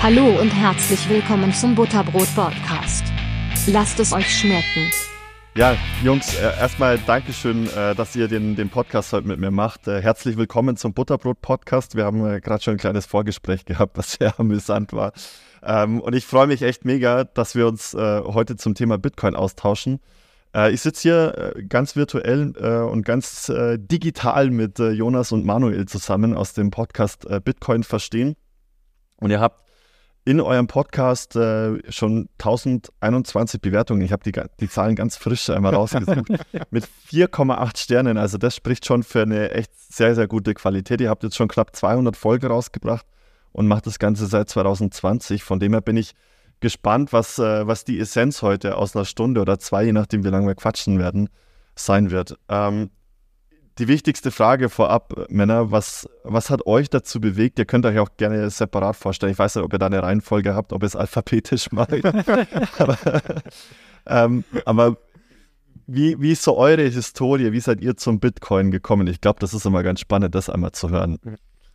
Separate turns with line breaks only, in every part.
Hallo und herzlich willkommen zum Butterbrot Podcast. Lasst es euch schmecken.
Ja, Jungs, äh, erstmal Dankeschön, äh, dass ihr den, den Podcast heute mit mir macht. Äh, herzlich willkommen zum Butterbrot Podcast. Wir haben gerade schon ein kleines Vorgespräch gehabt, was sehr amüsant war. Ähm, und ich freue mich echt mega, dass wir uns heute zum Thema Bitcoin austauschen. Ich sitze hier ganz virtuell und ganz digital mit Jonas und Manuel zusammen aus dem Podcast Bitcoin verstehen. Und ihr habt in eurem Podcast äh, schon 1021 Bewertungen. Ich habe die, die Zahlen ganz frisch einmal rausgesucht. mit 4,8 Sternen. Also das spricht schon für eine echt sehr, sehr gute Qualität. Ihr habt jetzt schon knapp 200 Folgen rausgebracht und macht das Ganze seit 2020. Von dem her bin ich gespannt, was, äh, was die Essenz heute aus einer Stunde oder zwei, je nachdem wie lange wir quatschen werden, sein wird. Ähm, die wichtigste Frage vorab, Männer, was, was hat euch dazu bewegt? Ihr könnt euch auch gerne separat vorstellen. Ich weiß nicht, ob ihr da eine Reihenfolge habt, ob ihr es alphabetisch macht. aber, ähm, aber wie, wie ist so eure Historie? Wie seid ihr zum Bitcoin gekommen? Ich glaube, das ist immer ganz spannend, das einmal zu hören.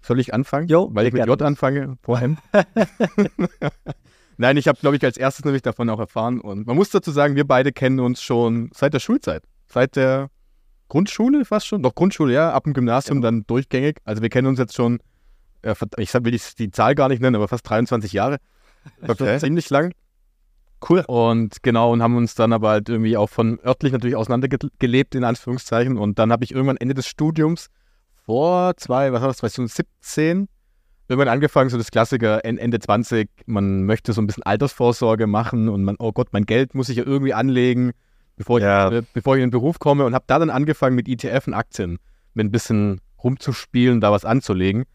Soll ich anfangen? Jo, weil ich mit J anfange, vorhin. Nein, ich habe, glaube ich, als erstes nämlich davon auch erfahren. Und man muss dazu sagen, wir beide kennen uns schon seit der Schulzeit. Seit der Grundschule fast schon, doch Grundschule, ja, ab dem Gymnasium ja. dann durchgängig. Also wir kennen uns jetzt schon, äh, ich will die Zahl gar nicht nennen, aber fast 23 Jahre. Okay. Ziemlich lang. Cool. Und genau, und haben uns dann aber halt irgendwie auch von örtlich natürlich auseinandergelebt, in Anführungszeichen. Und dann habe ich irgendwann Ende des Studiums vor zwei, was war das, 2017, irgendwann angefangen, so das Klassiker Ende 20, man möchte so ein bisschen Altersvorsorge machen und man, oh Gott, mein Geld muss ich ja irgendwie anlegen bevor ich, ja. äh, bevor ich in den Beruf komme und habe da dann angefangen mit ETF und Aktien, mit ein bisschen rumzuspielen, da was anzulegen.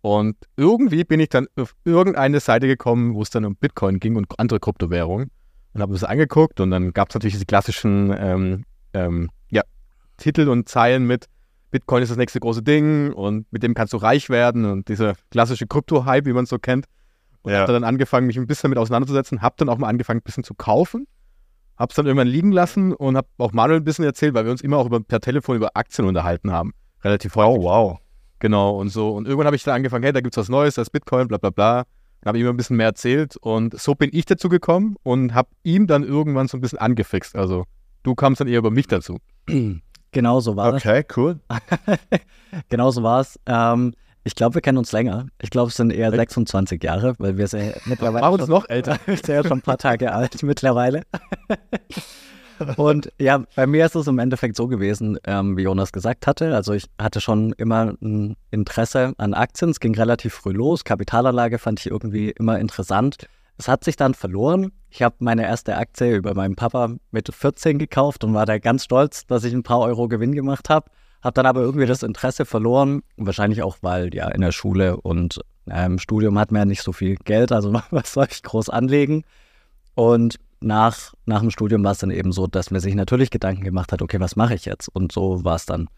Und irgendwie bin ich dann auf irgendeine Seite gekommen, wo es dann um Bitcoin ging und andere Kryptowährungen. Und habe das angeguckt und dann gab es natürlich diese klassischen ähm, ähm, ja, Titel und Zeilen mit Bitcoin ist das nächste große Ding und mit dem kannst du reich werden und dieser klassische Krypto-Hype, wie man es so kennt. Und ja. habe dann angefangen, mich ein bisschen damit auseinanderzusetzen, habe dann auch mal angefangen, ein bisschen zu kaufen Hab's dann irgendwann liegen lassen und hab auch Manuel ein bisschen erzählt, weil wir uns immer auch über, per Telefon über Aktien unterhalten haben. Relativ häufig. Oh, wow. Genau, und so. Und irgendwann habe ich dann angefangen, hey, da gibt's was Neues, das Bitcoin, bla bla bla. Dann habe ich ihm ein bisschen mehr erzählt und so bin ich dazu gekommen und habe ihm dann irgendwann so ein bisschen angefixt. Also du kamst dann eher über mich dazu.
Genau so war
es. Okay, cool.
genau so war es. Ähm, ich glaube, wir kennen uns länger. Ich glaube, es sind eher 26 Jahre, weil wir sind ja mittlerweile.
Machen uns noch älter.
Wir sind ja schon ein paar Tage alt mittlerweile. Und ja, bei mir ist es im Endeffekt so gewesen, ähm, wie Jonas gesagt hatte. Also ich hatte schon immer ein Interesse an Aktien. Es ging relativ früh los. Kapitalanlage fand ich irgendwie immer interessant. Es hat sich dann verloren. Ich habe meine erste Aktie über meinen Papa mit 14 gekauft und war da ganz stolz, dass ich ein paar Euro Gewinn gemacht habe. Habe dann aber irgendwie das Interesse verloren. Wahrscheinlich auch, weil ja in der Schule und äh, im Studium hat man ja nicht so viel Geld, also was soll ich groß anlegen? Und nach, nach dem Studium war es dann eben so, dass man sich natürlich Gedanken gemacht hat, okay, was mache ich jetzt? Und so war es dann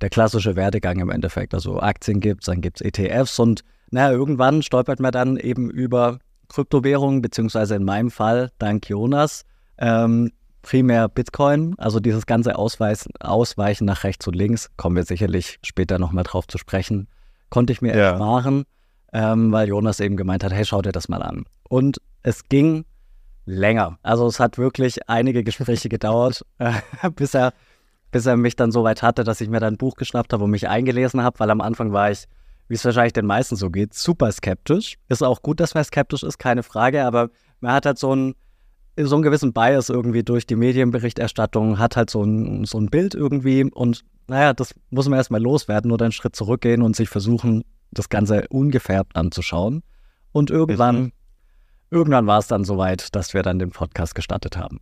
der klassische Werdegang im Endeffekt. Also Aktien gibt es, dann gibt es ETFs und naja, irgendwann stolpert man dann eben über Kryptowährungen, beziehungsweise in meinem Fall, dank Jonas, ähm, primär Bitcoin, also dieses ganze Ausweisen, Ausweichen nach rechts und links, kommen wir sicherlich später nochmal drauf zu sprechen, konnte ich mir ja. ersparen, ähm, weil Jonas eben gemeint hat, hey, schau dir das mal an. Und es ging länger. Also es hat wirklich einige Gespräche gedauert, äh, bis, er, bis er mich dann so weit hatte, dass ich mir dann ein Buch geschnappt habe und mich eingelesen habe, weil am Anfang war ich, wie es wahrscheinlich den meisten so geht, super skeptisch. Ist auch gut, dass man skeptisch ist, keine Frage, aber man hat halt so ein so einen gewissen Bias irgendwie durch die Medienberichterstattung, hat halt so ein, so ein Bild irgendwie und naja, das muss man erstmal loswerden oder einen Schritt zurückgehen und sich versuchen, das Ganze ungefärbt anzuschauen. Und irgendwann, mhm. irgendwann war es dann soweit, dass wir dann den Podcast gestartet haben.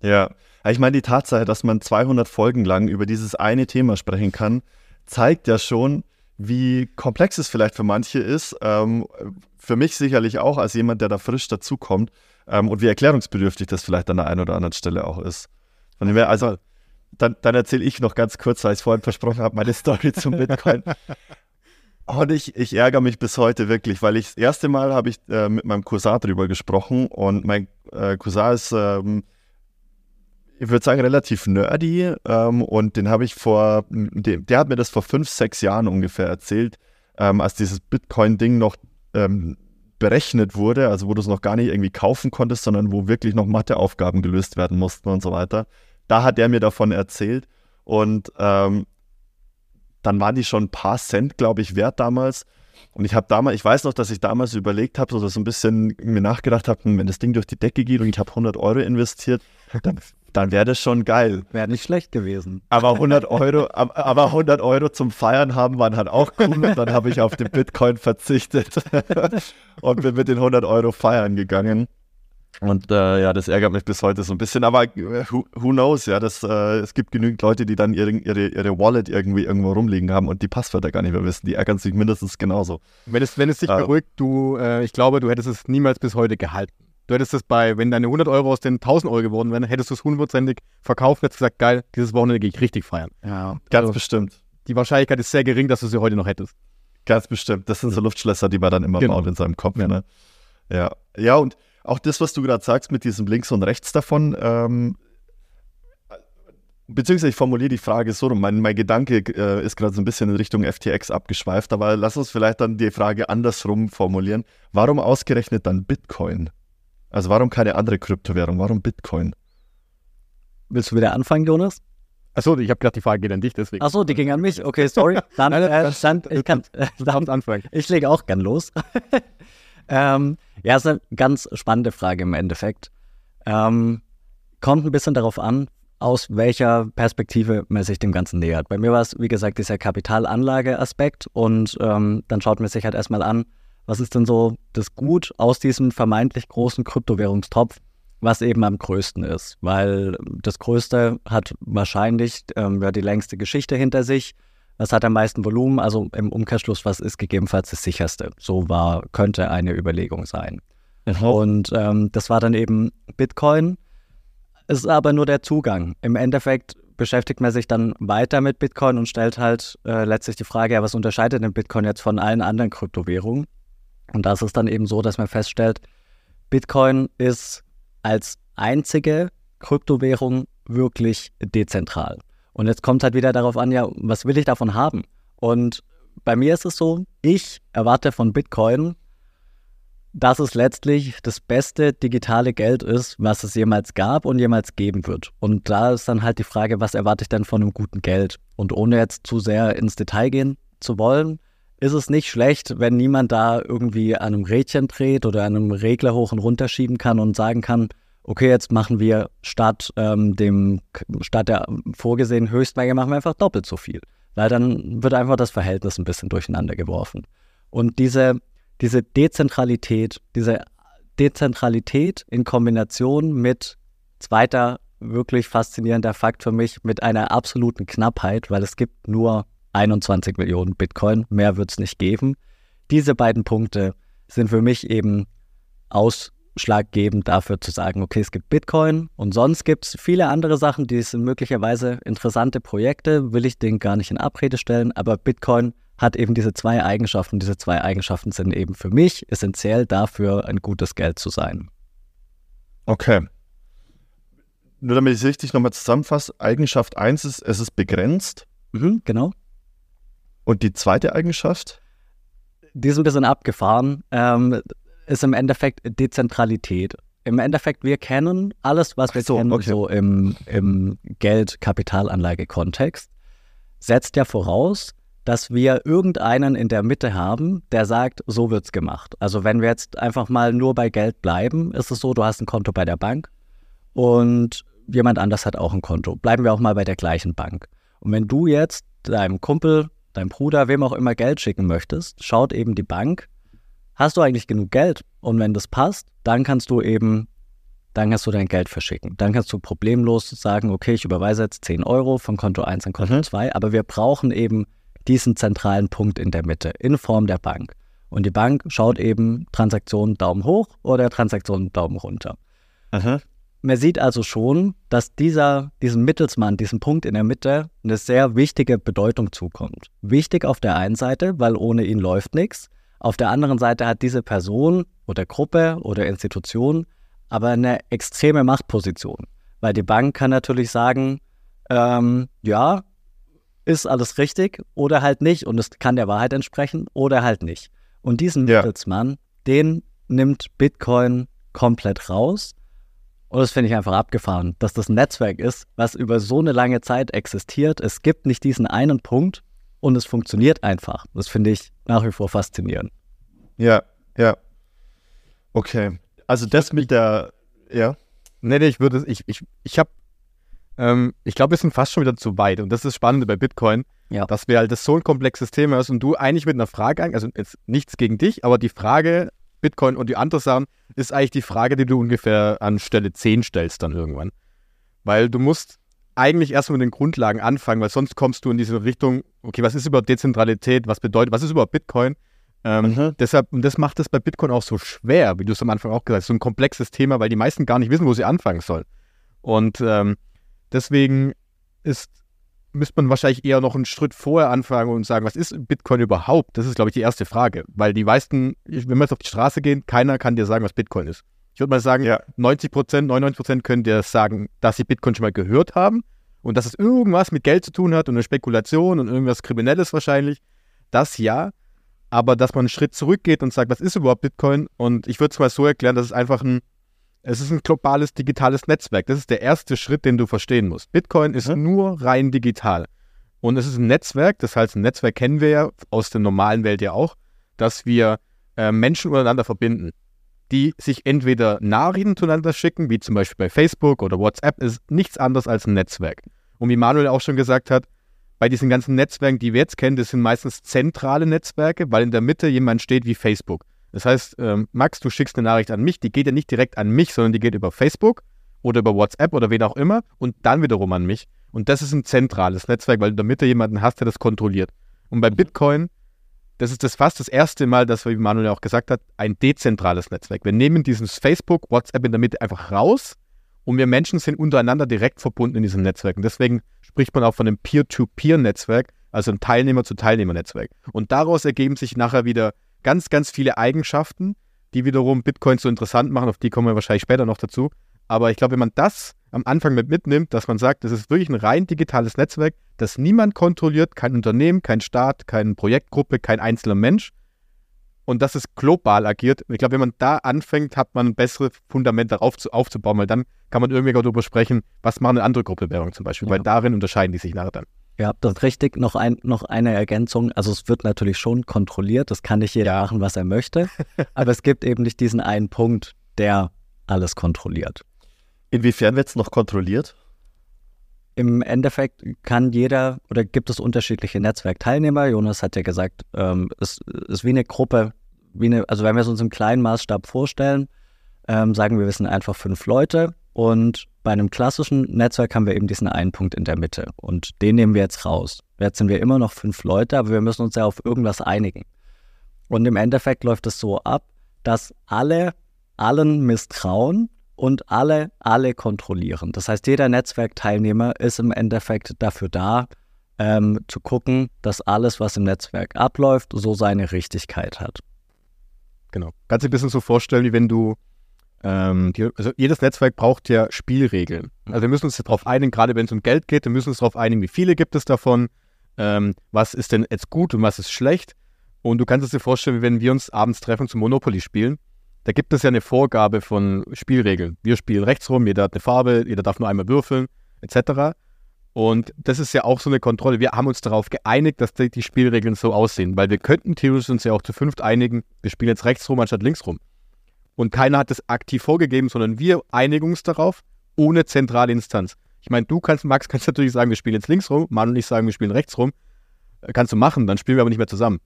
Ja, ich meine, die Tatsache, dass man 200 Folgen lang über dieses eine Thema sprechen kann, zeigt ja schon, wie komplex es vielleicht für manche ist. Ähm, für mich sicherlich auch als jemand, der da frisch dazukommt ähm, und wie erklärungsbedürftig das vielleicht an der einen oder anderen Stelle auch ist. Von dem her, also, dann, dann erzähle ich noch ganz kurz, weil ich es vorhin versprochen habe, meine Story zum Bitcoin. Und ich, ich ärgere mich bis heute wirklich, weil ich das erste Mal habe ich äh, mit meinem Cousin drüber gesprochen und mein äh, Cousin ist, ähm, ich würde sagen, relativ nerdy ähm, und den habe ich vor, der, der, hat mir das vor fünf, sechs Jahren ungefähr erzählt, ähm, als dieses Bitcoin-Ding noch ähm, berechnet wurde, also wo du es noch gar nicht irgendwie kaufen konntest, sondern wo wirklich noch Matheaufgaben gelöst werden mussten und so weiter. Da hat er mir davon erzählt und ähm, dann waren die schon ein paar Cent, glaube ich, wert damals. Und ich habe damals, ich weiß noch, dass ich damals überlegt habe, so, so ein bisschen mir nachgedacht habe, hm, wenn das Ding durch die Decke geht und ich habe 100 Euro investiert, dann, dann wäre das schon geil.
Wäre nicht schlecht gewesen.
Aber 100 Euro, aber 100 Euro zum Feiern haben waren halt auch cool. Und dann habe ich auf den Bitcoin verzichtet und bin mit den 100 Euro feiern gegangen. Und äh, ja, das ärgert mich bis heute so ein bisschen. Aber äh, who, who knows, ja, das, äh, es gibt genügend Leute, die dann ihre, ihre, ihre Wallet irgendwie irgendwo rumliegen haben und die Passwörter gar nicht mehr wissen. Die ärgern sich mindestens genauso.
Wenn es, wenn es dich äh, beruhigt, du, äh, ich glaube, du hättest es niemals bis heute gehalten. Du hättest es bei, wenn deine 100 Euro aus den 1000 Euro geworden wären, hättest du es hundertprozentig verkauft und hättest gesagt, geil, dieses Wochenende gehe ich richtig feiern.
Ja, ganz also, bestimmt.
Die Wahrscheinlichkeit ist sehr gering, dass du sie heute noch hättest.
Ganz bestimmt. Das sind so Luftschlösser, die man dann immer genau. baut in seinem Kopf. Ja, ne? ja. ja und auch das, was du gerade sagst mit diesem links und rechts davon, ähm, beziehungsweise ich formuliere die Frage so rum. Mein, mein Gedanke äh, ist gerade so ein bisschen in Richtung FTX abgeschweift, aber lass uns vielleicht dann die Frage andersrum formulieren. Warum ausgerechnet dann Bitcoin? Also warum keine andere Kryptowährung? Warum Bitcoin?
Willst du wieder anfangen, Jonas?
Achso, ich habe gedacht, die Frage geht an dich, deswegen.
Achso, die ging an mich. Okay, sorry. Dann, Nein, äh, dann, ich kann äh, dann anfangen. Ich lege auch gern los. ähm, ja, ist eine ganz spannende Frage im Endeffekt. Ähm, kommt ein bisschen darauf an, aus welcher Perspektive man sich dem Ganzen nähert. Bei mir war es, wie gesagt, dieser Kapitalanlage-Aspekt und ähm, dann schaut man sich halt erstmal an, was ist denn so das Gut aus diesem vermeintlich großen Kryptowährungstopf, was eben am größten ist. Weil das Größte hat wahrscheinlich ähm, ja, die längste Geschichte hinter sich was hat am meisten Volumen? Also im Umkehrschluss, was ist gegebenenfalls das sicherste? So war, könnte eine Überlegung sein. Mhm. Und ähm, das war dann eben Bitcoin. Es ist aber nur der Zugang. Im Endeffekt beschäftigt man sich dann weiter mit Bitcoin und stellt halt äh, letztlich die Frage, ja, was unterscheidet denn Bitcoin jetzt von allen anderen Kryptowährungen? Und das ist dann eben so, dass man feststellt, Bitcoin ist als einzige Kryptowährung wirklich dezentral. Und jetzt kommt halt wieder darauf an, ja, was will ich davon haben? Und bei mir ist es so, ich erwarte von Bitcoin, dass es letztlich das beste digitale Geld ist, was es jemals gab und jemals geben wird. Und da ist dann halt die Frage, was erwarte ich denn von einem guten Geld? Und ohne jetzt zu sehr ins Detail gehen zu wollen, ist es nicht schlecht, wenn niemand da irgendwie an einem Rädchen dreht oder an einem Regler hoch und runter schieben kann und sagen kann, okay, jetzt machen wir statt ähm, dem, statt der vorgesehenen Höchstmenge machen wir einfach doppelt so viel. Weil dann wird einfach das Verhältnis ein bisschen durcheinander geworfen. Und diese, diese Dezentralität, diese Dezentralität in Kombination mit zweiter wirklich faszinierender Fakt für mich, mit einer absoluten Knappheit, weil es gibt nur 21 Millionen Bitcoin, mehr wird es nicht geben. Diese beiden Punkte sind für mich eben aus ausschlaggebend dafür zu sagen, okay, es gibt Bitcoin und sonst gibt es viele andere Sachen, die sind möglicherweise interessante Projekte, will ich denen gar nicht in Abrede stellen, aber Bitcoin hat eben diese zwei Eigenschaften. Diese zwei Eigenschaften sind eben für mich essentiell dafür, ein gutes Geld zu sein.
Okay. Nur damit ich es richtig nochmal zusammenfasse, Eigenschaft 1 ist, es ist begrenzt.
Mhm, genau.
Und die zweite Eigenschaft?
Die ist ein bisschen abgefahren. Ähm, ist im Endeffekt Dezentralität. Im Endeffekt, wir kennen alles, was wir so, kennen, okay. so im, im Geld-Kapitalanlage-Kontext, setzt ja voraus, dass wir irgendeinen in der Mitte haben, der sagt, so wird's gemacht. Also wenn wir jetzt einfach mal nur bei Geld bleiben, ist es so, du hast ein Konto bei der Bank und jemand anders hat auch ein Konto. Bleiben wir auch mal bei der gleichen Bank. Und wenn du jetzt deinem Kumpel, deinem Bruder, wem auch immer Geld schicken möchtest, schaut eben die Bank, hast du eigentlich genug Geld? Und wenn das passt, dann kannst du eben, dann kannst du dein Geld verschicken. Dann kannst du problemlos sagen, okay, ich überweise jetzt 10 Euro von Konto 1 an Konto mhm. 2, aber wir brauchen eben diesen zentralen Punkt in der Mitte, in Form der Bank. Und die Bank schaut eben Transaktionen Daumen hoch oder Transaktionen Daumen runter. Aha. Man sieht also schon, dass dieser, diesem Mittelsmann, diesem Punkt in der Mitte, eine sehr wichtige Bedeutung zukommt. Wichtig auf der einen Seite, weil ohne ihn läuft nichts. Auf der anderen Seite hat diese Person oder Gruppe oder Institution aber eine extreme Machtposition, weil die Bank kann natürlich sagen, ähm, ja, ist alles richtig oder halt nicht und es kann der Wahrheit entsprechen oder halt nicht. Und diesen ja. Mittelsmann, den nimmt Bitcoin komplett raus. Und das finde ich einfach abgefahren, dass das ein Netzwerk ist, was über so eine lange Zeit existiert. Es gibt nicht diesen einen Punkt und es funktioniert einfach. Das finde ich nach wie vor faszinierend.
Ja, ja. Okay. Also das mit der, ja.
Nee, nee, ich würde, ich, ich, ich habe, ähm, ich glaube, wir sind fast schon wieder zu weit. Und das ist das Spannende bei Bitcoin,
Ja.
dass wir halt das so ein komplexes Thema ist und du eigentlich mit einer Frage, also jetzt nichts gegen dich, aber die Frage Bitcoin und die andere Sachen ist eigentlich die Frage, die du ungefähr an Stelle 10 stellst dann irgendwann. Weil du musst eigentlich erstmal mit den Grundlagen anfangen, weil sonst kommst du in diese Richtung, okay, was ist überhaupt Dezentralität, was bedeutet, was ist überhaupt Bitcoin? Ähm,
Mhm.
Deshalb, und das macht es bei Bitcoin auch so schwer, wie du es am Anfang auch gesagt hast, so ein komplexes Thema, weil die meisten gar nicht wissen, wo sie anfangen sollen. Und ähm, deswegen ist, müsste man wahrscheinlich eher noch einen Schritt vorher anfangen und sagen, was ist Bitcoin überhaupt? Das ist, glaube ich, die erste Frage. Weil die meisten, wenn wir jetzt auf die Straße gehen, keiner kann dir sagen, was Bitcoin ist. Ich würde mal sagen,
Ja.
90 Prozent, 99 Prozent können dir sagen, dass sie Bitcoin schon mal gehört haben und dass es irgendwas mit Geld zu tun hat und eine Spekulation und irgendwas Kriminelles wahrscheinlich. Das ja. Aber dass man einen Schritt zurückgeht und sagt, was ist überhaupt Bitcoin? Und ich würde es mal so erklären, dass es einfach ein, es ist ein globales digitales Netzwerk. Das ist der erste Schritt, den du verstehen musst. Bitcoin ist
Mhm.
nur rein digital. Und es ist ein Netzwerk, das heißt, ein Netzwerk kennen wir ja aus der normalen Welt ja auch, dass wir äh, Menschen untereinander verbinden, die sich entweder Nachrichten zueinander schicken, wie zum Beispiel bei Facebook oder WhatsApp, ist nichts anderes als ein Netzwerk. Und wie Manuel auch schon gesagt hat, bei diesen ganzen Netzwerken, die wir jetzt kennen, das sind meistens zentrale Netzwerke, weil in der Mitte jemand steht wie Facebook. Das heißt, ähm, Max, du schickst eine Nachricht an mich, die geht ja nicht direkt an mich, sondern die geht über Facebook oder über WhatsApp oder wen auch immer und dann wiederum an mich. Und das ist ein zentrales Netzwerk, weil du in der Mitte jemanden hast, der das kontrolliert. Und bei Bitcoin, das ist das fast das erste Mal, dass, wie Manuel ja auch gesagt hat, ein dezentrales Netzwerk. Wir nehmen dieses Facebook, WhatsApp in der Mitte einfach raus und wir Menschen sind untereinander direkt verbunden in diesem Netzwerk. Und deswegen spricht man auch von einem Peer-to-Peer-Netzwerk, also ein Teilnehmer-zu-Teilnehmer-Netzwerk. Und daraus ergeben sich nachher wieder ganz, ganz viele Eigenschaften, die wiederum Bitcoin so interessant machen. Auf die kommen wir wahrscheinlich später noch dazu. Aber ich glaube, wenn man das am Anfang mit mitnimmt, dass man sagt, das ist wirklich ein rein digitales Netzwerk, das niemand kontrolliert, kein Unternehmen, kein Staat, keine Projektgruppe, kein einzelner Mensch. Und dass es global agiert. Ich glaube, wenn man da anfängt, hat man ein besseres Fundament darauf zu, aufzubauen, weil dann kann man irgendwie darüber sprechen, was machen eine andere Gruppewährung zum Beispiel,
Ja.
weil darin unterscheiden die sich nachher dann.
Ja, das ist richtig. Noch, ein, noch eine Ergänzung. Also es wird natürlich schon kontrolliert. Das kann nicht jeder machen, was er möchte. aber es gibt eben nicht diesen einen Punkt, der alles kontrolliert.
Inwiefern wird es noch kontrolliert?
Im Endeffekt kann jeder oder gibt es unterschiedliche Netzwerkteilnehmer. Jonas hat ja gesagt, ähm, es ist wie eine Gruppe, wie eine, also wenn wir es uns im kleinen Maßstab vorstellen, ähm, sagen wir, wir sind einfach fünf Leute und bei einem klassischen Netzwerk haben wir eben diesen einen Punkt in der Mitte und den nehmen wir jetzt raus. Jetzt sind wir immer noch fünf Leute, aber wir müssen uns ja auf irgendwas einigen. Und im Endeffekt läuft es so ab, dass alle allen misstrauen und alle alle kontrollieren. Das heißt, jeder Netzwerkteilnehmer ist im Endeffekt dafür da, ähm, zu gucken, dass alles, was im Netzwerk abläuft, so seine Richtigkeit hat.
Genau. Kannst du dir ein bisschen so vorstellen, wie wenn du, ähm, die, also jedes Netzwerk braucht ja Spielregeln. Also wir müssen uns darauf einigen, gerade wenn es um Geld geht, wir müssen uns darauf einigen, wie viele gibt es davon, ähm, was ist denn jetzt gut und was ist schlecht. Und du kannst es dir vorstellen, wenn wir uns abends treffen zum Monopoly spielen. Da gibt es ja eine Vorgabe von Spielregeln. Wir spielen rechts rum, jeder hat eine Farbe, jeder darf nur einmal würfeln, etc. Und das ist ja auch so eine Kontrolle. Wir haben uns darauf geeinigt, dass die, die Spielregeln so aussehen, weil wir könnten theoretisch uns ja auch zu fünft einigen, wir spielen jetzt rechts rum anstatt links rum. Und keiner hat das aktiv vorgegeben, sondern wir einigen uns darauf ohne zentrale Instanz. Ich meine, du kannst, Max, kannst natürlich sagen, wir spielen jetzt links rum, Mann und ich sagen, wir spielen rechts rum. Äh, Kannst du machen, dann spielen wir aber nicht mehr zusammen.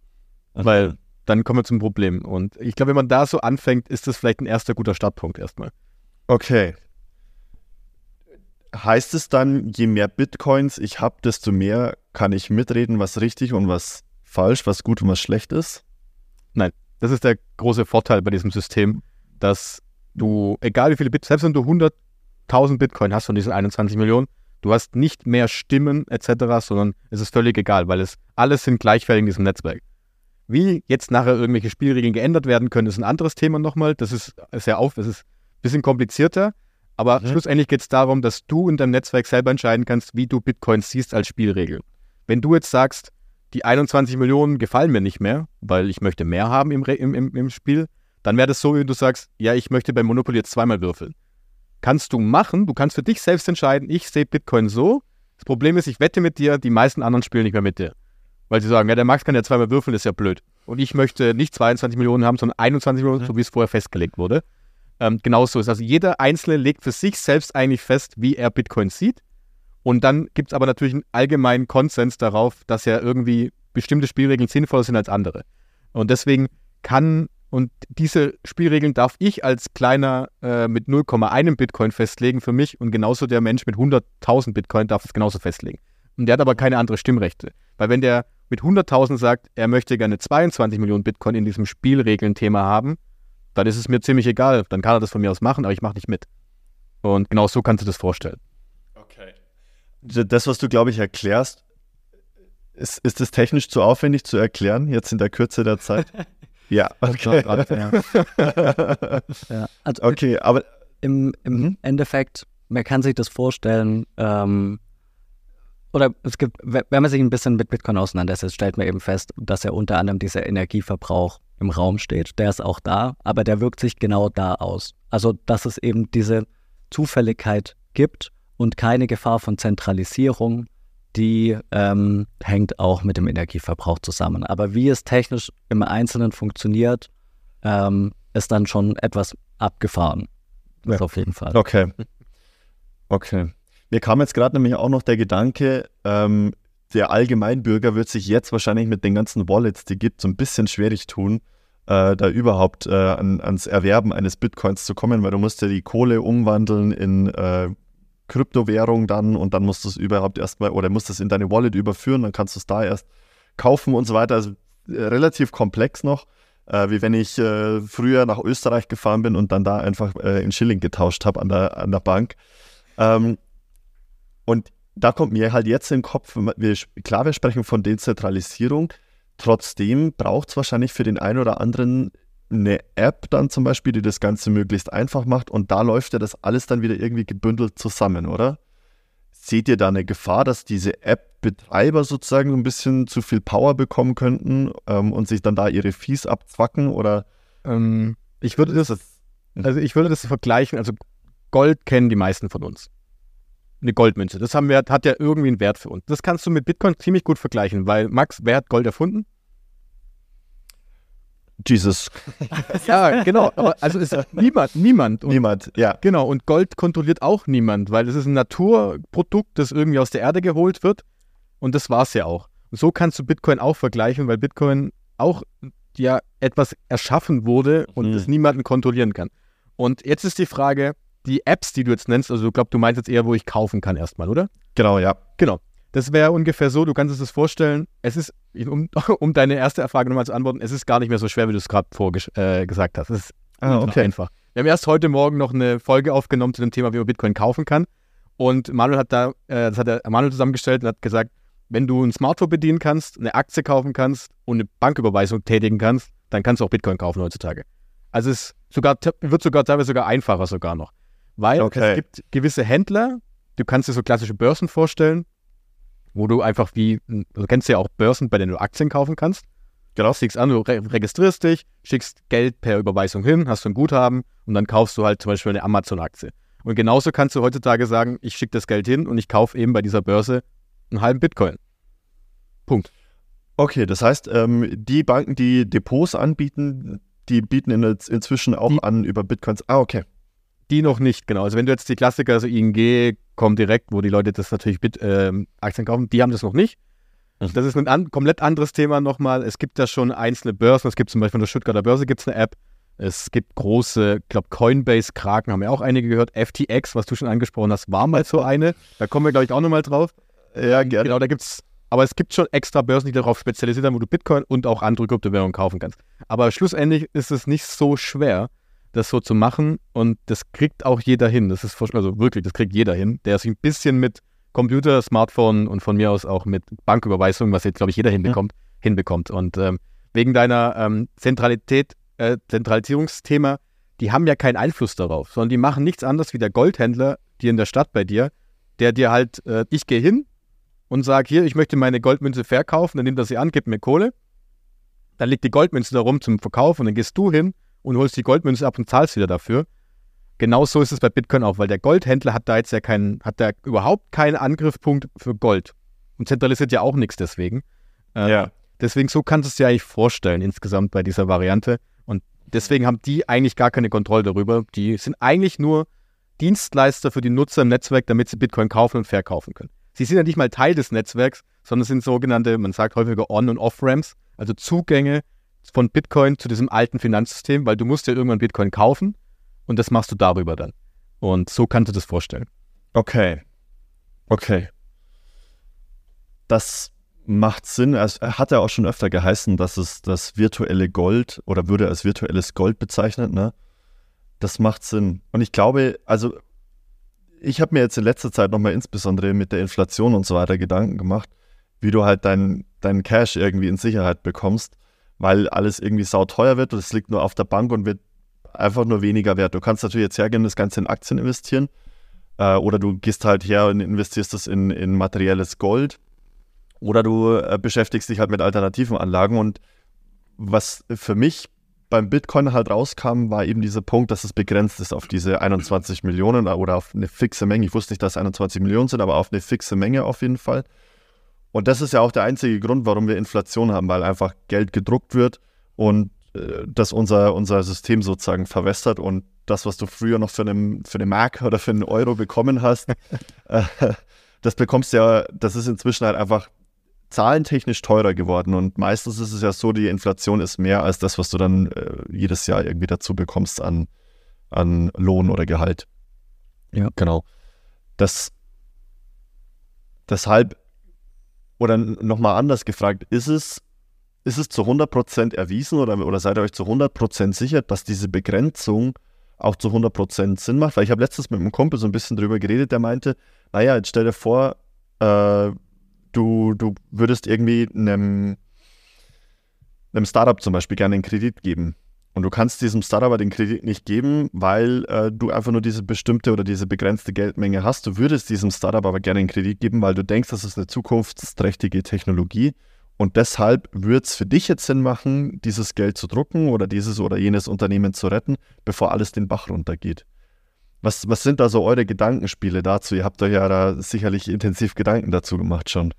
Weil dann kommen wir zum Problem. Und ich glaube, wenn man da so anfängt, ist das vielleicht ein erster guter Startpunkt erstmal.
Okay. Heißt es dann, je mehr Bitcoins ich habe, desto mehr kann ich mitreden, was richtig und was falsch, was gut und was schlecht ist?
Das ist der große Vorteil bei diesem System, dass du, egal wie viele Bit, selbst wenn du 100.000 Bitcoin hast von diesen 21 Millionen, du hast nicht mehr Stimmen etc., sondern es ist völlig egal, weil es alles sind gleichwertig in diesem Netzwerk. Wie jetzt nachher irgendwelche Spielregeln geändert werden können, ist ein anderes Thema nochmal. Das ist sehr auf, das ist ein bisschen komplizierter. Aber
Mhm.
schlussendlich geht es darum, dass du in deinem Netzwerk selber entscheiden kannst, wie du Bitcoins siehst als Spielregel. Wenn du jetzt sagst, die 21 Millionen gefallen mir nicht mehr, weil ich möchte mehr haben im, im, im Spiel, Dann wäre das so, wie du sagst, ja, ich möchte beim Monopoly jetzt zweimal würfeln. Kannst du machen, du kannst für dich selbst entscheiden, ich sehe Bitcoin so. Das Problem ist, ich wette mit dir, die meisten anderen spielen nicht mehr mit dir. Weil sie sagen, ja, der Max kann ja zweimal würfeln, ist ja blöd. Und ich möchte nicht 22 Millionen haben, sondern 21 Millionen,
Mhm.
so wie es vorher festgelegt wurde. Ähm, genauso ist. Also jeder Einzelne legt für sich selbst eigentlich fest, wie er Bitcoin sieht. Und dann gibt es aber natürlich einen allgemeinen Konsens darauf, dass ja irgendwie bestimmte Spielregeln sinnvoller sind als andere. Und deswegen kann, und diese Spielregeln darf ich als kleiner äh, mit 0,1 Bitcoin festlegen für mich und genauso der Mensch mit 100.000 Bitcoin darf es genauso festlegen. Und der hat aber keine andere Stimmrechte. Weil wenn der mit 100.000 sagt, er möchte gerne 22 Millionen Bitcoin in diesem Spielregeln-Thema haben, dann ist es mir ziemlich egal. Dann kann er das von mir aus machen, aber ich mache nicht mit. Und genau so kannst du das vorstellen.
Okay. Das, was du, glaube ich, erklärst, ist, ist das technisch zu aufwendig zu erklären, jetzt in der Kürze der Zeit? ja, okay.
Ja. Also
okay, aber
im, im
Mhm.
Endeffekt, man kann sich das vorstellen, ähm, oder es gibt, we- wenn man sich ein bisschen mit Bitcoin auseinandersetzt, stellt man eben fest, dass ja unter anderem dieser Energieverbrauch im Raum steht. Der ist auch da, aber der wirkt sich genau da aus. Also, dass es eben diese Zufälligkeit gibt und keine Gefahr von Zentralisierung, die ähm, hängt auch mit dem Energieverbrauch zusammen. Aber wie es technisch im Einzelnen funktioniert, ähm, ist dann schon etwas abgefahren.
Ja.
auf jeden Fall.
Okay. Okay. Mir kam jetzt gerade nämlich auch noch der Gedanke, ähm, der Allgemeinbürger wird sich jetzt wahrscheinlich mit den ganzen Wallets, die gibt, so ein bisschen schwierig tun, äh, da überhaupt äh, an, ans Erwerben eines Bitcoins zu kommen, weil du musst ja die Kohle umwandeln in äh, Kryptowährung dann und dann musst du es überhaupt erstmal oder musst es in deine Wallet überführen, dann kannst du es da erst kaufen und so weiter. Also äh, relativ komplex noch, äh, wie wenn ich äh, früher nach Österreich gefahren bin und dann da einfach äh, in Schilling getauscht habe an der, an der Bank. Ähm, und da kommt mir halt jetzt in den Kopf, wir, klar, wir sprechen von Dezentralisierung, trotzdem braucht es wahrscheinlich für den einen oder anderen eine App dann zum Beispiel, die das Ganze möglichst einfach macht und da läuft ja das alles dann wieder irgendwie gebündelt zusammen, oder? Seht ihr da eine Gefahr, dass diese App-Betreiber sozusagen so ein bisschen zu viel Power bekommen könnten ähm, und sich dann da ihre Fees abzwacken oder
Ähm, ich würde das, also ich würde das vergleichen, also Gold kennen die meisten von uns. Eine Goldmünze, das haben wir, hat ja irgendwie einen Wert für uns. Das kannst du mit Bitcoin ziemlich gut vergleichen, weil Max, wer hat Gold erfunden?
Jesus,
Ja, genau. Also ist niemand, niemand. Und
niemand, ja.
Genau, und Gold kontrolliert auch niemand, weil es ist ein Naturprodukt, das irgendwie aus der Erde geholt wird. Und das war es ja auch. Und so kannst du Bitcoin auch vergleichen, weil Bitcoin auch ja etwas erschaffen wurde und
Mhm.
das niemanden kontrollieren kann. Und jetzt ist die Frage, die Apps, die du jetzt nennst, also ich glaube, du meinst jetzt eher, wo ich kaufen kann erstmal, oder?
Genau, ja.
Genau. Das wäre ungefähr so, du kannst es das vorstellen, es ist, um, um deine erste Frage nochmal zu antworten, es ist gar nicht mehr so schwer, wie du es gerade äh, gesagt hast. Es ist
Ah, okay.
einfach. Wir haben erst heute Morgen noch eine Folge aufgenommen zu dem Thema, wie man Bitcoin kaufen kann. Und Manuel hat da, äh, das hat der Manuel zusammengestellt und hat gesagt, wenn du ein Smartphone bedienen kannst, eine Aktie kaufen kannst und eine Banküberweisung tätigen kannst, dann kannst du auch Bitcoin kaufen heutzutage. Also es sogar, wird sogar teilweise sogar einfacher sogar noch. Weil
Okay.
es gibt gewisse Händler, du kannst dir so klassische Börsen vorstellen, wo du einfach wie, du kennst ja auch Börsen, bei denen du Aktien kaufen kannst.
Genau.
Schickst an, du re registrierst dich, schickst Geld per Überweisung hin, hast du ein Guthaben und dann kaufst du halt zum Beispiel eine Amazon-Aktie. Und genauso kannst du heutzutage sagen, ich schicke das Geld hin und ich kaufe eben bei dieser Börse einen halben Bitcoin. Punkt.
Okay, das heißt, ähm, die Banken, die Depots anbieten, die bieten in, inzwischen auch
Die-
an über Bitcoins. Ah, okay.
Die noch nicht, genau. Also wenn du jetzt die Klassiker, also ING, Comdirect, wo die Leute das natürlich mit ähm, Aktien kaufen, die haben das noch nicht.
Mhm.
Das ist ein an, komplett anderes Thema nochmal. Es gibt da schon einzelne Börsen. Es gibt zum Beispiel von der Stuttgarter Börse gibt es eine App. Es gibt große, ich glaube Coinbase, Kraken, haben ja auch einige gehört. FTX, was du schon angesprochen hast, war mal so eine. Da kommen wir, glaube ich, auch nochmal drauf.
Ja, gerne.
Genau, da gibt's, aber es gibt schon extra Börsen, die darauf spezialisiert sind, wo du Bitcoin und auch andere Kryptowährungen kaufen kannst. Aber schlussendlich ist es nicht so schwer, das so zu machen und das kriegt auch jeder hin. Das ist also wirklich, das kriegt jeder hin, der sich ein bisschen mit Computer, Smartphone und von mir aus auch mit Banküberweisung, was jetzt glaube ich jeder hinbekommt, hinbekommt. Und ähm, wegen deiner ähm, Zentralität, äh, Zentralisierungsthema, die haben ja keinen Einfluss darauf, sondern die machen nichts anderes wie der Goldhändler, die in der Stadt bei dir, der dir halt, äh, ich gehe hin und sage hier, ich möchte meine Goldmünze verkaufen, dann nimmt er sie an, gibt mir Kohle. Dann liegt die Goldmünze da rum zum Verkauf und dann gehst du hin und holst die Goldmünze ab und zahlst wieder dafür. Genauso ist es bei Bitcoin auch, weil der Goldhändler hat da jetzt ja keinen, hat da überhaupt keinen Angriffspunkt für Gold und zentralisiert ja auch nichts deswegen.
Äh, ja.
Deswegen, so kannst du es dir eigentlich vorstellen insgesamt bei dieser Variante. Und deswegen haben die eigentlich gar keine Kontrolle darüber. Die sind eigentlich nur Dienstleister für die Nutzer im Netzwerk, damit sie Bitcoin kaufen und verkaufen können. Sie sind ja nicht mal Teil des Netzwerks, sondern sind sogenannte, man sagt häufiger On- und Off-Ramps, also Zugänge von Bitcoin zu diesem alten Finanzsystem, weil du musst ja irgendwann Bitcoin kaufen und das machst du darüber dann. Und so kannst du das vorstellen.
Okay. Okay. Das macht Sinn. Es hat ja auch schon öfter geheißen, dass es das virtuelle Gold oder würde als virtuelles Gold bezeichnet, ne? Das macht Sinn. Und ich glaube, also ich habe mir jetzt in letzter Zeit nochmal insbesondere mit der Inflation und so weiter Gedanken gemacht, wie du halt deinen dein Cash irgendwie in Sicherheit bekommst, weil alles irgendwie sauteuer wird und es liegt nur auf der Bank und wird einfach nur weniger wert. Du kannst natürlich jetzt hergehen und das Ganze in Aktien investieren äh, oder du gehst halt her und investierst das in, in materielles Gold oder du äh, beschäftigst dich halt mit alternativen Anlagen und was für mich beim Bitcoin halt rauskam, war eben dieser Punkt, dass es begrenzt ist auf diese 21 Millionen oder auf eine fixe Menge. Ich wusste nicht, dass es 21 Millionen sind, aber auf eine fixe Menge auf jeden Fall. Und das ist ja auch der einzige Grund, warum wir Inflation haben, weil einfach Geld gedruckt wird und äh, das unser, unser System sozusagen verwässert und das, was du früher noch für, einen, für eine Mark oder für einen Euro bekommen hast, äh, das bekommst du ja, das ist inzwischen halt einfach zahlentechnisch teurer geworden und meistens ist es ja so, die Inflation ist mehr als das, was du dann äh, jedes Jahr irgendwie dazu bekommst an, an Lohn oder Gehalt.
Ja.
Genau. Das, deshalb, oder nochmal anders gefragt, ist es, ist es zu 100% erwiesen oder, oder seid ihr euch zu 100% sicher, dass diese Begrenzung auch zu 100% Sinn macht? Weil ich habe letztens mit einem Kumpel so ein bisschen drüber geredet, der meinte, naja, jetzt stell dir vor, äh, du, du würdest irgendwie einem, einem Startup zum Beispiel gerne einen Kredit geben. Und du kannst diesem Startup den Kredit nicht geben, weil äh, du einfach nur diese bestimmte oder diese begrenzte Geldmenge hast. Du würdest diesem Startup aber gerne einen Kredit geben, weil du denkst, das ist eine zukunftsträchtige Technologie. Und deshalb würde es für dich jetzt Sinn machen, dieses Geld zu drucken oder dieses oder jenes Unternehmen zu retten, bevor alles den Bach runtergeht. Was, was sind da so eure Gedankenspiele dazu? Ihr habt euch ja da sicherlich intensiv Gedanken dazu gemacht schon.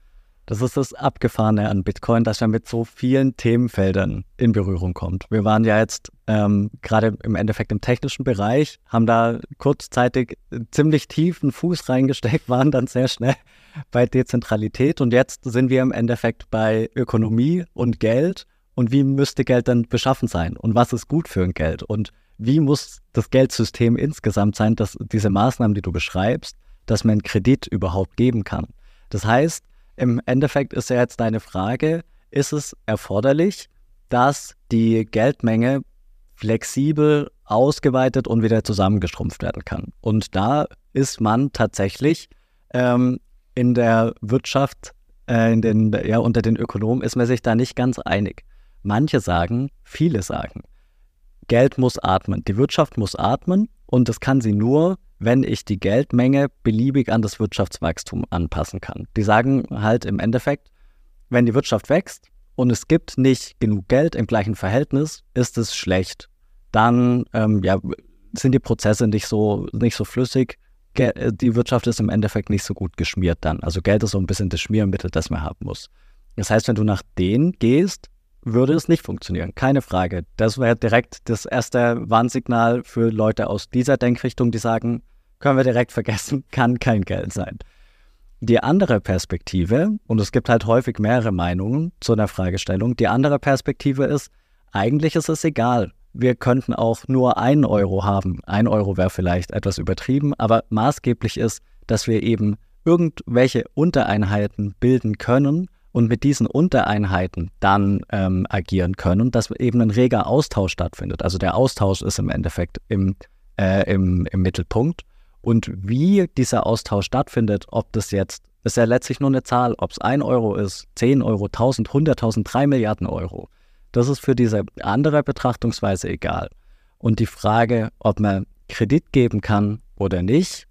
Das ist das Abgefahrene an Bitcoin, dass er mit so vielen Themenfeldern in Berührung kommt. Wir waren ja jetzt ähm, gerade im Endeffekt im technischen Bereich, haben da kurzzeitig ziemlich tiefen Fuß reingesteckt, waren dann sehr schnell bei Dezentralität und jetzt sind wir im Endeffekt bei Ökonomie und Geld und wie müsste Geld dann beschaffen sein und was ist gut für ein Geld und wie muss das Geldsystem insgesamt sein, dass diese Maßnahmen, die du beschreibst, dass man Kredit überhaupt geben kann. Das heißt, im Endeffekt ist ja jetzt deine Frage, ist es erforderlich, dass die Geldmenge flexibel ausgeweitet und wieder zusammengestrumpft werden kann? Und da ist man tatsächlich ähm, in der Wirtschaft, äh, in den, ja, unter den Ökonomen ist man sich da nicht ganz einig. Manche sagen, viele sagen, Geld muss atmen, die Wirtschaft muss atmen und das kann sie nur, wenn ich die Geldmenge beliebig an das Wirtschaftswachstum anpassen kann. Die sagen halt im Endeffekt, wenn die Wirtschaft wächst und es gibt nicht genug Geld im gleichen Verhältnis, ist es schlecht. Dann ähm, ja, sind die Prozesse nicht so, nicht so flüssig. Äh, die Wirtschaft ist im Endeffekt nicht so gut geschmiert dann. Also Geld ist so ein bisschen das Schmiermittel, das man haben muss. Das heißt, wenn du nach denen gehst, würde es nicht funktionieren. Keine Frage. Das wäre direkt das erste Warnsignal für Leute aus dieser Denkrichtung, die sagen, können wir direkt vergessen, kann kein Geld sein. Die andere Perspektive, und es gibt halt häufig mehrere Meinungen zu einer Fragestellung, die andere Perspektive ist, eigentlich ist es egal. Wir könnten auch nur einen Euro haben. Ein Euro wäre vielleicht etwas übertrieben, aber maßgeblich ist, dass wir eben irgendwelche Untereinheiten bilden können, und mit diesen Untereinheiten dann ähm, agieren können, dass eben ein reger Austausch stattfindet. Also der Austausch ist im Endeffekt im, äh, im, im Mittelpunkt. Und wie dieser Austausch stattfindet, ob das jetzt, ist ja letztlich nur eine Zahl, ob es 1 Euro ist, 10 Euro, 1000, 100.000, 3 Milliarden Euro. Das ist für diese andere Betrachtungsweise egal. Und die Frage, ob man Kredit geben kann oder nicht,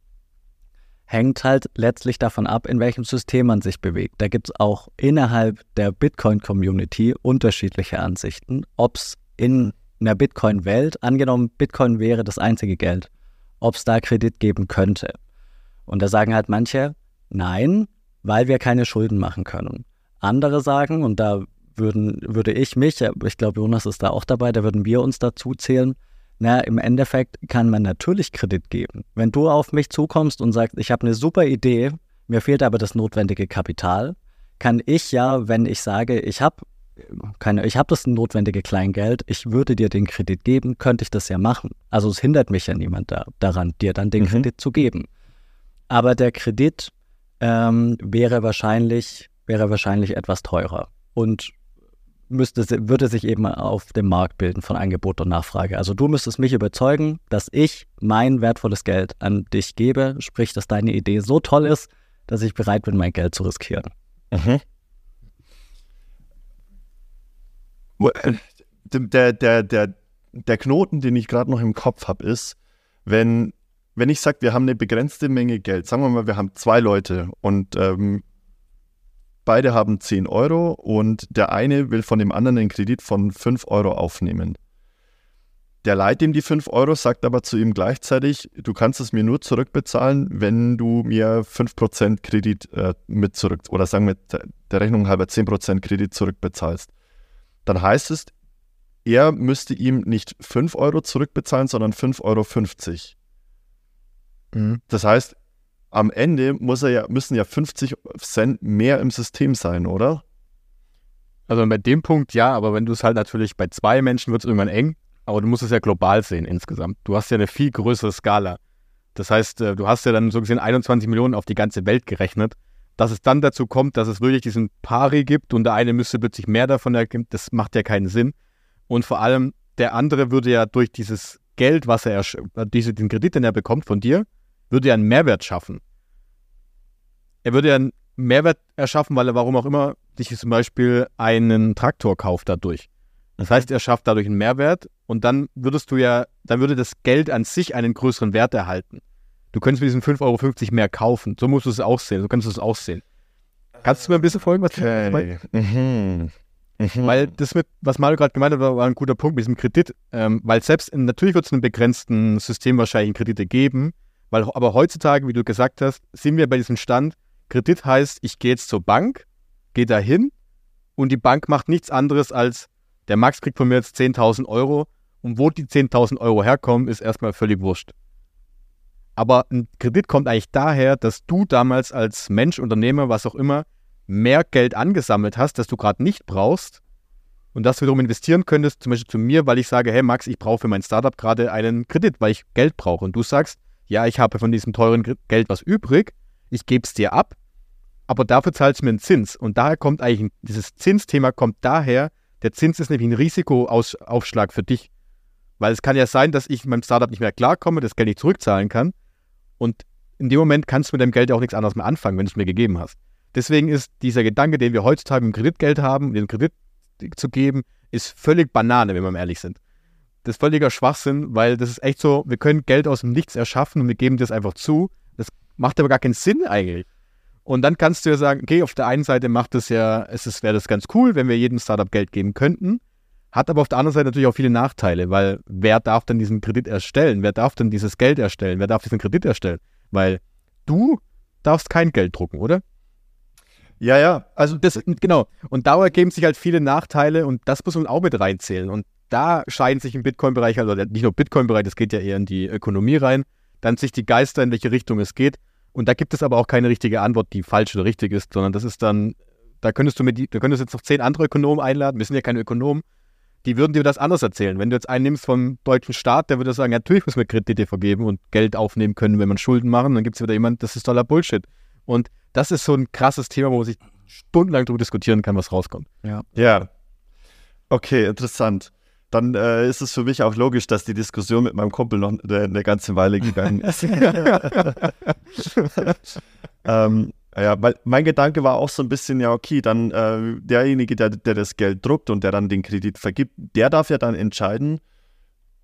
hängt halt letztlich davon ab, in welchem System man sich bewegt. Da gibt es auch innerhalb der Bitcoin-Community unterschiedliche Ansichten, ob es in einer Bitcoin-Welt, angenommen, Bitcoin wäre das einzige Geld, ob es da Kredit geben könnte. Und da sagen halt manche, nein, weil wir keine Schulden machen können. Andere sagen, und da würden, würde ich mich, ich glaube, Jonas ist da auch dabei, da würden wir uns dazu zählen, na, im Endeffekt kann man natürlich Kredit geben. Wenn du auf mich zukommst und sagst, ich habe eine super Idee, mir fehlt aber das notwendige Kapital, kann ich ja, wenn ich sage, ich habe keine, ich habe das notwendige Kleingeld, ich würde dir den Kredit geben, könnte ich das ja machen. Also es hindert mich ja niemand da, daran, dir dann den mhm. Kredit zu geben. Aber der Kredit ähm, wäre wahrscheinlich, wäre wahrscheinlich etwas teurer und müsste, würde sich eben auf dem Markt bilden von Angebot und Nachfrage. Also du müsstest mich überzeugen, dass ich mein wertvolles Geld an dich gebe, sprich, dass deine Idee so toll ist, dass ich bereit bin, mein Geld zu riskieren. Mhm.
Äh, der, der, der, der Knoten, den ich gerade noch im Kopf habe, ist, wenn, wenn ich sage, wir haben eine begrenzte Menge Geld, sagen wir mal, wir haben zwei Leute und ähm, beide haben 10 Euro und der eine will von dem anderen einen Kredit von 5 Euro aufnehmen. Der leiht ihm die 5 Euro, sagt aber zu ihm gleichzeitig, du kannst es mir nur zurückbezahlen, wenn du mir 5% Kredit äh, mit zurück, oder sagen wir der Rechnung halber 10% Kredit zurückbezahlst. Dann heißt es, er müsste ihm nicht 5 Euro zurückbezahlen, sondern 5,50 Euro. Mhm. Das heißt, am Ende muss er ja, müssen ja 50 Cent mehr im System sein, oder?
Also bei dem Punkt ja, aber wenn du es halt natürlich bei zwei Menschen wird es irgendwann eng, aber du musst es ja global sehen insgesamt. Du hast ja eine viel größere Skala. Das heißt, äh, du hast ja dann so gesehen 21 Millionen auf die ganze Welt gerechnet. Dass es dann dazu kommt, dass es wirklich diesen Pari gibt und der eine müsste plötzlich mehr davon ergeben, das macht ja keinen Sinn. Und vor allem, der andere würde ja durch dieses Geld, was er, äh, diese, den Kredit, den er bekommt von dir, würde ja einen Mehrwert schaffen. Er würde ja einen Mehrwert erschaffen, weil er, warum auch immer, sich zum Beispiel einen Traktor kauft dadurch. Das heißt, er schafft dadurch einen Mehrwert und dann würdest du ja, dann würde das Geld an sich einen größeren Wert erhalten. Du könntest mit diesen 5,50 Euro mehr kaufen. So musst du es auch sehen. So kannst du es auch sehen. Kannst du mir ein bisschen folgen, was okay. ich meine? Mhm. Mhm. Weil das mit, was Mario gerade gemeint hat, war, war, ein guter Punkt mit diesem Kredit. Ähm, weil selbst, in, natürlich wird es in einem begrenzten System wahrscheinlich Kredite geben, weil aber heutzutage, wie du gesagt hast, sind wir bei diesem Stand, Kredit heißt, ich gehe jetzt zur Bank, gehe da hin und die Bank macht nichts anderes als, der Max kriegt von mir jetzt 10.000 Euro und wo die 10.000 Euro herkommen, ist erstmal völlig wurscht. Aber ein Kredit kommt eigentlich daher, dass du damals als Mensch, Unternehmer, was auch immer, mehr Geld angesammelt hast, das du gerade nicht brauchst und das wiederum investieren könntest, zum Beispiel zu mir, weil ich sage, hey Max, ich brauche für mein Startup gerade einen Kredit, weil ich Geld brauche. Und du sagst, ja, ich habe von diesem teuren Geld was übrig, ich gebe es dir ab, aber dafür zahlst du mir einen Zins. Und daher kommt eigentlich, dieses Zinsthema kommt daher, der Zins ist nämlich ein Risikoaufschlag für dich. Weil es kann ja sein, dass ich meinem Startup nicht mehr klarkomme, das Geld nicht zurückzahlen kann. Und in dem Moment kannst du mit dem Geld auch nichts anderes mehr anfangen, wenn du es mir gegeben hast. Deswegen ist dieser Gedanke, den wir heutzutage im Kreditgeld haben, den Kredit zu geben, ist völlig Banane, wenn wir mal ehrlich sind. Das ist völliger Schwachsinn, weil das ist echt so, wir können Geld aus dem Nichts erschaffen und wir geben das einfach zu. Das macht aber gar keinen Sinn eigentlich. Und dann kannst du ja sagen, okay, auf der einen Seite macht es ja, es wäre das ganz cool, wenn wir jedem Startup Geld geben könnten. Hat aber auf der anderen Seite natürlich auch viele Nachteile, weil wer darf denn diesen Kredit erstellen? Wer darf denn dieses Geld erstellen? Wer darf diesen Kredit erstellen? Weil du darfst kein Geld drucken, oder?
Ja, ja.
Also das, genau. Und da ergeben sich halt viele Nachteile und das muss man auch mit reinzählen. Und da scheiden sich im Bitcoin-Bereich, also nicht nur Bitcoin-Bereich, das geht ja eher in die Ökonomie rein, dann sich die Geister, in welche Richtung es geht. Und da gibt es aber auch keine richtige Antwort, die falsch oder richtig ist, sondern das ist dann, da könntest du mit, da könntest jetzt noch zehn andere Ökonomen einladen, wir sind ja keine Ökonomen, die würden dir das anders erzählen. Wenn du jetzt einen nimmst vom deutschen Staat, der würde sagen, natürlich müssen wir Kredite vergeben und Geld aufnehmen können, wenn man Schulden machen, dann gibt es wieder jemand, das ist toller Bullshit. Und das ist so ein krasses Thema, wo man sich stundenlang darüber diskutieren kann, was rauskommt.
Ja. Ja. Okay, interessant. Dann äh, ist es für mich auch logisch, dass die Diskussion mit meinem Kumpel noch eine, eine ganze Weile gegangen ist. ähm, ja, weil mein Gedanke war auch so ein bisschen, ja, okay, dann äh, derjenige, der, der das Geld druckt und der dann den Kredit vergibt, der darf ja dann entscheiden,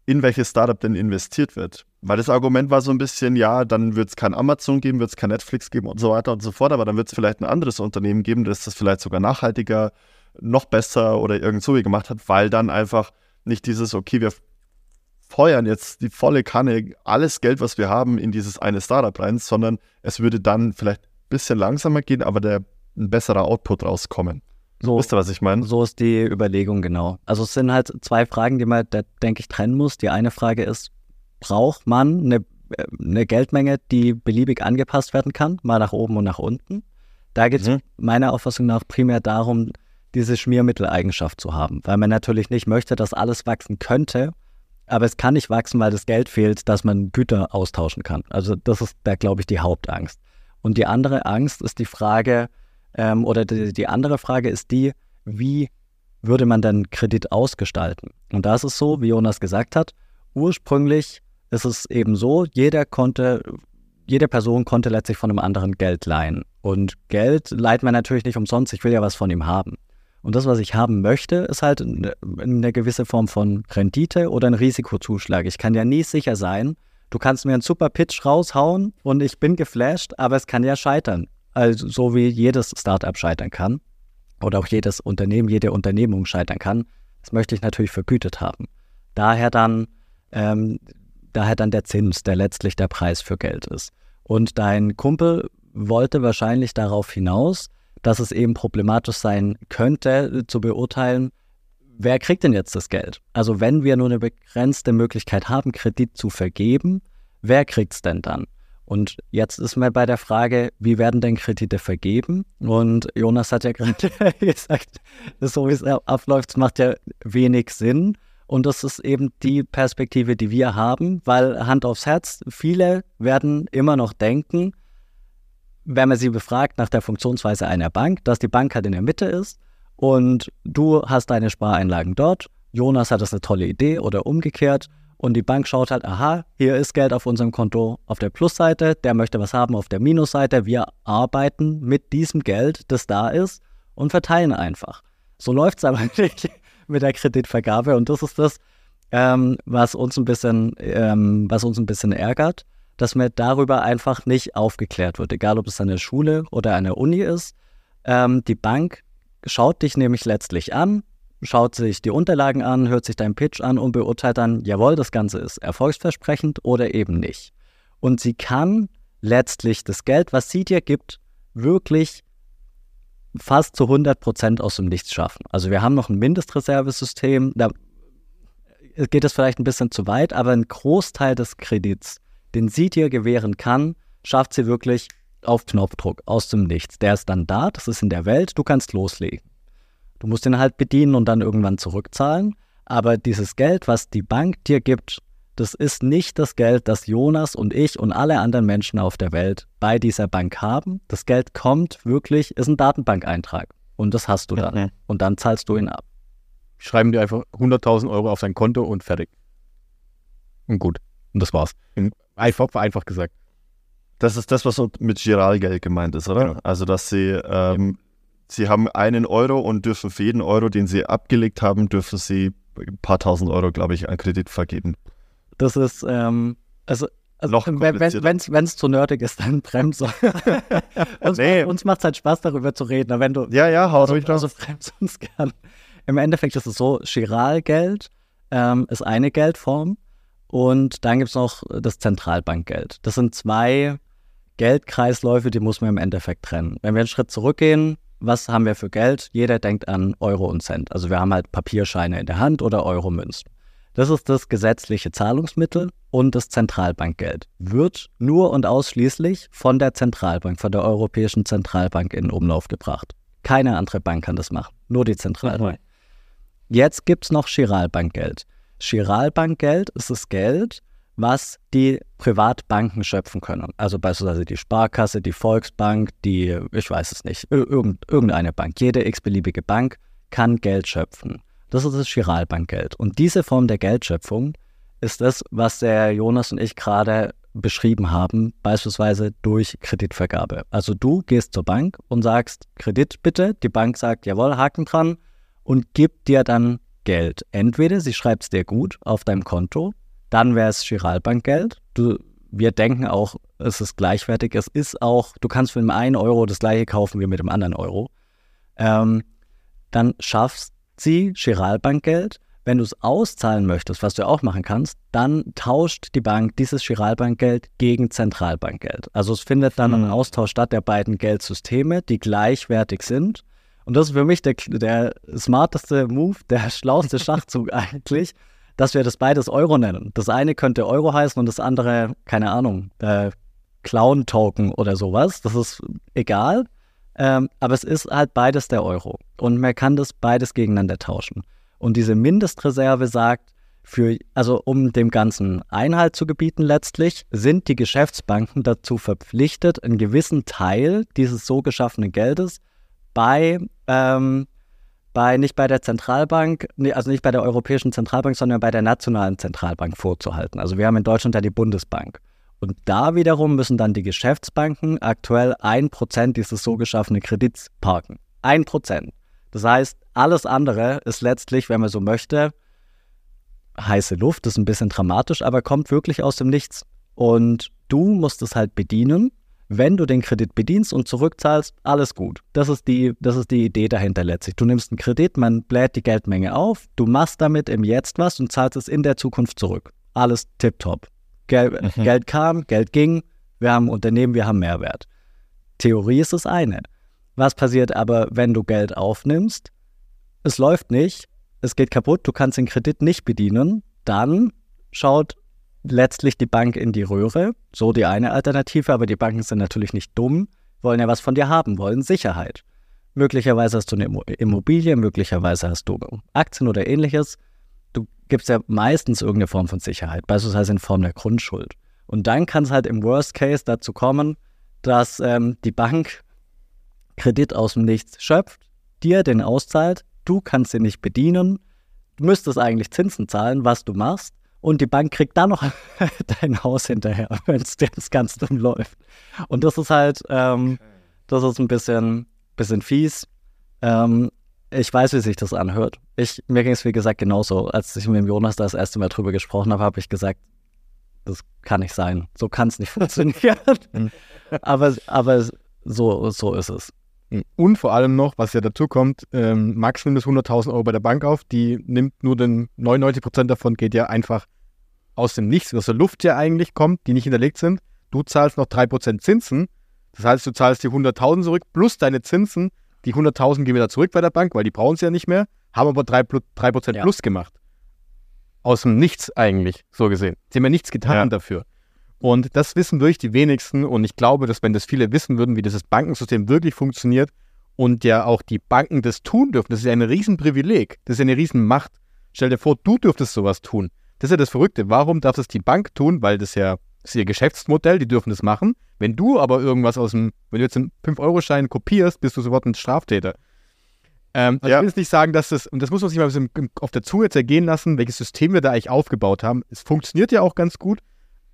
in welches Startup denn investiert wird. Weil das Argument war so ein bisschen, ja, dann wird es kein Amazon geben, wird es kein Netflix geben und so weiter und so fort, aber dann wird es vielleicht ein anderes Unternehmen geben, das das vielleicht sogar nachhaltiger, noch besser oder irgend so wie gemacht hat, weil dann einfach nicht dieses, okay, wir feuern jetzt die volle Kanne, alles Geld, was wir haben, in dieses eine Startup rein, sondern es würde dann vielleicht ein bisschen langsamer gehen, aber der ein besserer Output rauskommen.
So,
Wisst ihr, was ich meine?
so ist die Überlegung genau. Also es sind halt zwei Fragen, die man, da, denke ich, trennen muss. Die eine Frage ist, braucht man eine, äh, eine Geldmenge, die beliebig angepasst werden kann, mal nach oben und nach unten? Da geht es
Mhm.
meiner Auffassung nach primär darum, diese Schmiermitteleigenschaft zu haben, weil man natürlich nicht möchte, dass alles wachsen könnte, aber es kann nicht wachsen, weil das Geld fehlt, dass man Güter austauschen kann. Also das ist da, glaube ich, die Hauptangst. Und die andere Angst ist die Frage, ähm, oder die, die andere Frage ist die, wie würde man denn Kredit ausgestalten? Und da ist es so, wie Jonas gesagt hat, ursprünglich ist es eben so, jeder konnte, jede Person konnte letztlich von einem anderen Geld leihen. Und Geld leiht man natürlich nicht umsonst, ich will ja was von ihm haben. Und das, was ich haben möchte, ist halt eine, gewisse Form von Rendite oder ein Risikozuschlag. Ich kann ja nie sicher sein, du kannst mir einen super Pitch raushauen und ich bin geflasht, aber es kann ja scheitern. Also so wie jedes Startup scheitern kann oder auch jedes Unternehmen, jede Unternehmung scheitern kann. Das möchte ich natürlich vergütet haben. Daher dann, ähm, daher dann der Zins, der letztlich der Preis für Geld ist. Und dein Kumpel wollte wahrscheinlich darauf hinaus, dass es eben problematisch sein könnte, äh, zu beurteilen, wer kriegt denn jetzt das Geld? Also wenn wir nur eine begrenzte Möglichkeit haben, Kredit zu vergeben, wer kriegt es denn dann? Und jetzt ist man bei der Frage, wie werden denn Kredite vergeben? Und Jonas hat ja gerade gesagt, so wie es abläuft, macht ja wenig Sinn. Und das ist eben die Perspektive, die wir haben, weil Hand aufs Herz, viele werden immer noch denken, wenn man sie befragt nach der Funktionsweise einer Bank, dass die Bank halt in der Mitte ist und du hast deine Spareinlagen dort, Jonas hat das eine tolle Idee oder umgekehrt und die Bank schaut halt, aha, hier ist Geld auf unserem Konto auf der Plusseite, der möchte was haben auf der Minusseite, wir arbeiten mit diesem Geld, das da ist und verteilen einfach. So läuft es aber nicht mit der Kreditvergabe und das ist das, ähm, was uns ein bisschen, ähm, was uns ein bisschen ärgert, dass mir darüber einfach nicht aufgeklärt wird, egal ob es eine Schule oder eine Uni ist. Ähm, die Bank schaut dich nämlich letztlich an, schaut sich die Unterlagen an, hört sich deinen Pitch an und beurteilt dann, jawohl, das Ganze ist erfolgsversprechend oder eben nicht. Und sie kann letztlich das Geld, was sie dir gibt, wirklich fast zu 100 Prozent aus dem Nichts schaffen. Also wir haben noch ein Mindestreservesystem, da geht es vielleicht ein bisschen zu weit, aber ein Großteil des Kredits, den sie dir gewähren kann, schafft sie wirklich auf Knopfdruck aus dem Nichts. Der ist dann da, das ist in der Welt, du kannst loslegen. Du musst ihn halt bedienen und dann irgendwann zurückzahlen. Aber dieses Geld, was die Bank dir gibt, das ist nicht das Geld, das Jonas und ich und alle anderen Menschen auf der Welt bei dieser Bank haben. Das Geld kommt wirklich, ist ein Datenbankeintrag. Und das hast du dann.
Mhm.
Und dann zahlst du ihn ab.
Schreiben dir einfach 100.000 Euro auf dein Konto und fertig. Und gut. Und das war's. In- Einfach, einfach gesagt.
Das ist das, was mit Giralgeld gemeint ist, oder?
Genau.
Also, dass sie, ähm, sie haben einen Euro und dürfen für jeden Euro, den sie abgelegt haben, dürfen sie ein paar tausend Euro, glaube ich, an Kredit vergeben.
Das ist, ähm, also, also
Noch
wenn es zu nerdig ist, dann bremst uns,
Nee.
uns macht es halt Spaß, darüber zu reden. Aber wenn du,
Ja, ja, hau
also,
ruhig
also bremst uns gern. Im Endeffekt ist es so, Chiralgeld ähm, ist eine Geldform und dann gibt es noch das Zentralbankgeld. Das sind zwei Geldkreisläufe, die muss man im Endeffekt trennen. Wenn wir einen Schritt zurückgehen, was haben wir für Geld? Jeder denkt an Euro und Cent. Also wir haben halt Papierscheine in der Hand oder Euromünzen. Das ist das gesetzliche Zahlungsmittel und das Zentralbankgeld. Wird nur und ausschließlich von der Zentralbank, von der Europäischen Zentralbank in Umlauf gebracht. Keine andere Bank kann das machen, nur die Zentralbank. Jetzt gibt es noch Chiralbankgeld. Chiralbankgeld ist das Geld, was die Privatbanken schöpfen können. Also beispielsweise die Sparkasse, die Volksbank, die, ich weiß es nicht, ir- irgend, irgendeine Bank, jede x-beliebige Bank kann Geld schöpfen. Das ist das Chiralbankgeld. Und diese Form der Geldschöpfung ist das, was der Jonas und ich gerade beschrieben haben, beispielsweise durch Kreditvergabe. Also du gehst zur Bank und sagst, Kredit bitte. Die Bank sagt, jawohl, Haken dran und gibt dir dann Geld. Entweder sie schreibt es dir gut auf deinem Konto, dann wäre es Chiralbankgeld. Du, wir denken auch, es ist gleichwertig. Es ist auch, du kannst für den einen Euro das gleiche kaufen wie mit dem anderen Euro. Ähm, dann schaffst sie Chiralbankgeld, Wenn du es auszahlen möchtest, was du auch machen kannst, dann tauscht die Bank dieses Giralbankgeld gegen Zentralbankgeld. Also es findet dann ein Austausch statt der beiden Geldsysteme, die gleichwertig sind. Und das ist für mich der, der smarteste Move, der schlauste Schachzug eigentlich, dass wir das beides Euro nennen. Das eine könnte Euro heißen und das andere, keine Ahnung, äh, Clown-Token oder sowas. Das ist egal. Ähm, aber es ist halt beides der Euro. Und man kann das beides gegeneinander tauschen. Und diese Mindestreserve sagt, für, also um dem Ganzen Einhalt zu gebieten letztlich, sind die Geschäftsbanken dazu verpflichtet, einen gewissen Teil dieses so geschaffenen Geldes bei, ähm, bei nicht bei der Zentralbank, also nicht bei der Europäischen Zentralbank, sondern bei der nationalen Zentralbank vorzuhalten. Also wir haben in Deutschland ja die Bundesbank. Und da wiederum müssen dann die Geschäftsbanken aktuell ein Prozent dieses so geschaffenen Kredits parken. Ein Prozent. Das heißt, alles andere ist letztlich, wenn man so möchte, heiße Luft, ist ein bisschen dramatisch, aber kommt wirklich aus dem Nichts. Und du musst es halt bedienen. Wenn du den Kredit bedienst und zurückzahlst, alles gut. Das ist die, das ist die Idee dahinter letztlich. Du nimmst einen Kredit, man bläht die Geldmenge auf, du machst damit im Jetzt was und zahlst es in der Zukunft zurück. Alles tipptopp. Gel mhm. Geld kam, Geld ging, wir haben Unternehmen, wir haben Mehrwert. Theorie ist das eine. Was passiert aber, wenn du Geld aufnimmst? Es läuft nicht, es geht kaputt, du kannst den Kredit nicht bedienen, dann schaut letztlich die Bank in die Röhre. So die eine Alternative, aber die Banken sind natürlich nicht dumm, wollen ja was von dir haben, wollen Sicherheit. Möglicherweise hast du eine Immobilie, möglicherweise hast du Aktien oder ähnliches. Du gibst ja meistens irgendeine Form von Sicherheit, beispielsweise in Form der Grundschuld. Und dann kann es halt im Worst Case dazu kommen, dass ähm, die Bank Kredit aus dem Nichts schöpft, dir den auszahlt, du kannst ihn nicht bedienen, du müsstest eigentlich Zinsen zahlen, was du machst, und die Bank kriegt dann noch dein Haus hinterher, wenn es das ganz dumm läuft. Und das ist halt, ähm, das ist ein bisschen, bisschen fies. Ähm, ich weiß, wie sich das anhört. Ich, mir ging es, wie gesagt, genauso. Als ich mit dem Jonas das erste Mal drüber gesprochen habe, habe ich gesagt, das kann nicht sein. So kann es nicht funktionieren. Mhm. aber, aber so, so ist es.
Und vor allem noch, was ja dazu kommt, ähm, Max nimmt das 100.000 Euro bei der Bank auf, die nimmt nur den 99 Prozent davon, geht ja einfach aus dem Nichts, aus der Luft ja eigentlich kommt, die nicht hinterlegt sind. Du zahlst noch 3% Zinsen, das heißt, du zahlst die 100.000 zurück plus deine Zinsen. Die 100.000 gehen wieder zurück bei der Bank, weil die brauchen sie ja nicht mehr, haben aber 3%, 3 ja. plus gemacht. Aus dem Nichts eigentlich, so gesehen. Sie haben ja nichts getan ja. dafür. Und das wissen wirklich die wenigsten. Und ich glaube, dass wenn das viele wissen würden, wie dieses Bankensystem wirklich funktioniert und ja auch die Banken das tun dürfen, das ist ja ein Riesenprivileg, das ist ja eine Riesenmacht. Stell dir vor, du dürftest sowas tun. Das ist ja das Verrückte. Warum darf das die Bank tun? Weil das ja das ist ihr Geschäftsmodell, die dürfen das machen. Wenn du aber irgendwas aus dem, wenn du jetzt einen 5-Euro-Schein kopierst, bist du sofort ein Straftäter. Ähm, also ja. Ich will jetzt nicht sagen, dass das, und das muss man sich mal ein bisschen auf der Zunge zergehen lassen, welches System wir da eigentlich aufgebaut haben. Es funktioniert ja auch ganz gut,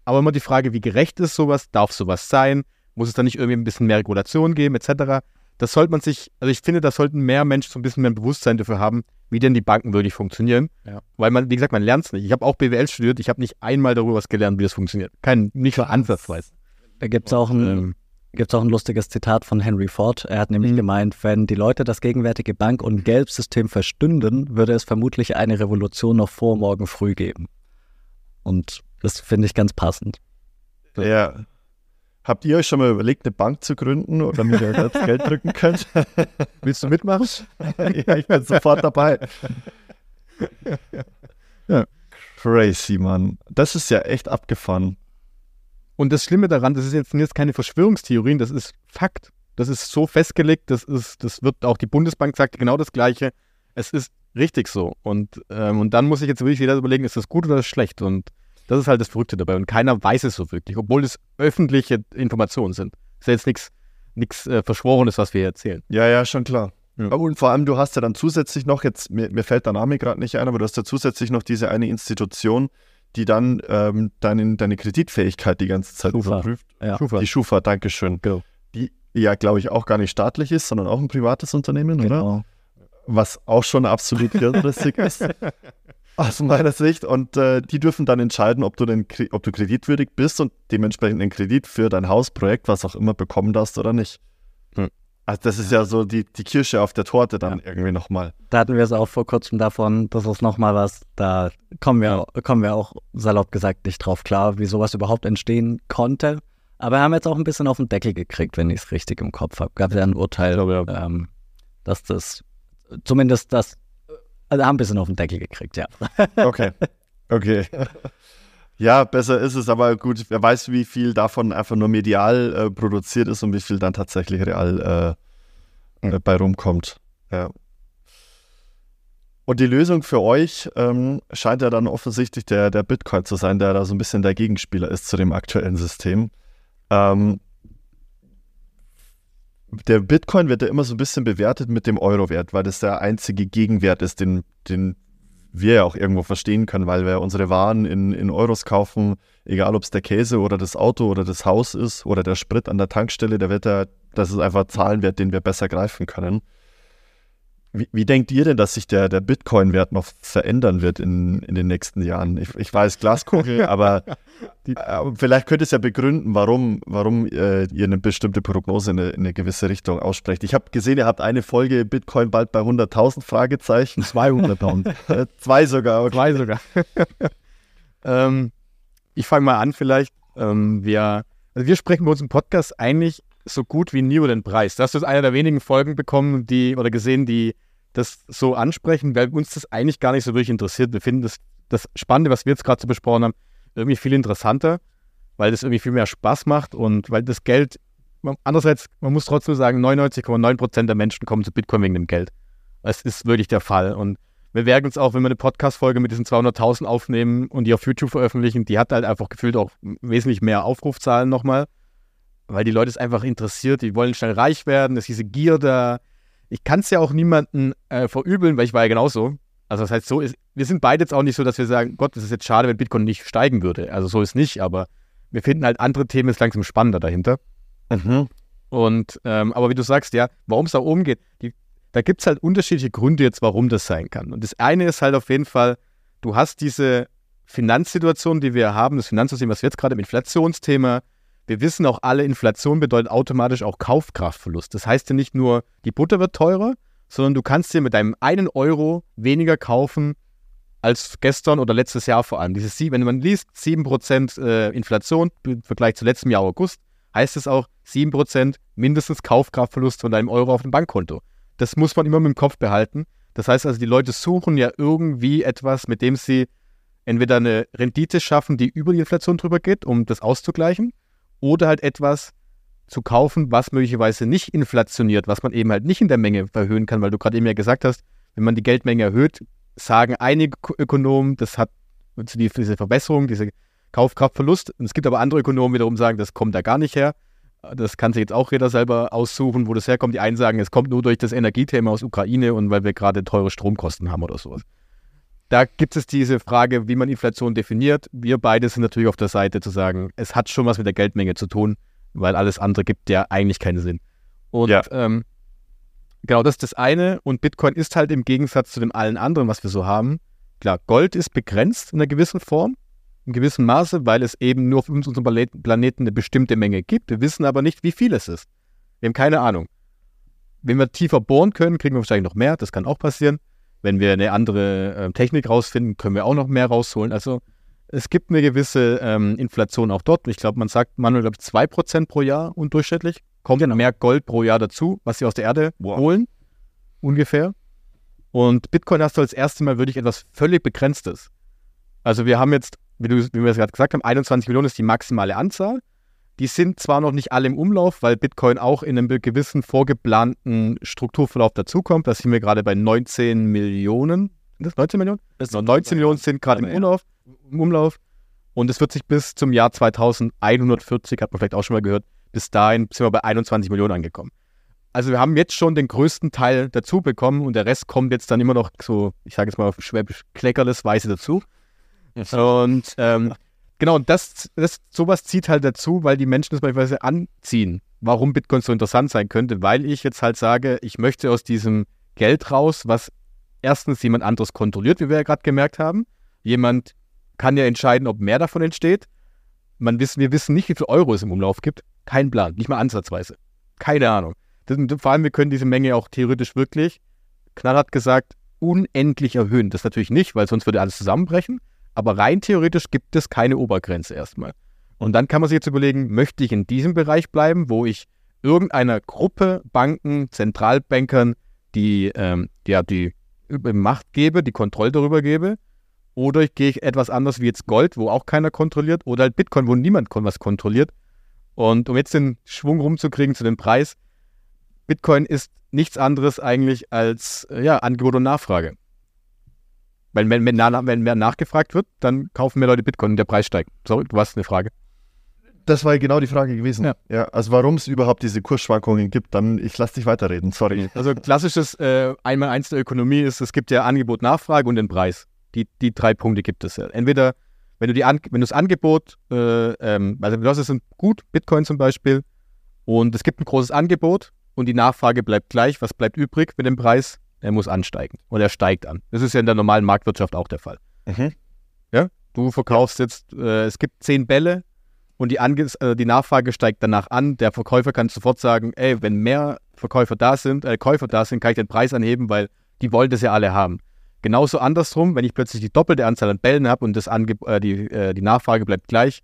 aber immer die Frage, wie gerecht ist sowas? Darf sowas sein? Muss es da nicht irgendwie ein bisschen mehr Regulation geben, etc.? Das sollte man sich, also ich finde, da sollten mehr Menschen so ein bisschen mehr Bewusstsein dafür haben, wie denn die Banken wirklich funktionieren. Ja. Weil man, wie gesagt, man lernt es nicht. Ich habe auch BWL studiert, ich habe nicht einmal darüber was gelernt, wie das funktioniert. Kein, nicht mal ansatzweise.
Da gibt es auch ein. Ähm, Gibt auch ein lustiges Zitat von Henry Ford. Er hat nämlich mhm. gemeint, wenn die Leute das gegenwärtige Bank- und Gelbsystem verstünden, würde es vermutlich eine Revolution noch vor morgen früh geben. Und das finde ich ganz passend.
Ja. Habt ihr euch schon mal überlegt, eine Bank zu gründen oder mir das Geld drücken könnt?
Willst du mitmachen?
ja, ich bin sofort dabei. ja. Crazy, Mann. Das ist ja echt abgefahren.
Und das Schlimme daran, das ist jetzt, sind jetzt keine Verschwörungstheorien, das ist Fakt. Das ist so festgelegt, das ist, das wird auch die Bundesbank sagt genau das Gleiche. Es ist richtig so. Und, ähm, und dann muss ich jetzt wirklich wieder überlegen, ist das gut oder ist das schlecht? Und das ist halt das Verrückte dabei. Und keiner weiß es so wirklich, obwohl es öffentliche Informationen sind. Das ist ja jetzt nichts äh, Verschworenes, was wir hier erzählen.
Ja, ja, schon klar. Ja. Und vor allem, du hast ja dann zusätzlich noch, jetzt, mir, mir fällt der Name gerade nicht ein, aber du hast ja zusätzlich noch diese eine Institution, die dann ähm, deine, deine Kreditfähigkeit die ganze Zeit Schufa. überprüft. Ja. Schufa. Die Schufa, Dankeschön. Genau. Die ja, glaube ich, auch gar nicht staatlich ist, sondern auch ein privates Unternehmen, genau. oder? Was auch schon absolut hirnrissig ist. aus meiner Sicht. Und äh, die dürfen dann entscheiden, ob du, den, ob du kreditwürdig bist und dementsprechend einen Kredit für dein Hausprojekt, was auch immer, bekommen darfst oder nicht.
Hm.
Also das ist ja so die, die Kirsche auf der Torte dann ja. irgendwie nochmal.
Da hatten wir es auch vor kurzem davon, das ist nochmal was, da kommen wir, kommen wir auch salopp gesagt nicht drauf klar, wie sowas überhaupt entstehen konnte. Aber wir haben jetzt auch ein bisschen auf den Deckel gekriegt, wenn ich es richtig im Kopf habe. Gab ja ein Urteil, glaube, ja. ähm, dass das zumindest das, also haben ein bisschen auf den Deckel gekriegt, ja.
Okay, okay. Ja, besser ist es, aber gut, wer weiß, wie viel davon einfach nur medial äh, produziert ist und wie viel dann tatsächlich real äh, mhm. bei rumkommt. Ja. Und die Lösung für euch ähm, scheint ja dann offensichtlich der, der Bitcoin zu sein, der da so ein bisschen der Gegenspieler ist zu dem aktuellen System. Ähm, der Bitcoin wird ja immer so ein bisschen bewertet mit dem Euro-Wert, weil das der einzige Gegenwert ist, den, den wir ja auch irgendwo verstehen können, weil wir unsere Waren in, in Euros kaufen, egal ob es der Käse oder das Auto oder das Haus ist oder der Sprit an der Tankstelle, der wird ja, das ist einfach Zahlenwert, den wir besser greifen können. Wie, wie, denkt ihr denn, dass sich der, der Bitcoin-Wert noch verändern wird in, in den nächsten Jahren? Ich, ich weiß, Glaskugel, aber die, äh, vielleicht könnt ihr es ja begründen, warum, warum äh, ihr eine bestimmte Prognose in eine, in eine gewisse Richtung aussprecht. Ich habe gesehen, ihr habt eine Folge Bitcoin bald bei 100.000 Fragezeichen.
200.000.
äh, zwei sogar.
Okay. Zwei sogar. ähm, ich fange mal an vielleicht. Ähm, wir, also wir sprechen bei uns im Podcast eigentlich so gut wie nie über den Preis. Das ist einer der wenigen Folgen bekommen, die oder gesehen, die das so ansprechen, weil uns das eigentlich gar nicht so wirklich interessiert. Wir finden das, das Spannende, was wir jetzt gerade so besprochen haben, irgendwie viel interessanter, weil das irgendwie viel mehr Spaß macht und weil das Geld, andererseits, man muss trotzdem sagen, 99,9 Prozent der Menschen kommen zu Bitcoin wegen dem Geld. Das ist wirklich der Fall. Und wir werden uns auch, wenn wir eine Podcast-Folge mit diesen 200.000 aufnehmen und die auf YouTube veröffentlichen, die hat halt einfach gefühlt auch wesentlich mehr Aufrufzahlen nochmal weil die Leute es einfach interessiert, die wollen schnell reich werden, das ist diese Gier da. Ich kann es ja auch niemanden äh, verübeln, weil ich war ja genauso. Also das heißt, so ist, wir sind beide jetzt auch nicht so, dass wir sagen, Gott, das ist jetzt schade, wenn Bitcoin nicht steigen würde. Also so ist nicht, aber wir finden halt andere Themen ist langsam spannender dahinter. Mhm. Und, ähm, aber wie du sagst, ja, warum es da oben geht, die, da gibt es halt unterschiedliche Gründe jetzt, warum das sein kann. Und das eine ist halt auf jeden Fall, du hast diese Finanzsituation, die wir haben, das Finanzsystem, was wir jetzt gerade im Inflationsthema, wir wissen auch alle, Inflation bedeutet automatisch auch Kaufkraftverlust. Das heißt ja nicht nur, die Butter wird teurer, sondern du kannst dir mit deinem einen Euro weniger kaufen als gestern oder letztes Jahr vor allem. Dieses, wenn man liest, 7% äh, Inflation im Vergleich zu letztem Jahr August, heißt es auch 7% mindestens Kaufkraftverlust von deinem Euro auf dem Bankkonto. Das muss man immer mit dem Kopf behalten. Das heißt also, die Leute suchen ja irgendwie etwas, mit dem sie entweder eine Rendite schaffen, die über die Inflation drüber geht, um das auszugleichen, oder halt etwas zu kaufen, was möglicherweise nicht inflationiert, was man eben halt nicht in der Menge erhöhen kann, weil du gerade eben ja gesagt hast, wenn man die Geldmenge erhöht, sagen einige Ökonomen, das hat diese Verbesserung, diese Kaufkraftverlust. Und es gibt aber andere Ökonomen wiederum sagen, das kommt da gar nicht her. Das kann sich jetzt auch jeder selber aussuchen, wo das herkommt. Die einen sagen, es kommt nur durch das Energiethema aus Ukraine und weil wir gerade teure Stromkosten haben oder sowas. Da gibt es diese Frage, wie man Inflation definiert. Wir beide sind natürlich auf der Seite zu sagen, es hat schon was mit der Geldmenge zu tun, weil alles andere gibt ja eigentlich keinen Sinn. Und ja. ähm, genau, das ist das eine. Und Bitcoin ist halt im Gegensatz zu dem allen anderen, was wir so haben. Klar, Gold ist begrenzt in einer gewissen Form, in gewissem Maße, weil es eben nur auf unserem Planeten eine bestimmte Menge gibt. Wir wissen aber nicht, wie viel es ist. Wir haben keine Ahnung. Wenn wir tiefer bohren können, kriegen wir wahrscheinlich noch mehr. Das kann auch passieren. Wenn wir eine andere äh, Technik rausfinden, können wir auch noch mehr rausholen. Also es gibt eine gewisse ähm, Inflation auch dort. Ich glaube, man sagt manuell, glaube ich, 2% pro Jahr und durchschnittlich. Kommt genau. mehr Gold pro Jahr dazu, was sie aus der Erde wow. holen, ungefähr. Und Bitcoin hast du als erstes Mal wirklich etwas völlig Begrenztes. Also wir haben jetzt, wie, du, wie wir es gerade gesagt haben, 21 Millionen ist die maximale Anzahl. Die sind zwar noch nicht alle im Umlauf, weil Bitcoin auch in einem gewissen vorgeplanten Strukturverlauf dazukommt. Da sind wir gerade bei 19 Millionen. Sind das 19 Millionen? Das 19 Millionen sind gerade im, Umlauf, im Umlauf. Und es wird sich bis zum Jahr 2140, hat man vielleicht auch schon mal gehört, bis dahin sind wir bei 21 Millionen angekommen. Also wir haben jetzt schon den größten Teil dazu bekommen und der Rest kommt jetzt dann immer noch so, ich sage jetzt mal auf Schwäbisch, kleckerles Weise dazu. Und ähm, Genau, und das, das, sowas zieht halt dazu, weil die Menschen das beispielsweise anziehen. Warum Bitcoin so interessant sein könnte, weil ich jetzt halt sage, ich möchte aus diesem Geld raus, was erstens jemand anderes kontrolliert, wie wir ja gerade gemerkt haben. Jemand kann ja entscheiden, ob mehr davon entsteht. Man wissen, wir wissen nicht, wie viel Euro es im Umlauf gibt. Kein Plan, nicht mal ansatzweise. Keine Ahnung. Das, vor allem, wir können diese Menge auch theoretisch wirklich, knallhart gesagt, unendlich erhöhen. Das natürlich nicht, weil sonst würde alles zusammenbrechen. Aber rein theoretisch gibt es keine Obergrenze erstmal. Und dann kann man sich jetzt überlegen, möchte ich in diesem Bereich bleiben, wo ich irgendeiner Gruppe, Banken, Zentralbankern die, ähm, ja, die Macht gebe, die Kontrolle darüber gebe, oder ich gehe etwas anders wie jetzt Gold, wo auch keiner kontrolliert, oder halt Bitcoin, wo niemand was kontrolliert. Und um jetzt den Schwung rumzukriegen zu dem Preis, Bitcoin ist nichts anderes eigentlich als äh, ja, Angebot und Nachfrage. Weil wenn, wenn, wenn mehr nachgefragt wird, dann kaufen mehr Leute Bitcoin und der Preis steigt. Sorry, du hast eine Frage.
Das war genau die Frage gewesen. Ja, ja also warum es überhaupt diese Kursschwankungen gibt, dann ich lasse dich weiterreden, sorry.
Also klassisches äh, Einmal-Eins der Ökonomie ist, es gibt ja Angebot, Nachfrage und den Preis. Die, die drei Punkte gibt es ja. Entweder, wenn du, die An wenn du das Angebot, äh, ähm, also du hast es gut, Bitcoin zum Beispiel, und es gibt ein großes Angebot und die Nachfrage bleibt gleich, was bleibt übrig mit dem Preis? Er muss ansteigen und er steigt an. Das ist ja in der normalen Marktwirtschaft auch der Fall. Mhm. Ja, du verkaufst jetzt, äh, es gibt zehn Bälle, und die, Ange äh, die Nachfrage steigt danach an. Der Verkäufer kann sofort sagen, ey, wenn mehr Verkäufer da sind, äh, Käufer da sind, kann ich den Preis anheben, weil die wollen das ja alle haben. Genauso andersrum, wenn ich plötzlich die doppelte Anzahl an Bällen habe und das Ange äh, die, äh, die Nachfrage bleibt gleich,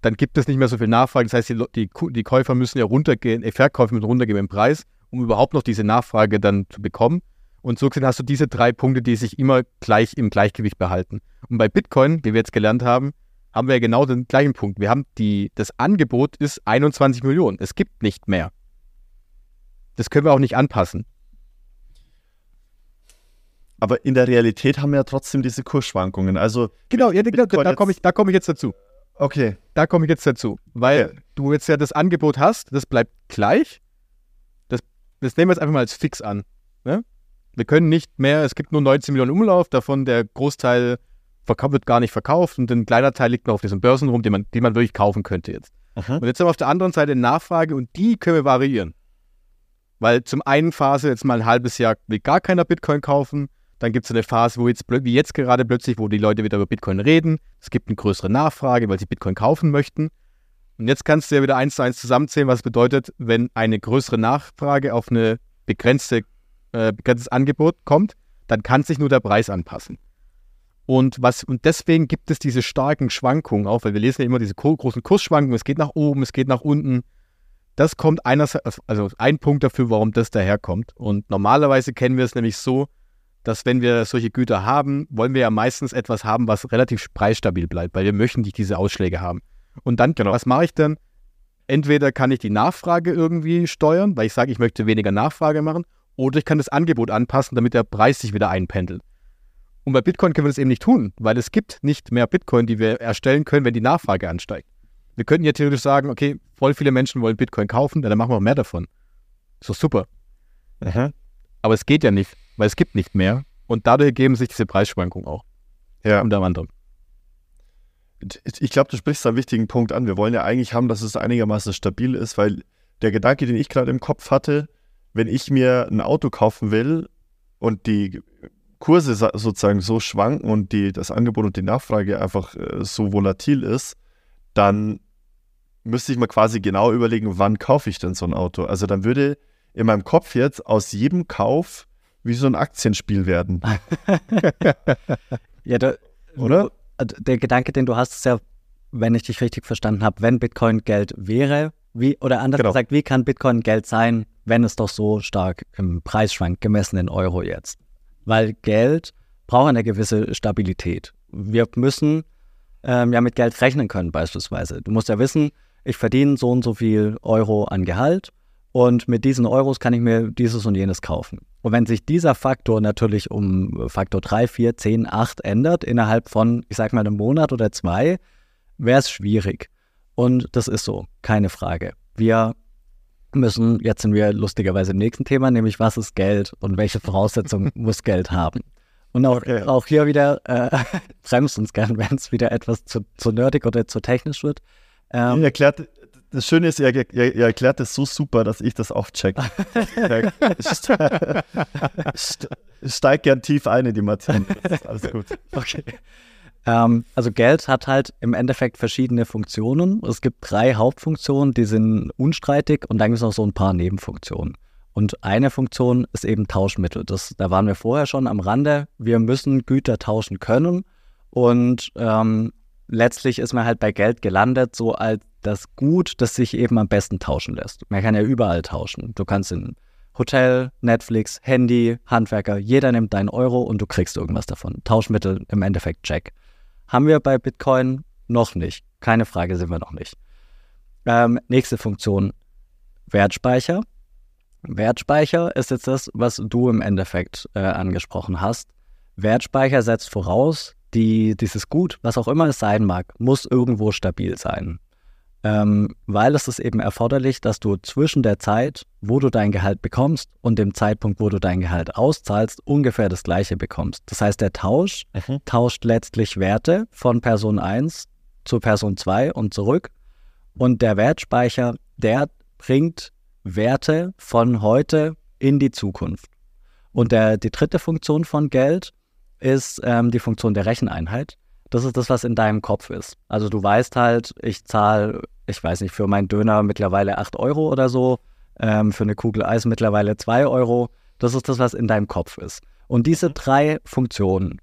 dann gibt es nicht mehr so viel Nachfrage. Das heißt, die, die, die Käufer müssen ja runtergehen, die äh, Verkäufer müssen runtergehen im Preis, um überhaupt noch diese Nachfrage dann zu bekommen. Und so gesehen hast du diese drei Punkte, die sich immer gleich im Gleichgewicht behalten. Und bei Bitcoin, wie wir jetzt gelernt haben, haben wir ja genau den gleichen Punkt. Wir haben die, das Angebot ist 21 Millionen. Es gibt nicht mehr. Das können wir auch nicht anpassen.
Aber in der Realität haben wir ja trotzdem diese Kursschwankungen. Also
genau, ja, genau da komme ich, komm ich jetzt dazu.
Okay.
Da komme ich jetzt dazu. Weil okay. du jetzt ja das Angebot hast, das bleibt gleich. Das, nehmen wir jetzt einfach mal als fix an. Ne? Wir können nicht mehr, es gibt nur 19 Millionen Umlauf, davon der Großteil wird gar nicht verkauft und ein kleiner Teil liegt noch auf diesen Börsen rum, den man, den man wirklich kaufen könnte jetzt. Aha. Und jetzt haben wir auf der anderen Seite Nachfrage und die können wir variieren. Weil zum einen Phase jetzt mal ein halbes Jahr will gar keiner Bitcoin kaufen, dann gibt es eine Phase, wo jetzt, wie jetzt gerade plötzlich, wo die Leute wieder über Bitcoin reden. Es gibt eine größere Nachfrage, weil sie Bitcoin kaufen möchten. Und jetzt kannst du ja wieder eins zu eins zusammenzählen, was bedeutet, wenn eine größere Nachfrage auf eine begrenzte, äh, begrenztes Angebot kommt, dann kann sich nur der Preis anpassen. Und, was, und deswegen gibt es diese starken Schwankungen auch, weil wir lesen ja immer diese großen Kursschwankungen, es geht nach oben, es geht nach unten. Das kommt einerseits, also ein Punkt dafür, warum das daherkommt. Und normalerweise kennen wir es nämlich so, dass wenn wir solche Güter haben, wollen wir ja meistens etwas haben, was relativ preisstabil bleibt, weil wir möchten nicht diese Ausschläge haben. Und dann, genau. was mache ich dann? Entweder kann ich die Nachfrage irgendwie steuern, weil ich sage, ich möchte weniger Nachfrage machen, oder ich kann das Angebot anpassen, damit der Preis sich wieder einpendelt. Und bei Bitcoin können wir das eben nicht tun, weil es gibt nicht mehr Bitcoin, die wir erstellen können, wenn die Nachfrage ansteigt. Wir könnten ja theoretisch sagen, okay, voll viele Menschen wollen Bitcoin kaufen, dann machen wir mehr davon. Ist doch super. Aha. Aber es geht ja nicht, weil es gibt nicht mehr. Und dadurch ergeben sich diese Preisschwankungen auch.
Ja. Unter anderem. Ich glaube, du sprichst einen wichtigen Punkt an. Wir wollen ja eigentlich haben, dass es einigermaßen stabil ist, weil der Gedanke, den ich gerade im Kopf hatte, wenn ich mir ein Auto kaufen will und die Kurse sozusagen so schwanken und die, das Angebot und die Nachfrage einfach äh, so volatil ist, dann müsste ich mir quasi genau überlegen, wann kaufe ich denn so ein Auto. Also dann würde in meinem Kopf jetzt aus jedem Kauf wie so ein Aktienspiel werden.
ja, da, oder? Der Gedanke, den du hast, ist ja, wenn ich dich richtig verstanden habe, wenn Bitcoin Geld wäre, wie, oder anders genau. gesagt, wie kann Bitcoin Geld sein, wenn es doch so stark im Preis schwankt, gemessen in Euro jetzt? weil Geld braucht eine gewisse Stabilität. Wir müssen ähm, ja mit Geld rechnen können beispielsweise. Du musst ja wissen, ich verdiene so und so viel Euro an Gehalt und mit diesen Euros kann ich mir dieses und jenes kaufen. Und wenn sich dieser Faktor natürlich um Faktor 3, 4, 10, 8 ändert innerhalb von, ich sag mal, einem Monat oder zwei, wäre es schwierig. Und das ist so, keine Frage. Wir müssen, jetzt sind wir lustigerweise im nächsten Thema, nämlich was ist Geld und welche Voraussetzungen muss Geld haben. Und auch, okay. auch hier wieder, äh, bremst uns gern, wenn es wieder etwas zu, zu nerdig oder zu technisch wird.
Ähm, erklärt, das Schöne ist, ihr, ihr, ihr, erklärt das so super, dass ich das auch check. ich steig gern tief ein in die Materie. Alles gut.
Okay. Ähm, also Geld hat halt im Endeffekt verschiedene Funktionen. Es gibt drei Hauptfunktionen, die sind unstreitig und dann gibt es noch so ein paar Nebenfunktionen. Und eine Funktion ist eben Tauschmittel. Das, da waren wir vorher schon am Rande. Wir müssen Güter tauschen können. Und ähm, letztlich ist man halt bei Geld gelandet, so als das Gut, das sich eben am besten tauschen lässt. Man kann ja überall tauschen. Du kannst in Hotel, Netflix, Handy, Handwerker, jeder nimmt deinen Euro und du kriegst irgendwas davon. Tauschmittel im Endeffekt Check. Haben wir bei Bitcoin noch nicht. Keine Frage, sind wir noch nicht. Ähm, nächste Funktion, Wertspeicher. Wertspeicher ist jetzt das, was du im Endeffekt äh, angesprochen hast. Wertspeicher setzt voraus, die, dieses Gut, was auch immer es sein mag, muss irgendwo stabil sein. Ähm, weil es ist eben erforderlich, dass du zwischen der Zeit, wo du dein Gehalt bekommst und dem Zeitpunkt, wo du dein Gehalt auszahlst, ungefähr das gleiche bekommst. Das heißt, der Tausch mhm. tauscht letztlich Werte von Person 1 zu Person 2 und zurück. Und der Wertspeicher, der bringt Werte von heute in die Zukunft. Und der, die dritte Funktion von Geld ist ähm, die Funktion der Recheneinheit. Das ist das, was in deinem Kopf ist. Also du weißt halt, ich zahle, ich weiß nicht, für meinen Döner mittlerweile 8 Euro oder so, ähm, für eine Kugel Eis mittlerweile 2 Euro. Das ist das, was in deinem Kopf ist. Und diese mhm. drei Funktionen,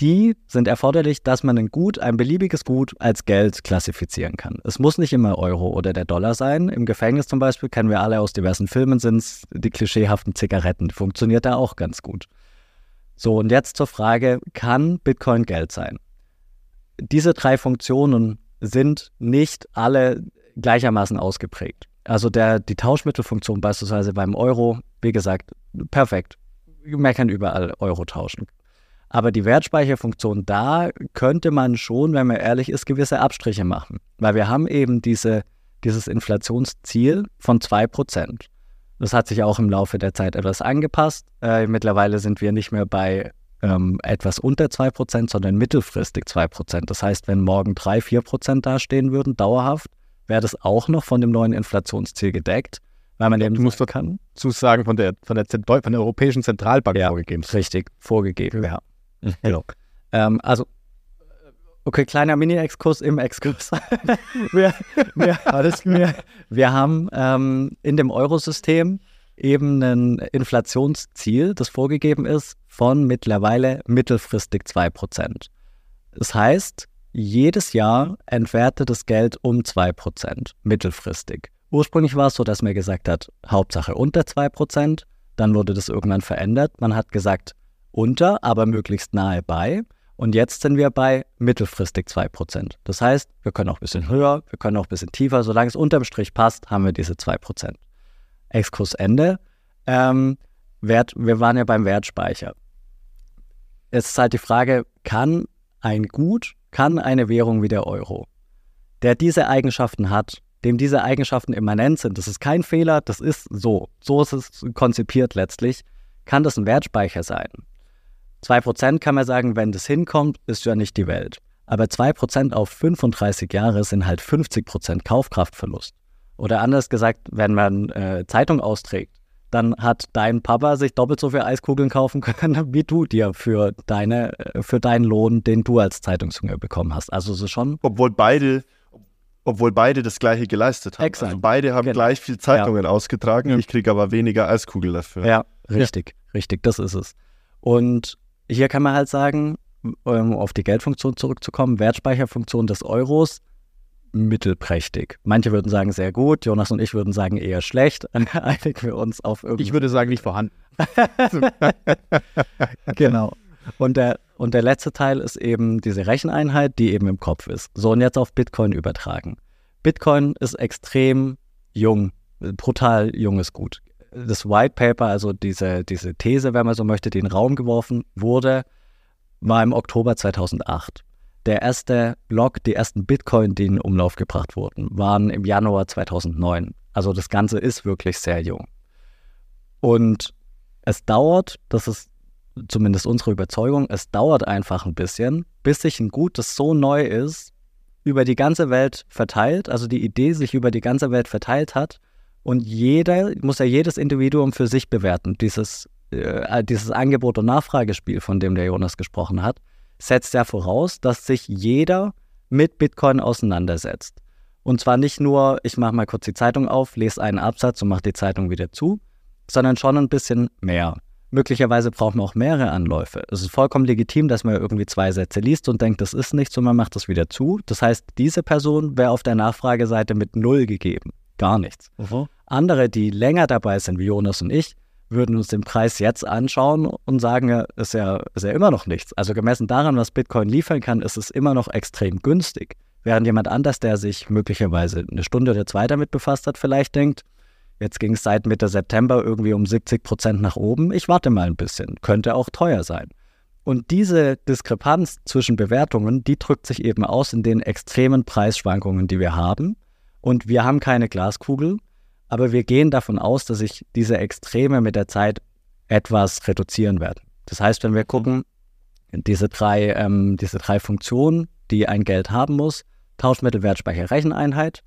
die sind erforderlich, dass man ein Gut, ein beliebiges Gut als Geld klassifizieren kann. Es muss nicht immer Euro oder der Dollar sein. Im Gefängnis zum Beispiel, kennen wir alle aus diversen Filmen, sind es die klischeehaften Zigaretten. Funktioniert da auch ganz gut. So, und jetzt zur Frage, kann Bitcoin Geld sein? Diese drei Funktionen sind nicht alle gleichermaßen ausgeprägt. Also der, die Tauschmittelfunktion beispielsweise beim Euro, wie gesagt, perfekt. Man kann überall Euro tauschen. Aber die Wertspeicherfunktion, da könnte man schon, wenn man ehrlich ist, gewisse Abstriche machen. Weil wir haben eben diese, dieses Inflationsziel von 2%. Das hat sich auch im Laufe der Zeit etwas angepasst. Äh, mittlerweile sind wir nicht mehr bei ähm, etwas unter 2%, sondern mittelfristig 2%. Das heißt, wenn morgen 3, 4% dastehen würden, dauerhaft, wäre das auch noch von dem neuen Inflationsziel gedeckt, weil man eben.
Du musst kann, Zusagen von der, von der, von der Europäischen Zentralbank
ja,
vorgegeben.
Richtig, vorgegeben, ja. Genau. ähm, also Okay, kleiner Mini-Exkurs im Exkurs. wir, wir, wir, wir, haben ähm, in dem Eurosystem eben ein Inflationsziel, das vorgegeben ist, von mittlerweile mittelfristig 2%. Das heißt, jedes Jahr entwertet das Geld um 2%, mittelfristig. Ursprünglich war es so, dass man gesagt hat, Hauptsache unter 2%, dann wurde das irgendwann verändert. Man hat gesagt, unter, aber möglichst nahe bei. Und jetzt sind wir bei mittelfristig 2%. Das heißt, wir können auch ein bisschen höher, wir können auch ein bisschen tiefer. Solange es unterm Strich passt, haben wir diese 2%. Exkursende. Ähm, Wert, wir waren ja beim Wertspeicher. Es ist halt die Frage, kann ein Gut, kann eine Währung wie der Euro, der diese Eigenschaften hat, dem diese Eigenschaften immanent sind, das ist kein Fehler, das ist so, so ist es konzipiert letztlich, kann das ein Wertspeicher sein. 2% kann man sagen, wenn das hinkommt, ist ja nicht die Welt. Aber 2% auf 35 Jahre sind halt 50% Kaufkraftverlust. Oder anders gesagt, wenn man äh, Zeitung austrägt, dann hat dein Papa sich doppelt so viel Eiskugeln kaufen können, wie du dir für, deine, äh, für deinen Lohn, den du als Zeitungsjunge bekommen hast. Also so schon.
Obwohl beide, obwohl beide das Gleiche geleistet haben. Exakt. Also beide haben genau. gleich viel Zeitungen ja. ausgetragen, ich kriege aber weniger Eiskugel dafür.
Ja, richtig, ja. richtig, das ist es. Und hier kann man halt sagen, um auf die Geldfunktion zurückzukommen, Wertspeicherfunktion des Euros mittelprächtig. Manche würden sagen sehr gut, Jonas und ich würden sagen eher schlecht. Einigen wir uns auf irgendwie.
Ich würde sagen nicht vorhanden.
genau. Und der, und der letzte Teil ist eben diese Recheneinheit, die eben im Kopf ist. So, und jetzt auf Bitcoin übertragen. Bitcoin ist extrem jung, brutal junges Gut das White Paper, also diese, diese These, wenn man so möchte, die in den Raum geworfen wurde, war im Oktober 2008. Der erste Block, die ersten Bitcoin, die in Umlauf gebracht wurden, waren im Januar 2009. Also das Ganze ist wirklich sehr jung. Und es dauert, das ist zumindest unsere Überzeugung, es dauert einfach ein bisschen, bis sich ein Gut, das so neu ist, über die ganze Welt verteilt, also die Idee sich über die ganze Welt verteilt hat und jeder muss ja jedes Individuum für sich bewerten. Dieses, äh, dieses Angebot- und Nachfragespiel, von dem der Jonas gesprochen hat, setzt ja voraus, dass sich jeder mit Bitcoin auseinandersetzt. Und zwar nicht nur, ich mache mal kurz die Zeitung auf, lese einen Absatz und mache die Zeitung wieder zu, sondern schon ein bisschen mehr. Möglicherweise braucht man auch mehrere Anläufe. Es ist vollkommen legitim, dass man irgendwie zwei Sätze liest und denkt, das ist nichts und man macht das wieder zu. Das heißt, diese Person wäre auf der Nachfrageseite mit null gegeben. Gar nichts.
Mhm.
Andere, die länger dabei sind, wie Jonas und ich, würden uns den Preis jetzt anschauen und sagen, ja, ist ja, ist ja immer noch nichts. Also gemessen daran, was Bitcoin liefern kann, ist es immer noch extrem günstig. Während jemand anders, der sich möglicherweise eine Stunde oder zwei damit befasst hat, vielleicht denkt, jetzt ging es seit Mitte September irgendwie um 70 Prozent nach oben, ich warte mal ein bisschen, könnte auch teuer sein. Und diese Diskrepanz zwischen Bewertungen, die drückt sich eben aus in den extremen Preisschwankungen, die wir haben. Und wir haben keine Glaskugel, aber wir gehen davon aus, dass sich diese Extreme mit der Zeit etwas reduzieren werden. Das heißt, wenn wir gucken, diese drei, ähm, diese drei Funktionen, die ein Geld haben muss, Tauschmittel, Wertspeicher, Recheneinheit.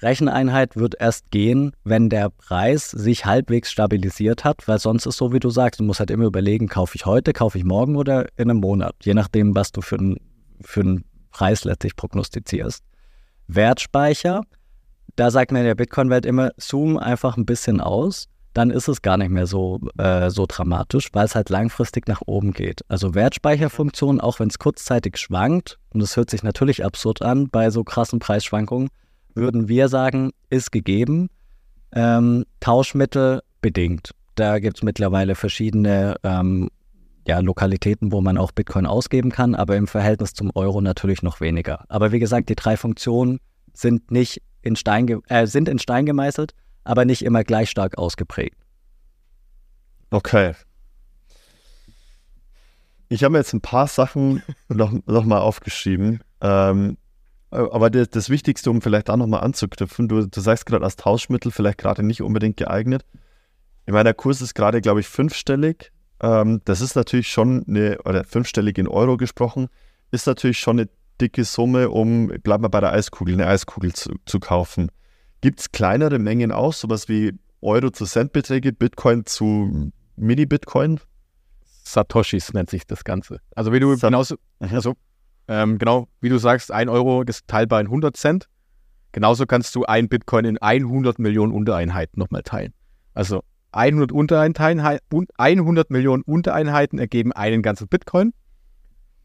Recheneinheit wird erst gehen, wenn der Preis sich halbwegs stabilisiert hat, weil sonst ist so, wie du sagst, du musst halt immer überlegen, kaufe ich heute, kaufe ich morgen oder in einem Monat, je nachdem, was du für einen für einen Preis letztlich prognostizierst. Wertspeicher, da sagt mir in der Bitcoin-Welt immer, zoom einfach ein bisschen aus, dann ist es gar nicht mehr so, äh, so dramatisch, weil es halt langfristig nach oben geht. Also Wertspeicherfunktion, auch wenn es kurzzeitig schwankt, und das hört sich natürlich absurd an bei so krassen Preisschwankungen, würden wir sagen, ist gegeben. Ähm, Tauschmittel bedingt. Da gibt es mittlerweile verschiedene ähm, ja, Lokalitäten, wo man auch Bitcoin ausgeben kann, aber im Verhältnis zum Euro natürlich noch weniger. Aber wie gesagt, die drei Funktionen sind nicht in Stein, äh, sind in Stein gemeißelt, aber nicht immer gleich stark ausgeprägt.
Okay. Ich habe mir jetzt ein paar Sachen noch, noch mal aufgeschrieben. Ähm, aber das, das, Wichtigste, um vielleicht da nochmal anzuknüpfen, du, du sagst gerade als Tauschmittel vielleicht gerade nicht unbedingt geeignet. Ich meine, der Kurs ist gerade, glaube ich, fünfstellig. Ähm, das ist natürlich schon eine, oder fünfstellig in Euro gesprochen, ist natürlich schon eine dicke Summe, um, bleiben wir bei der Eiskugel, eine Eiskugel zu, zu kaufen. Gibt es kleinere Mengen aus, sowas wie Euro zu Centbeträge, Bitcoin zu Mini-Bitcoin?
Satoshis nennt sich das Ganze. Also wie du Sat genauso, also, ähm, genau, wie du sagst, ein Euro ist teilbar in 100 Cent. Genauso kannst du ein Bitcoin in 100 Millionen Untereinheiten nochmal teilen. Also 100, Untereinheiten, 100 Millionen Untereinheiten ergeben einen ganzen Bitcoin.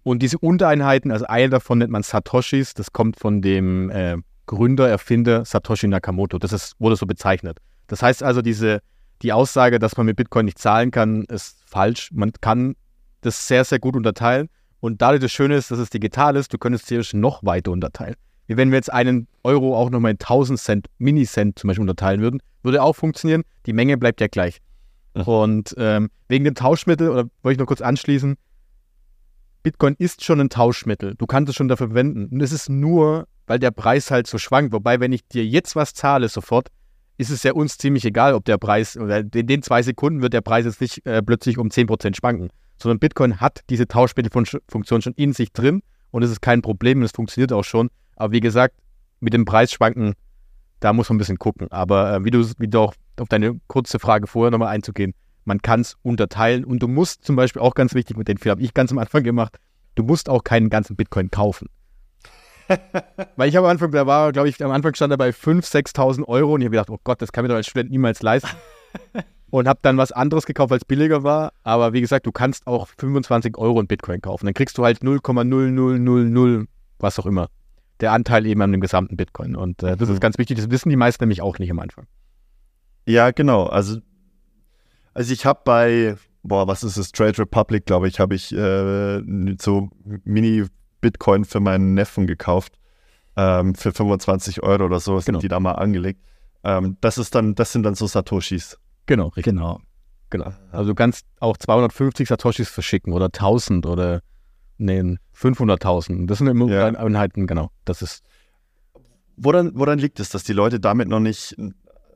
Und diese Untereinheiten, also eine davon nennt man Satoshis, das kommt von dem äh, Gründer, Erfinder Satoshi Nakamoto. Das ist, wurde so bezeichnet. Das heißt also, diese, die Aussage, dass man mit Bitcoin nicht zahlen kann, ist falsch. Man kann das sehr, sehr gut unterteilen. Und dadurch das Schöne ist, dass es digital ist, du könntest theoretisch noch weiter unterteilen. Wie wenn wir jetzt einen Euro auch nochmal in 1000 Cent, Minicent zum Beispiel unterteilen würden, würde auch funktionieren. Die Menge bleibt ja gleich. Und ähm, wegen dem Tauschmittel, oder wollte ich noch kurz anschließen, Bitcoin ist schon ein Tauschmittel. Du kannst es schon dafür verwenden. Und es ist nur weil der Preis halt so schwankt. Wobei, wenn ich dir jetzt was zahle sofort, ist es ja uns ziemlich egal, ob der Preis, in den zwei Sekunden wird der Preis jetzt nicht äh, plötzlich um 10% schwanken, sondern Bitcoin hat diese Tauschmittelfunktion schon in sich drin und es ist kein Problem und es funktioniert auch schon. Aber wie gesagt, mit dem Preisschwanken, da muss man ein bisschen gucken. Aber äh, wie, du, wie du auch auf deine kurze Frage vorher nochmal einzugehen, man kann es unterteilen und du musst zum Beispiel auch ganz wichtig, mit den Fehler habe ich ganz am Anfang gemacht, du musst auch keinen ganzen Bitcoin kaufen. Weil ich habe am Anfang, da war, glaube ich, am Anfang stand er bei 5.000, 6.000 Euro und ich habe gedacht, oh Gott, das kann mir doch als Student niemals leisten. und habe dann was anderes gekauft, weil es billiger war. Aber wie gesagt, du kannst auch 25 Euro in Bitcoin kaufen. Dann kriegst du halt 0,0000, was auch immer. Der Anteil eben an dem gesamten Bitcoin. Und äh, das ist mhm. ganz wichtig. Das wissen die meisten nämlich auch nicht am Anfang.
Ja, genau. Also, also ich habe bei, boah, was ist das? Trade Republic, glaube ich, habe ich äh, so Mini- Bitcoin für meinen Neffen gekauft. Ähm, für 25 Euro oder so sind genau. die da mal angelegt. Ähm, das ist dann, das sind dann so Satoshis.
Genau, richtig. Genau. Genau. Also du kannst auch 250 Satoshis verschicken oder 1000 oder nee, 500.000. Das sind immer ja. Einheiten, genau. Das ist.
Woran, woran liegt es, dass die Leute damit noch nicht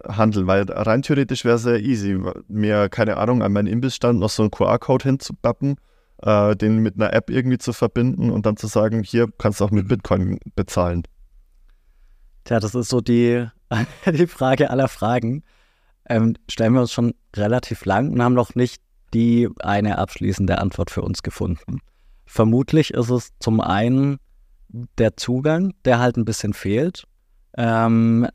handeln? Weil rein theoretisch wäre es sehr easy, mir, keine Ahnung, an meinen Imbissstand noch so einen QR-Code hinzubappen äh, den mit einer App irgendwie zu verbinden und dann zu sagen, hier kannst du auch mit mhm. Bitcoin bezahlen.
Tja, das ist so die, die Frage aller Fragen. Ähm, stellen wir uns schon relativ lang und haben noch nicht die eine abschließende Antwort für uns gefunden. Vermutlich ist es zum einen der Zugang, der halt ein bisschen fehlt. Ähm,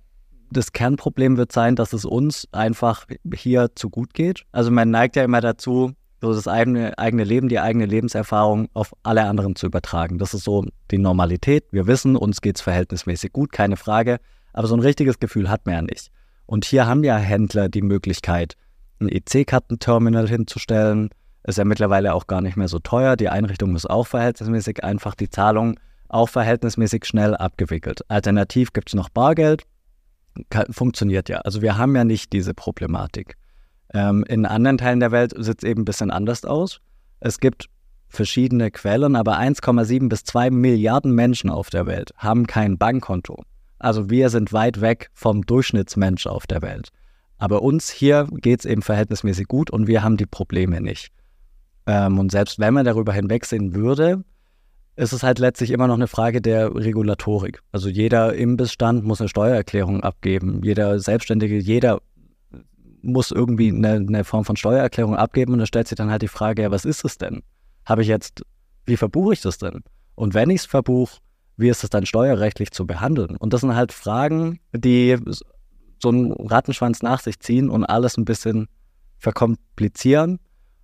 das Kernproblem wird sein, dass es uns einfach hier zu gut geht. Also man neigt ja immer dazu, so das eigene, eigene Leben, die eigene Lebenserfahrung auf alle anderen zu übertragen. Das ist so die Normalität. Wir wissen, uns geht es verhältnismäßig gut, keine Frage. Aber so ein richtiges Gefühl hat man ja nicht. Und hier haben ja Händler die Möglichkeit, ein EC-Kartenterminal hinzustellen. Ist ja mittlerweile auch gar nicht mehr so teuer. Die Einrichtung ist auch verhältnismäßig einfach. Die Zahlung auch verhältnismäßig schnell abgewickelt. Alternativ gibt es noch Bargeld. Funktioniert ja. Also wir haben ja nicht diese Problematik. Ähm, in anderen Teilen der Welt sieht es eben ein bisschen anders aus. Es gibt verschiedene Quellen, aber 1,7 bis 2 Milliarden Menschen auf der Welt haben kein Bankkonto. Also wir sind weit weg vom Durchschnittsmensch auf der Welt. Aber uns hier geht es eben verhältnismäßig gut und wir haben die Probleme nicht. Ähm, und selbst wenn man darüber hinwegsehen würde, ist es halt letztlich immer noch eine Frage der Regulatorik. Also jeder Imbissstand muss eine Steuererklärung abgeben. Jeder Selbstständige, jeder muss irgendwie eine, eine, Form von Steuererklärung abgeben und da stellt sich dann halt die Frage, ja, was ist es denn? Habe ich jetzt, wie verbuche ich das denn? Und wenn ich es verbuche, wie ist es dann steuerrechtlich zu behandeln? Und das sind halt Fragen, die so einen Rattenschwanz nach sich ziehen und alles ein bisschen verkomplizieren.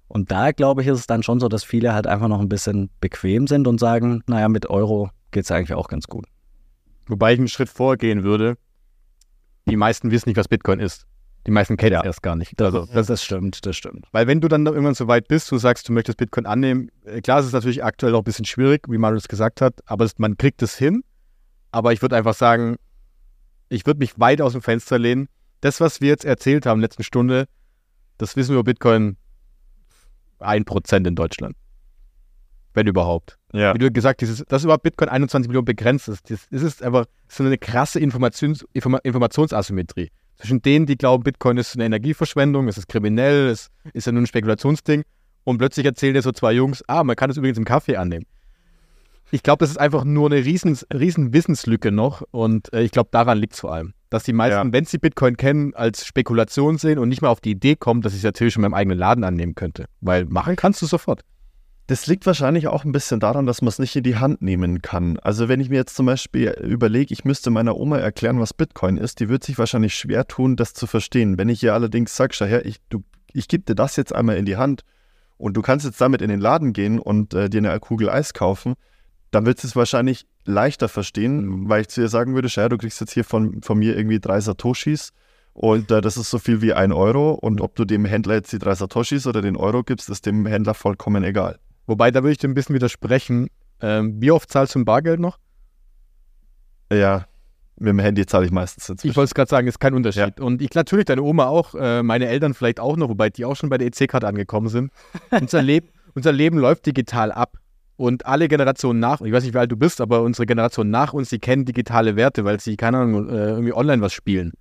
Und da glaube ich, ist es dann schon so, dass viele halt einfach noch ein bisschen bequem sind und sagen, naja, mit Euro geht es eigentlich auch ganz gut.
Wobei ich einen Schritt vorgehen würde. Die meisten wissen nicht, was Bitcoin ist. Die meisten kennen ja. erst gar nicht.
Also, das, das, stimmt, das stimmt.
Weil wenn du dann irgendwann so weit bist, du sagst, du möchtest Bitcoin annehmen, äh, klar, es ist natürlich aktuell auch ein bisschen schwierig, wie Marius gesagt hat, aber es, man kriegt es hin. Aber ich würde einfach sagen, ich würde mich weit aus dem Fenster lehnen. Das, was wir jetzt erzählt haben in letzten Stunde, das wissen wir über Bitcoin 1% in Deutschland. Wenn überhaupt. Ja. Wie du gesagt hast, dass überhaupt Bitcoin 21 Millionen begrenzt ist, das, ist einfach so eine krasse Informations, Informationsasymmetrie zwischen denen, die glauben, Bitcoin ist eine Energieverschwendung, es ist kriminell, es ist ja nur ein Spekulationsding. Und plötzlich erzählen dir so zwei Jungs, ah, man kann es übrigens im Kaffee annehmen. Ich glaube, das ist einfach nur eine riesen, riesen Wissenslücke noch und äh, ich glaube, daran liegt es vor allem. Dass die meisten, ja. wenn sie Bitcoin kennen, als Spekulation sehen und nicht mal auf die Idee kommen, dass ich es natürlich schon in meinem eigenen Laden annehmen könnte. Weil machen kannst du sofort.
Das liegt wahrscheinlich auch ein bisschen daran, dass man es nicht in die Hand nehmen kann. Also wenn ich mir jetzt zum Beispiel überlege, ich müsste meiner Oma erklären, was Bitcoin ist, die wird sich wahrscheinlich schwer tun, das zu verstehen. Wenn ich ihr allerdings sage, schau her, ich, ich gebe dir das jetzt einmal in die Hand und du kannst jetzt damit in den Laden gehen und äh, dir eine Kugel Eis kaufen, dann wird sie es wahrscheinlich leichter verstehen, mhm. weil ich zu ihr sagen würde, schau her, du kriegst jetzt hier von, von mir irgendwie drei Satoshis und äh, das ist so viel wie ein Euro und ob du dem Händler jetzt die drei Satoshis oder den Euro gibst, ist dem Händler vollkommen egal.
Wobei, da würde ich dir ein bisschen widersprechen. Ähm, wie oft zahlst du ein Bargeld noch?
Ja, mit dem Handy zahle ich meistens
inzwischen. Ich wollte es gerade sagen, ist kein Unterschied. Ja. Und ich natürlich deine Oma auch, äh, meine Eltern vielleicht auch noch, wobei die auch schon bei der EC-Karte angekommen sind. unser, Leb unser Leben läuft digital ab. Und alle Generationen nach, ich weiß nicht, wie alt du bist, aber unsere Generation nach uns, die kennen digitale Werte, weil sie, keine Ahnung, äh, irgendwie online was spielen.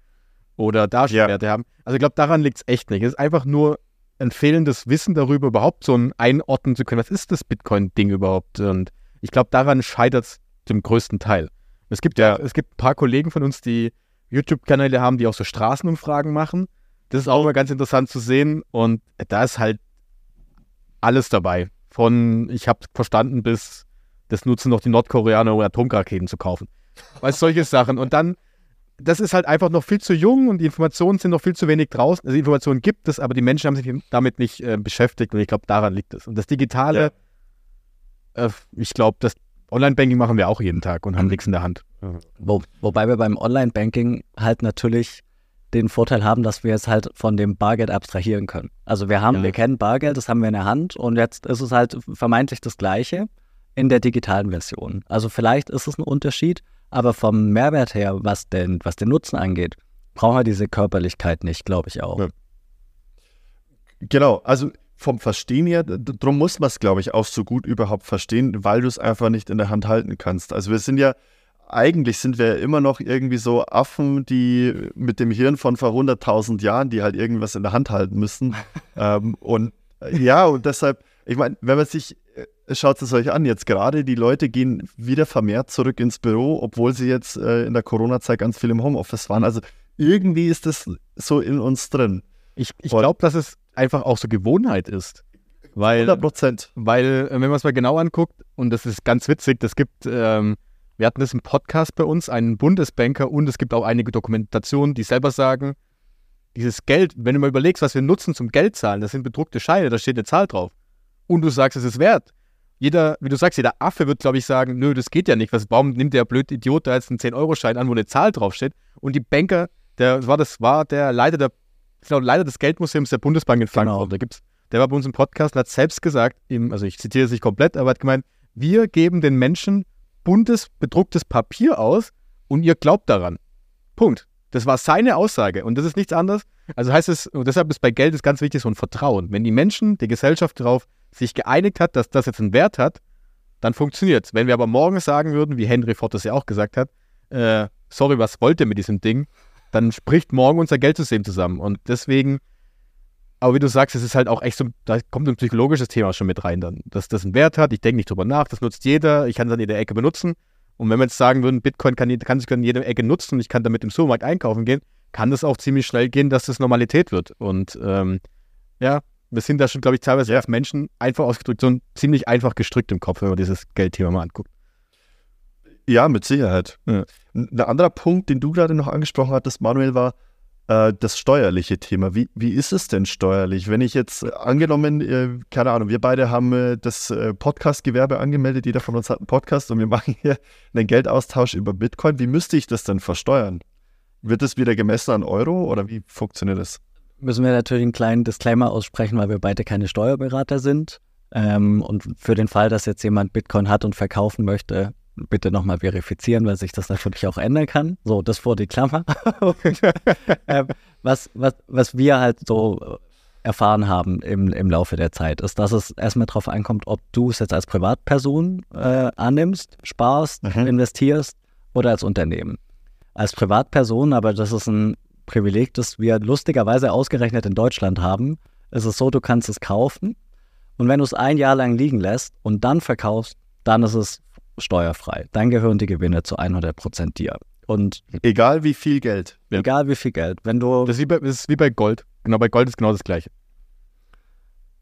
Oder Darstellwerte ja. haben. Also ich glaube, daran liegt es echt nicht. Es ist einfach nur ein fehlendes Wissen darüber, überhaupt so ein einordnen zu können, was ist das Bitcoin-Ding überhaupt? Und ich glaube, daran scheitert es zum größten Teil. Es gibt ja, es gibt ein paar Kollegen von uns, die YouTube-Kanäle haben, die auch so Straßenumfragen machen. Das ist auch immer ganz interessant zu sehen. Und da ist halt alles dabei. Von ich habe verstanden bis das nutzen noch die Nordkoreaner, um Atomraketen zu kaufen. Weißt solche Sachen. Und dann das ist halt einfach noch viel zu jung und die Informationen sind noch viel zu wenig draußen. Also Informationen gibt es, aber die Menschen haben sich damit nicht äh, beschäftigt und ich glaube, daran liegt es. Und das Digitale, ja. äh, ich glaube, das Online-Banking machen wir auch jeden Tag und haben mhm. nichts in der Hand.
Wo, wobei wir beim Online-Banking halt natürlich den Vorteil haben, dass wir es halt von dem Bargeld abstrahieren können. Also wir haben, ja. wir kennen Bargeld, das haben wir in der Hand und jetzt ist es halt vermeintlich das Gleiche in der digitalen Version. Also vielleicht ist es ein Unterschied, aber vom Mehrwert her, was den, was den Nutzen angeht, brauchen wir diese Körperlichkeit nicht, glaube ich auch. Ja.
Genau, also vom Verstehen her, darum muss man es, glaube ich, auch so gut überhaupt verstehen, weil du es einfach nicht in der Hand halten kannst. Also wir sind ja, eigentlich sind wir immer noch irgendwie so Affen, die mit dem Hirn von vor 100.000 Jahren, die halt irgendwas in der Hand halten müssen. ähm, und ja, und deshalb, ich meine, wenn man sich schaut es euch an, jetzt gerade die Leute gehen wieder vermehrt zurück ins Büro, obwohl sie jetzt äh, in der Corona-Zeit ganz viel im Homeoffice waren. Also irgendwie ist das so in uns drin.
Ich, ich glaube, dass es einfach auch so Gewohnheit ist. Weil,
100 Prozent.
weil äh, wenn man es mal genau anguckt, und das ist ganz witzig, das gibt, ähm, wir hatten das im Podcast bei uns, einen Bundesbanker und es gibt auch einige Dokumentationen, die selber sagen, dieses Geld, wenn du mal überlegst, was wir nutzen zum Geldzahlen, das sind bedruckte Scheine, da steht eine Zahl drauf. Und du sagst, es ist wert. Jeder, wie du sagst, jeder Affe wird, glaube ich, sagen, nö, das geht ja nicht. Was, warum nimmt der blöde Idiot da jetzt einen 10-Euro-Schein an, wo eine Zahl draufsteht? Und die Banker, der war, das war der Leiter der, genau, Leiter des Geldmuseums der Bundesbank in Frankfurt.
Genau.
Da gibt's, der war bei uns im Podcast und hat selbst gesagt, im, also ich zitiere es nicht komplett, aber hat gemeint, wir geben den Menschen buntes, bedrucktes Papier aus und ihr glaubt daran. Punkt. Das war seine Aussage und das ist nichts anderes. Also heißt es, und deshalb ist bei Geld ist ganz wichtig so ein Vertrauen. Wenn die Menschen, die Gesellschaft darauf sich geeinigt hat, dass das jetzt einen Wert hat, dann funktioniert es. Wenn wir aber morgen sagen würden, wie Henry Ford das ja auch gesagt hat, äh, sorry, was wollt ihr mit diesem Ding, dann spricht morgen unser Geldsystem zusammen. Und deswegen, aber wie du sagst, es ist halt auch echt so, da kommt ein psychologisches Thema schon mit rein dann, dass das einen Wert hat, ich denke nicht drüber nach, das nutzt jeder, ich kann es an jeder Ecke benutzen. Und wenn wir jetzt sagen würden, Bitcoin kann, kann sich an jeder Ecke nutzen und ich kann damit im Supermarkt einkaufen gehen, kann das auch ziemlich schnell gehen, dass das Normalität wird. Und ähm, ja, wir sind da schon, glaube ich, teilweise als Menschen einfach ausgedrückt, so ein ziemlich einfach gestrickt im Kopf, wenn man dieses Geldthema mal anguckt.
Ja, mit Sicherheit.
Ja.
Ein ein anderer Punkt, den du gerade noch angesprochen hattest, Manuel, war äh, das steuerliche Thema. Wie, wie ist es denn steuerlich? Wenn ich jetzt äh, angenommen, äh, keine Ahnung, wir beide haben äh, das Podcast-Gewerbe angemeldet, jeder von uns hat einen Podcast und wir machen hier einen Geldaustausch über Bitcoin. Wie müsste ich das denn versteuern? Wird es wieder gemessen an Euro oder wie funktioniert das?
müssen wir natürlich einen kleinen Disclaimer aussprechen, weil wir beide keine Steuerberater sind. Ähm, und für den Fall, dass jetzt jemand Bitcoin hat und verkaufen möchte, bitte nochmal verifizieren, weil sich das natürlich auch ändern kann. So, das vor die Klammer. ähm, was, was, was wir halt so erfahren haben im, im Laufe der Zeit, ist, dass es erstmal darauf ankommt, ob du es jetzt als Privatperson äh, annimmst, sparst,
Mhm.
investierst oder als Unternehmen. Als Privatperson, aber das ist ein Privileg, das wir lustigerweise ausgerechnet in Deutschland haben, ist es so, du kannst es kaufen und wenn du es ein Jahr lang liegen lässt und dann verkaufst, dann ist es steuerfrei. Dann gehören die Gewinne zu 100% dir. Und
Egal wie viel Geld.
Ja.
egal wie viel Geld, wenn du,
Das ist, wie bei, das ist wie bei Gold. Genau, bei Gold ist genau das Gleiche.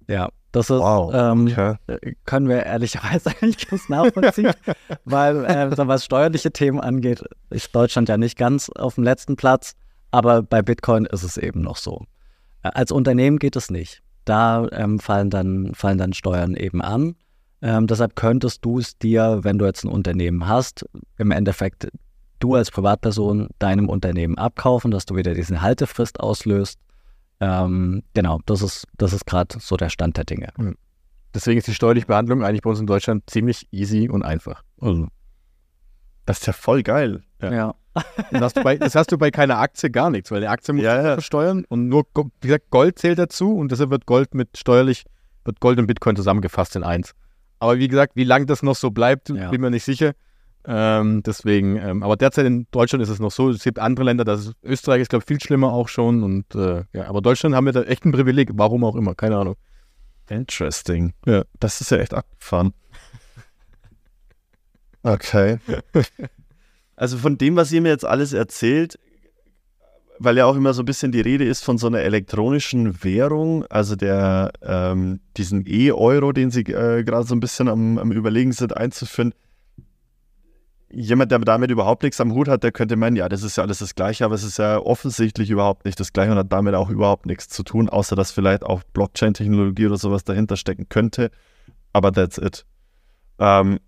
ja, das ist,
Wow.
ähm,
Okay.
können wir ehrlicherweise eigentlich ganz nachvollziehen, weil äh, was steuerliche Themen angeht, ist Deutschland ja nicht ganz auf dem letzten Platz, aber bei Bitcoin ist es eben noch so. Äh, Als Unternehmen geht es nicht. Da ähm, fallen, dann, fallen dann Steuern eben an. Ähm, deshalb könntest du es dir, wenn du jetzt ein Unternehmen hast, im Endeffekt du als Privatperson deinem Unternehmen abkaufen, dass du wieder diesen Haltefrist auslöst. Ähm, genau, das ist, das ist gerade so der Stand der Dinge.
Deswegen ist die steuerliche Behandlung eigentlich bei uns in Deutschland ziemlich easy und einfach. Also,
Das ist ja voll geil.
Ja.
ja.
das, hast du bei, das hast du bei keiner Aktie gar nichts, weil die Aktie muss
Ja, ja.
versteuern und nur, wie gesagt, Gold zählt dazu und deshalb wird Gold mit steuerlich, wird Gold und Bitcoin zusammengefasst in eins. Aber wie gesagt, wie lange das noch so bleibt,
Ja.
bin mir nicht sicher. Ähm, deswegen, ähm, aber derzeit in Deutschland ist es noch so. Es gibt andere Länder, das ist, Österreich ist, glaube ich, viel schlimmer auch schon. Und äh, ja, aber Deutschland haben wir da echt ein Privileg, warum auch immer, keine Ahnung.
Interesting.
Ja.
Das ist ja echt abgefahren. Okay. Also von dem, was ihr mir jetzt alles erzählt, weil ja auch immer so ein bisschen die Rede ist von so einer elektronischen Währung, also der ähm, diesen E-Euro, den sie äh, gerade so ein bisschen am, am Überlegen sind einzuführen. Jemand, der damit überhaupt nichts am Hut hat, der könnte meinen, ja, das ist ja alles das Gleiche, aber es ist ja offensichtlich überhaupt nicht das Gleiche und hat damit auch überhaupt nichts zu tun, außer dass vielleicht auch Blockchain-Technologie oder sowas dahinter stecken könnte. Aber that's it. Ähm,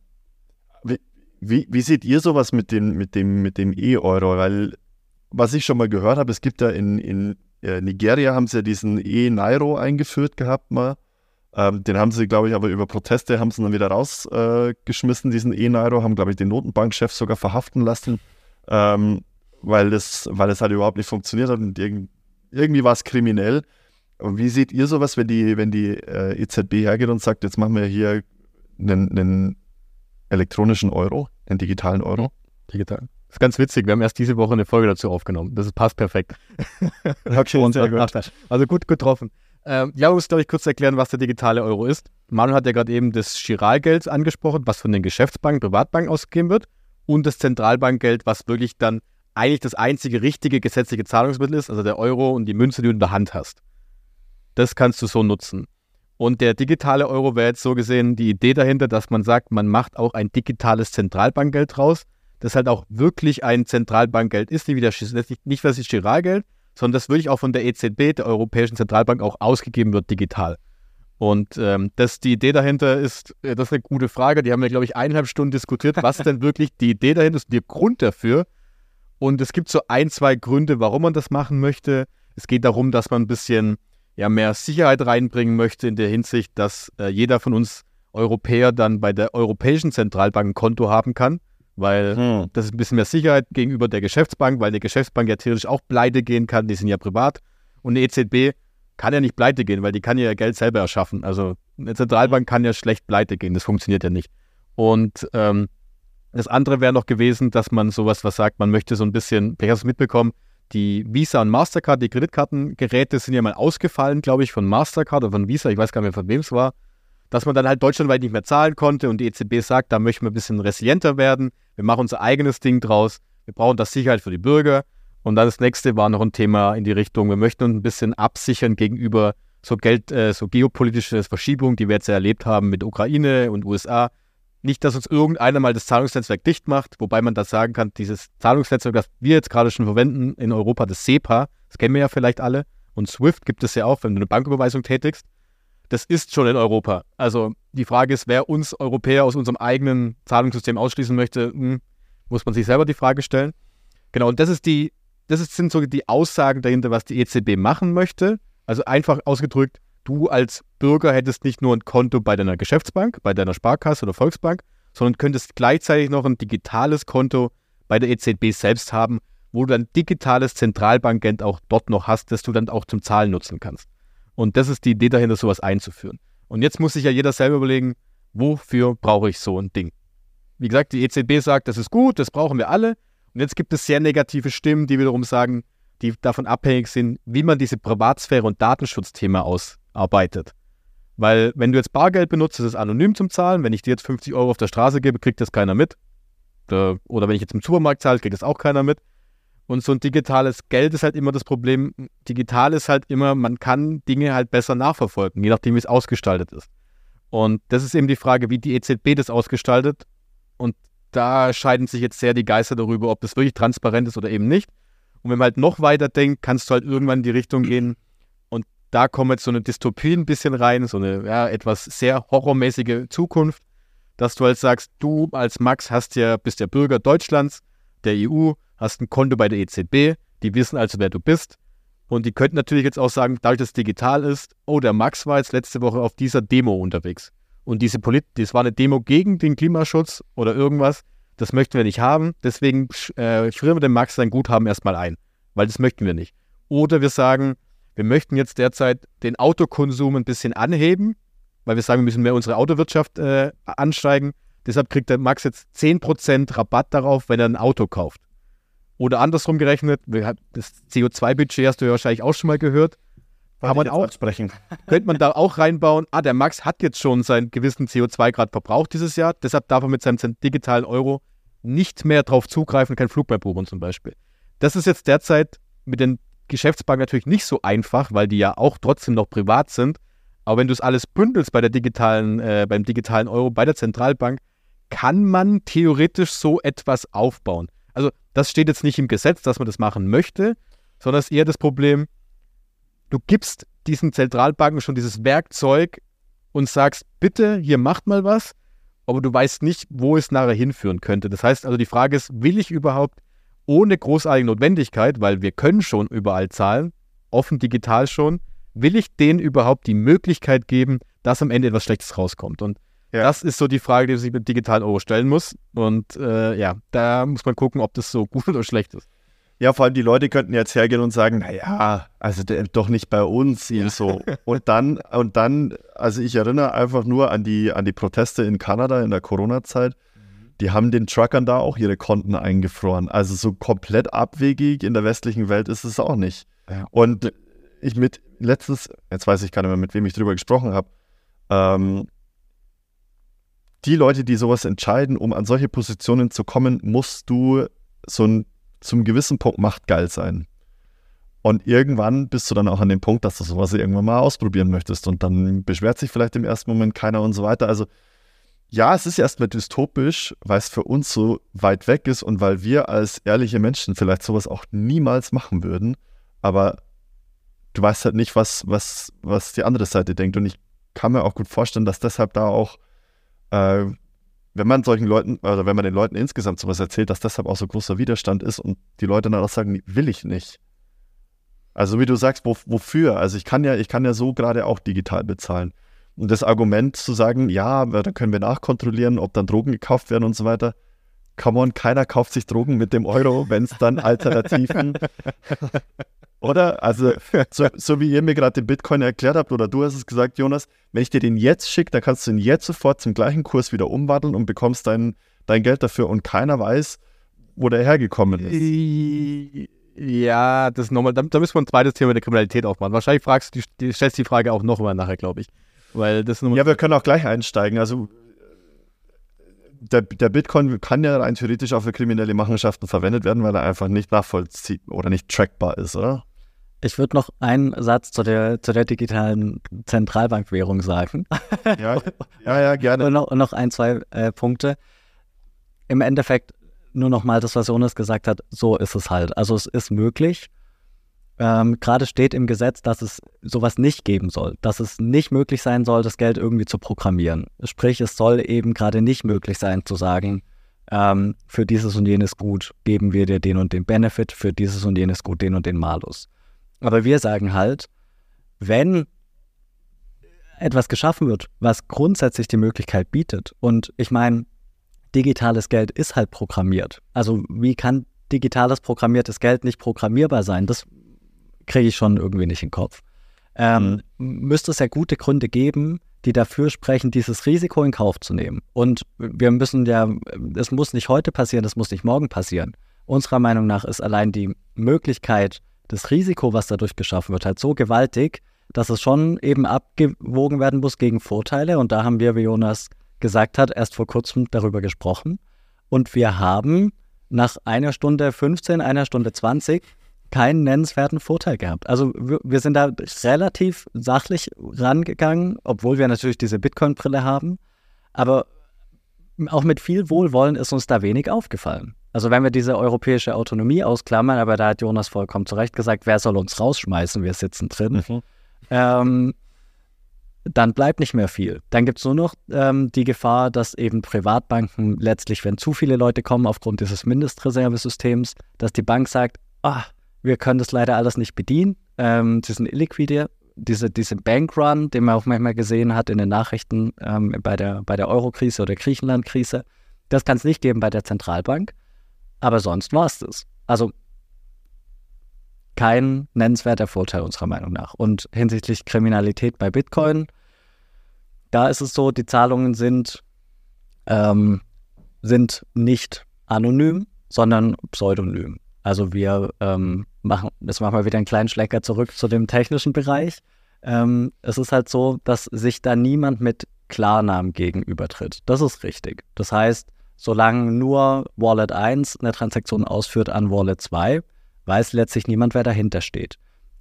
wie, wie, seht ihr sowas mit dem, mit dem, mit dem E-Euro? Weil, was ich schon mal gehört habe, es gibt ja in, in äh, Nigeria haben sie ja diesen E-Nairo eingeführt gehabt mal. Ähm, den haben sie, glaube ich, aber über Proteste haben sie dann wieder rausgeschmissen, äh, diesen E-Nairo, haben, glaube ich, den Notenbankchef sogar verhaften lassen, ähm, weil, das, weil das halt überhaupt nicht funktioniert hat und irgend, irgendwie war es kriminell. Und wie seht ihr sowas, wenn die, wenn die äh, EZB hergeht und sagt, jetzt machen wir hier einen, einen elektronischen Euro, einen digitalen Euro?
Digital. Das ist ganz witzig, wir haben erst diese Woche eine Folge dazu aufgenommen. Das passt perfekt.
Okay, sehr gut.
Also gut getroffen. Ähm, ja, man muss, glaube ich, kurz erklären, was der digitale Euro ist. Manuel hat ja gerade eben das Chiralgeld angesprochen, was von den Geschäftsbanken, Privatbanken ausgegeben wird, und das Zentralbankgeld, was wirklich dann eigentlich das einzige richtige gesetzliche Zahlungsmittel ist, also der Euro und die Münze, die du in der Hand hast. Das kannst du so nutzen. Und der digitale Euro wäre jetzt so gesehen die Idee dahinter, dass man sagt, man macht auch ein digitales Zentralbankgeld draus, das halt auch wirklich ein Zentralbankgeld ist, nicht, wie das, nicht, nicht das Giralgeld, sondern das wirklich auch von der EZB, der Europäischen Zentralbank, auch ausgegeben wird digital. Und ähm, das, die Idee dahinter ist, äh, das ist eine gute Frage. Die haben wir, glaube ich, eineinhalb Stunden diskutiert, was denn wirklich die Idee dahinter ist, der Grund dafür. Und es gibt so ein, zwei Gründe, warum man das machen möchte. Es geht darum, dass man ein bisschen ja, mehr Sicherheit reinbringen möchte in der Hinsicht, dass äh, jeder von uns Europäer dann bei der Europäischen Zentralbank ein Konto haben kann, weil hm. das ist ein bisschen mehr Sicherheit gegenüber der Geschäftsbank, weil eine Geschäftsbank ja theoretisch auch pleite gehen kann, die sind ja privat. Und eine EZB kann ja nicht pleite gehen, weil die kann ja Geld selber erschaffen. Also eine Zentralbank kann ja schlecht pleite gehen, das funktioniert ja nicht. Und ähm, das andere wäre noch gewesen, dass man sowas was sagt, man möchte so ein bisschen, vielleicht hast du es mitbekommen, die Visa und Mastercard, die Kreditkartengeräte sind ja mal ausgefallen, glaube ich, von Mastercard oder von Visa, ich weiß gar nicht mehr, von wem es war, dass man dann halt deutschlandweit nicht mehr zahlen konnte und die EZB sagt, da möchten wir ein bisschen resilienter werden, wir machen unser eigenes Ding draus, wir brauchen das Sicherheit für die Bürger. Und dann das nächste war noch ein Thema in die Richtung, wir möchten uns ein bisschen absichern gegenüber so Geld, äh, so geopolitische Verschiebungen, die wir jetzt ja erlebt haben mit Ukraine und USA. Nicht, dass uns irgendeiner mal das Zahlungsnetzwerk dicht macht, wobei man da sagen kann, dieses Zahlungsnetzwerk, das wir jetzt gerade schon verwenden in Europa, das SEPA, das kennen wir ja vielleicht alle, und SWIFT gibt es ja auch, wenn du eine Banküberweisung tätigst. Das ist schon in Europa. Also die Frage ist, wer uns Europäer aus unserem eigenen Zahlungssystem ausschließen möchte, hm, muss man sich selber die Frage stellen. Genau, und das ist die das sind so die Aussagen dahinter, was die EZB machen möchte. Also einfach ausgedrückt, du als Bürger hättest nicht nur ein Konto bei deiner Geschäftsbank, bei deiner Sparkasse oder Volksbank, sondern könntest gleichzeitig noch ein digitales Konto bei der EZB selbst haben, wo du ein digitales Zentralbankgeld auch dort noch hast, das du dann auch zum Zahlen nutzen kannst. Und das ist die Idee dahinter, sowas einzuführen. Und jetzt muss sich ja jeder selber überlegen, wofür brauche ich so ein Ding? Wie gesagt, die EZB sagt, das ist gut, das brauchen wir alle. Und jetzt gibt es sehr negative Stimmen, die wiederum sagen, die davon abhängig sind, wie man diese Privatsphäre- und Datenschutzthema ausarbeitet. Weil wenn du jetzt Bargeld benutzt, ist es anonym zum Zahlen. Wenn ich dir jetzt 50 Euro auf der Straße gebe, kriegt das keiner mit. Oder wenn ich jetzt im Supermarkt zahle, kriegt das auch keiner mit. Und so ein digitales Geld ist halt immer das Problem. Digital ist halt immer, man kann Dinge halt besser nachverfolgen, je nachdem, wie es ausgestaltet ist. Und das ist eben die Frage, wie die EZB das ausgestaltet. Und da scheiden sich jetzt sehr die Geister darüber, ob das wirklich transparent ist oder eben nicht. Und wenn man halt noch weiter denkt, kannst du halt irgendwann in die Richtung gehen. Und da kommt jetzt so eine Dystopie ein bisschen rein, so eine ja, etwas sehr horrormäßige Zukunft, dass du halt sagst, du als Max hast ja, bist der Bürger Deutschlands, der EU, hast ein Konto bei der EZB, die wissen also, wer du bist. Und die könnten natürlich jetzt auch sagen, dadurch, dass es digital ist, oh, der Max war jetzt letzte Woche auf dieser Demo unterwegs. Und diese Polit das war eine Demo gegen den Klimaschutz oder irgendwas. Das möchten wir nicht haben. Deswegen äh, frieren wir dem Max sein Guthaben erstmal ein, weil das möchten wir nicht. Oder wir sagen, wir möchten jetzt derzeit den Autokonsum ein bisschen anheben, weil wir sagen, wir müssen mehr unsere Autowirtschaft äh, ansteigen. Deshalb kriegt der Max jetzt 10% Rabatt darauf, wenn er ein Auto kauft. Oder andersrum gerechnet, das CO2-Budget hast du ja wahrscheinlich auch schon mal gehört. Kann man auch sprechen. Könnte man da auch reinbauen, ah, der Max hat jetzt schon seinen gewissen CO2-Grad verbraucht dieses Jahr, deshalb darf er mit seinem digitalen Euro nicht mehr drauf zugreifen, kein Flug mehr buchen zum Beispiel. Das ist jetzt derzeit mit den Geschäftsbanken natürlich nicht so einfach, weil die ja auch trotzdem noch privat sind. Aber wenn du es alles bündelst bei der digitalen, äh, beim digitalen Euro, bei der Zentralbank, kann man theoretisch so etwas aufbauen. Also das steht jetzt nicht im Gesetz, dass man das machen möchte, sondern es ist eher das Problem, du gibst diesen Zentralbanken schon dieses Werkzeug und sagst, bitte, hier macht mal was, aber du weißt nicht, wo es nachher hinführen könnte. Das heißt also, die Frage ist, will ich überhaupt ohne großartige Notwendigkeit, weil wir können schon überall zahlen, offen digital schon, will ich denen überhaupt die Möglichkeit geben, dass am Ende etwas Schlechtes rauskommt? Und ja. das ist so die Frage, die man sich mit digitalen Euro stellen muss. Und äh, ja, da muss man gucken, ob das so gut oder schlecht ist.
Ja, vor allem die Leute könnten jetzt hergehen und sagen, naja, also doch nicht bei uns ja. so. Und dann, und dann, also ich erinnere einfach nur an die, an die Proteste in Kanada in der Corona-Zeit. Die haben den Truckern da auch ihre Konten eingefroren. Also so komplett abwegig in der westlichen Welt ist es auch nicht. Ja. Und ich mit letztes, jetzt weiß ich gar nicht mehr, mit wem ich drüber gesprochen habe, ähm, die Leute, die sowas entscheiden, um an solche Positionen zu kommen, musst du so ein zum gewissen Punkt macht geil sein. Und irgendwann bist du dann auch an dem Punkt, dass du sowas irgendwann mal ausprobieren möchtest. Und dann beschwert sich vielleicht im ersten Moment keiner und so weiter. Also ja, es ist erstmal dystopisch, weil es für uns so weit weg ist und weil wir als ehrliche Menschen vielleicht sowas auch niemals machen würden. Aber du weißt halt nicht, was, was, was die andere Seite denkt. Und ich kann mir auch gut vorstellen, dass deshalb da auch, äh, wenn man solchen Leuten, oder wenn man den Leuten insgesamt sowas erzählt, dass deshalb auch so großer Widerstand ist und die Leute dann auch sagen, will ich nicht. Also wie du sagst, wo, wofür? Also ich kann ja, ich kann ja so gerade auch digital bezahlen. Und das Argument zu sagen, ja, da können wir nachkontrollieren, ob dann Drogen gekauft werden und so weiter. Come on, keiner kauft sich Drogen mit dem Euro, wenn es dann Alternativen. Oder? Also, so, so wie ihr mir gerade den Bitcoin erklärt habt, oder du hast es gesagt, Jonas, wenn ich dir den jetzt schicke, dann kannst du ihn jetzt sofort zum gleichen Kurs wieder umwandeln und bekommst dein, dein Geld dafür und keiner weiß, wo der hergekommen ist.
Ja, das ist nochmal, da, da müssen wir ein zweites Thema der Kriminalität aufmachen. Wahrscheinlich fragst du, die, stellst die Frage auch nochmal nachher, glaube ich. Weil das
ja, wir können auch gleich einsteigen. Also der, der, Bitcoin kann ja rein theoretisch auch für kriminelle Machenschaften verwendet werden, weil er einfach nicht nachvollziehbar oder nicht trackbar ist, oder?
Ich würde noch einen Satz zu der, zu der digitalen Zentralbankwährung sagen.
Ja, ja, ja gerne.
und, noch, und noch ein, zwei äh, Punkte. Im Endeffekt nur noch mal das, was Jonas gesagt hat, so ist es halt. Also es ist möglich. Ähm, Gerade steht im Gesetz, dass es sowas nicht geben soll, dass es nicht möglich sein soll, das Geld irgendwie zu programmieren. Sprich, es soll eben gerade nicht möglich sein zu sagen, ähm, für dieses und jenes Gut geben wir dir den und den Benefit, für dieses und jenes Gut den und den Malus. Aber wir sagen halt, wenn etwas geschaffen wird, was grundsätzlich die Möglichkeit bietet, und ich meine, digitales Geld ist halt programmiert. Also wie kann digitales programmiertes Geld nicht programmierbar sein? Das kriege ich schon irgendwie nicht in den Kopf. Ähm, mhm. Müsste es ja gute Gründe geben, die dafür sprechen, dieses Risiko in Kauf zu nehmen. Und wir müssen ja, es muss nicht heute passieren, es muss nicht morgen passieren. Unserer Meinung nach ist allein die Möglichkeit, das Risiko, was dadurch geschaffen wird, halt so gewaltig, dass es schon eben abgewogen werden muss gegen Vorteile. Und da haben wir, wie Jonas gesagt hat, erst vor kurzem darüber gesprochen. Und wir haben nach einer Stunde 15, einer Stunde 20 keinen nennenswerten Vorteil gehabt. Also wir sind da relativ sachlich rangegangen, obwohl wir natürlich diese Bitcoin-Brille haben. Aber auch mit viel Wohlwollen ist uns da wenig aufgefallen. Also wenn wir diese europäische Autonomie ausklammern, aber da hat Jonas vollkommen zu Recht gesagt, wer soll uns rausschmeißen, wir sitzen drin. Mhm. Ähm, dann bleibt nicht mehr viel. Dann gibt es nur noch ähm, die Gefahr, dass eben Privatbanken letztlich, wenn zu viele Leute kommen aufgrund dieses Mindestreservesystems, dass die Bank sagt, ah, wir können das leider alles nicht bedienen. Ähm, sie sind illiquide. Diese, diese Bankrun, den man auch manchmal gesehen hat in den Nachrichten ähm, bei der, bei der Euro-Krise oder Griechenland-Krise, das kann es nicht geben bei der Zentralbank. Aber sonst war es das. Also kein nennenswerter Vorteil unserer Meinung nach. Und hinsichtlich Kriminalität bei Bitcoin, da ist es so, die Zahlungen sind, ähm, sind nicht anonym, sondern pseudonym. Also wir ähm, machen, jetzt machen wir wieder einen kleinen Schlecker zurück zu dem technischen Bereich. Ähm, es ist halt so, dass sich da niemand mit Klarnamen gegenübertritt. Das ist richtig. Das heißt, solange nur Wallet 1 eine Transaktion ausführt an Wallet 2, weiß letztlich niemand, wer dahinter steht.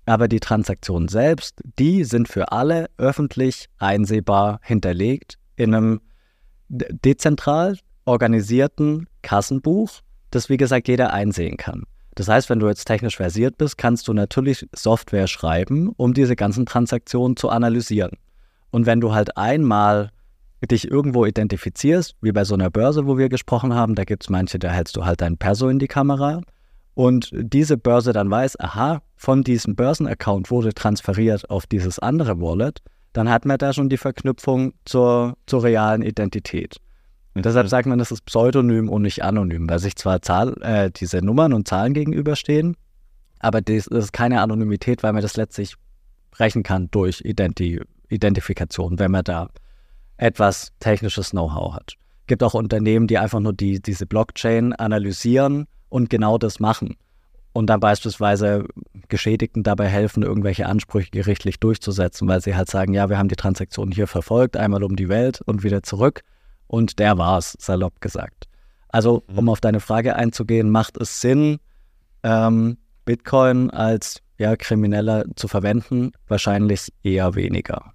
Aber die Transaktionen selbst, die sind für alle öffentlich einsehbar hinterlegt in einem dezentral organisierten Kassenbuch, das wie gesagt jeder einsehen kann. Das heißt, wenn du jetzt technisch versiert bist, kannst du natürlich Software schreiben, um diese ganzen Transaktionen zu analysieren. Und wenn du halt einmal dich irgendwo identifizierst, wie bei so einer Börse, wo wir gesprochen haben, da gibt es manche, da hältst du halt dein Perso in die Kamera und diese Börse dann weiß, aha, von diesem Börsenaccount wurde transferiert auf dieses andere Wallet, dann hat man da schon die Verknüpfung zur, zur realen Identität. Und deshalb sagt man, das ist pseudonym und nicht anonym, weil sich zwar Zahl, äh, diese Nummern und Zahlen gegenüberstehen, aber das ist keine Anonymität, weil man das letztlich brechen kann durch Identi Identifikation, wenn man da etwas technisches Know-how hat. Es gibt auch Unternehmen, die einfach nur die, diese Blockchain analysieren und genau das machen. Und dann beispielsweise Geschädigten dabei helfen, irgendwelche Ansprüche gerichtlich durchzusetzen, weil sie halt sagen, ja, wir haben die Transaktion hier verfolgt, einmal um die Welt und wieder zurück. Und der war's, salopp gesagt. Also, mhm. um auf deine Frage einzugehen, macht es Sinn, ähm, Bitcoin als ja, Krimineller zu verwenden, wahrscheinlich eher weniger.